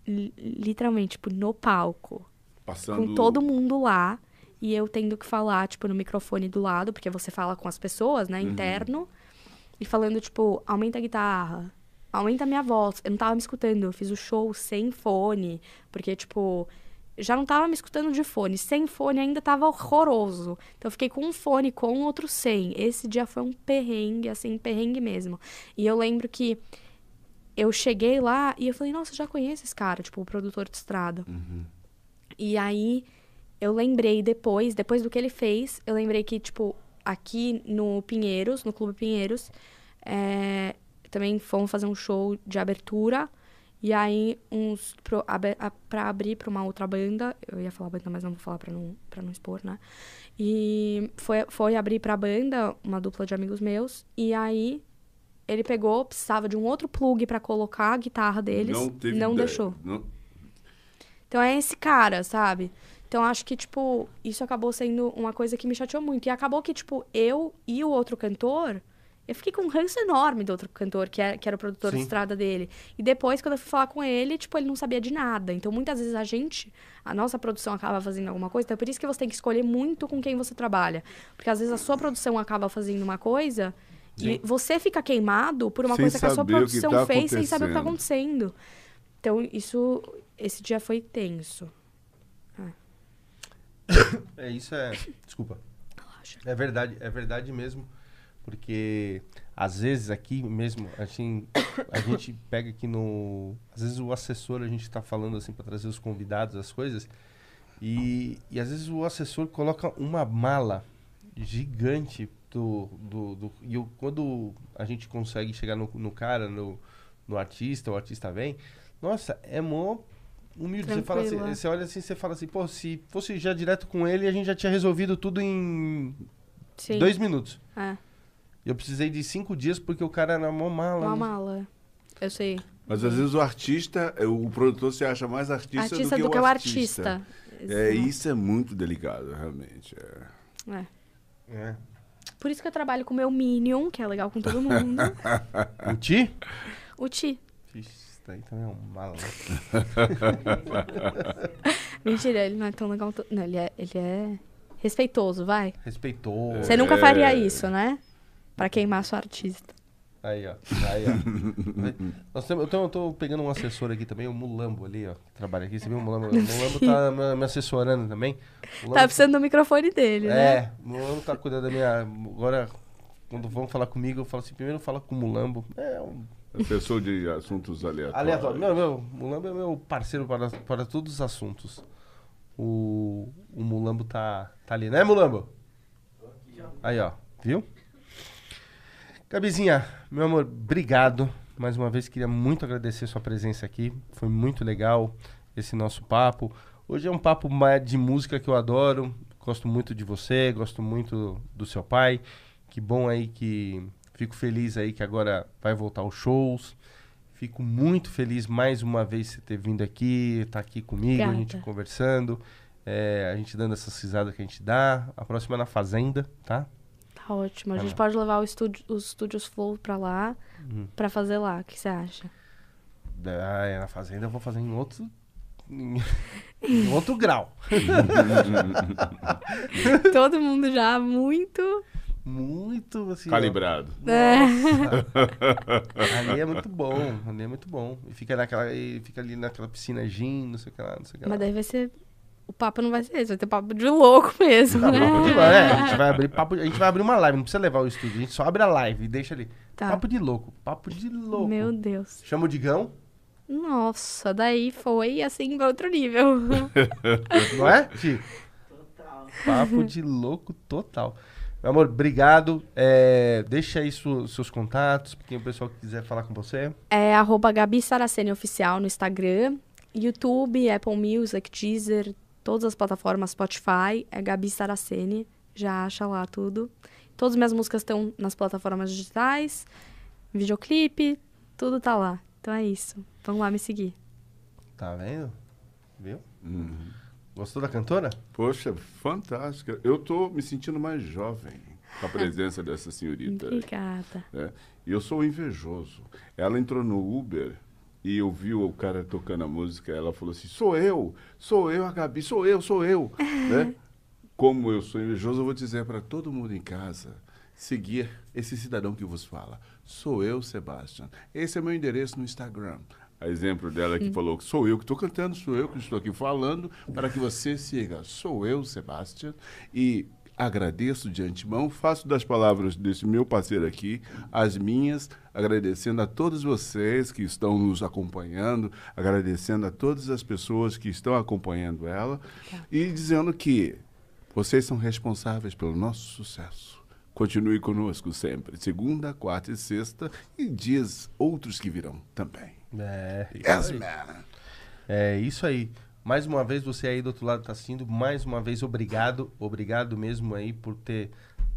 li- literalmente, tipo, no palco, Passando... com todo mundo lá, e eu tendo que falar, tipo, no microfone do lado, porque você fala com as pessoas, né, interno, e falando, tipo, aumenta a guitarra, aumenta a minha voz. Eu não tava me escutando, eu fiz o show sem fone, porque, tipo, já não tava me escutando de fone, sem fone ainda tava horroroso. Então eu fiquei com um fone, com outro sem. Esse dia foi um perrengue, assim, perrengue mesmo. E eu lembro que eu cheguei lá e eu falei, nossa, eu já conheço esse cara, tipo, o produtor de estrada. E aí eu lembrei depois, depois do que ele fez, eu lembrei que, tipo, aqui no Pinheiros, no Clube Pinheiros, é, também fomos fazer um show de abertura. E aí, uns. Pro, abe- a- pra abrir pra uma outra banda. Eu ia falar banda, mas não vou falar pra não, pra não expor, né? E foi, foi abrir pra banda, uma dupla de amigos meus. E aí, ele pegou, precisava de um outro plug pra colocar a guitarra deles. Não teve não ideia. deixou. Não... Então é esse cara, sabe? Então acho que, tipo, isso acabou sendo uma coisa que me chateou muito. E acabou que, tipo, eu e o outro cantor, eu fiquei com um ranço enorme do outro cantor, que era, que era o produtor de Sim. estrada dele. E depois, quando eu fui falar com ele, tipo, ele não sabia de nada. Então, muitas vezes a gente, a nossa produção acaba fazendo alguma coisa. Então, é por isso que você tem que escolher muito com quem você trabalha. Porque às vezes a sua produção acaba fazendo uma coisa e você fica queimado por uma Sem coisa que a sua produção tá fez sem saber o que tá acontecendo. Então, isso, esse dia foi tenso. (coughs) É, isso é. Desculpa. Relaxa. É verdade, é verdade mesmo. Porque às vezes aqui mesmo, assim, a gente pega aqui no. Às vezes o assessor, a gente tá falando assim para trazer os convidados, as coisas. E, e às vezes o assessor coloca uma mala gigante do. do, do e eu- quando a gente consegue chegar no, no cara, no, no artista, o artista vem, nossa, é mó humilde. Você, fala assim, você olha assim, você fala assim, pô, se fosse já direto com ele, a gente já tinha resolvido tudo em Sim. dois minutos. É, Eu precisei de cinco dias porque o cara era mó mala. uma mala. Eu sei. Mas às vezes o artista, é, o produtor se acha mais artista, Artista do que, o artista. É, Exato. isso é muito delicado, realmente. é. É. É. Por isso que eu trabalho com o meu Minion, que é legal com todo mundo. (laughs) O Ti? o Ti. Isso daí também é um mala. (laughs) Mentira, ele não é tão legal. Não, ele é, ele é respeitoso, vai. Respeitou. Você nunca faria isso, né? Pra queimar sua artista. Aí, ó. Aí, ó. (laughs) Nós temos, eu, tô, eu tô pegando um assessor aqui também, o Mulambo ali, ó. Que trabalha aqui. Você viu o Mulambo? O Mulambo tá me, me assessorando também. Mulambo- Tá precisando do microfone dele, né? É, o Mulambo tá cuidando da minha. Agora, quando vão falar comigo, eu falo assim: primeiro fala com o Mulambo. É um Pessoa de assuntos aleatórios. Aleatório. Meu, meu, o Mulambo é meu parceiro para, para todos os assuntos. O, o Mulambo tá, tá ali, né, Mulambo? Aí, ó, viu? Gabizinha, meu amor, obrigado. Mais uma vez, queria muito agradecer sua presença aqui. Foi muito legal esse nosso papo. Hoje é um papo de música que eu adoro. Gosto muito de você, gosto muito do seu pai. Que bom aí que. Fico feliz aí que agora vai voltar os shows. Fico muito feliz mais uma vez você ter vindo aqui, estar aqui comigo, a gente conversando, é, a gente dando essas risadas que a gente dá. A próxima é na Fazenda, tá? Tá ótimo. A Vai gente lá. pode levar o estúdio, os estúdios Flow pra lá, Uhum. pra fazer lá. O que você acha? Ah, é na Fazenda eu vou fazer em outro. em (laughs) outro grau. (laughs) (laughs) Todo mundo já muito. Muito assim. ó. Calibrado. É. Ali é muito bom, ali é muito bom. E fica, naquela, e fica ali naquela piscina gin, não sei o que lá, não sei o que lá. Mas daí vai ser. O papo não vai ser esse, vai ter papo de louco (laughs) mesmo, Não, né? papo de louco. É, a gente vai abrir papo, a gente vai abrir uma live, não precisa levar o estúdio, a gente só abre a live e deixa ali. Tá. Papo de louco, papo de louco. Meu Deus. Chama o Digão, Nossa, daí foi assim pra outro nível. (laughs) não é? Ti? Total. Papo de louco total. Meu amor, obrigado. É, deixa aí su- seus contatos, pra quem o pessoal que quiser falar com você. É arroba Gabi Saraceni Oficial no Instagram, YouTube, Apple Music, Deezer, todas as plataformas Spotify, é Gabi Saraceni, já acha lá tudo. Todas as minhas músicas estão nas plataformas digitais, videoclipe, tudo tá lá. Então é isso. Vamos lá me seguir. Tá vendo? Viu? Uhum. Gostou da cantora? Poxa, fantástica. Eu tô me sentindo mais jovem com a presença (laughs) dessa senhorita. Obrigada. né? E eu sou invejoso. Ela entrou no Uber e ouviu o cara tocando a música. Ela falou assim: sou eu, sou eu, a Gabi, sou eu, sou eu. (laughs) né? Como eu sou invejoso, eu vou dizer para todo mundo em casa seguir esse cidadão que vos fala. Sou eu, Sebastian. Esse é meu endereço no Instagram. A exemplo dela que falou que sou eu que estou cantando, sou eu que estou aqui falando, para que você siga. Sou eu, Sebastian. E agradeço de antemão, faço das palavras desse meu parceiro aqui as minhas, agradecendo a todos vocês que estão nos acompanhando, agradecendo a todas as pessoas que estão acompanhando ela e dizendo que vocês são responsáveis pelo nosso sucesso. Continue conosco sempre, segunda, quarta e sexta e dias outros que virão também. É. Yes, man. É isso aí. Mais uma vez, você aí do outro lado está assistindo. Mais uma vez, obrigado. Obrigado mesmo aí por ter,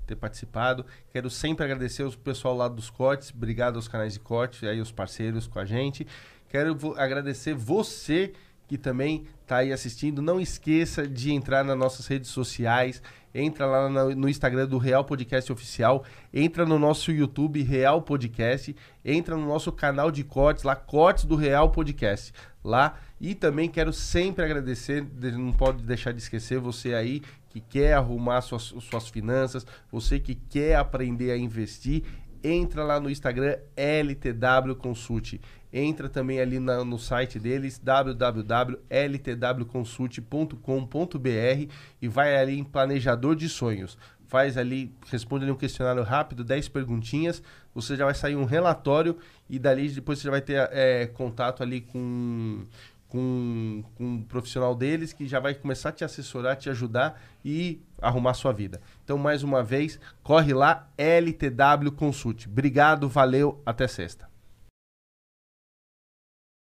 ter participado. Quero sempre agradecer o pessoal lá dos cortes. Obrigado aos canais de corte, aí os parceiros com a gente. Quero agradecer você que também está aí assistindo. Não esqueça de entrar nas nossas redes sociais. Entra lá no Instagram do Real Podcast Oficial. Entra no nosso YouTube Real Podcast. Entra no nosso canal de cortes lá, Cortes do Real Podcast. Lá. E também quero sempre agradecer, não pode deixar de esquecer, você aí que quer arrumar suas, suas finanças, você que quer aprender a investir entra lá no Instagram LTW Consult. Entra também ali na, no site deles www.ltwconsult.com.br e vai ali em planejador de sonhos. Faz ali, responde ali um questionário rápido, 10 perguntinhas, você já vai sair um relatório e dali depois você já vai ter é, contato ali com com, com um profissional deles que já vai começar a te assessorar, te ajudar e arrumar sua vida. Então, mais uma vez, corre lá, LTW Consult. Obrigado, valeu, até sexta.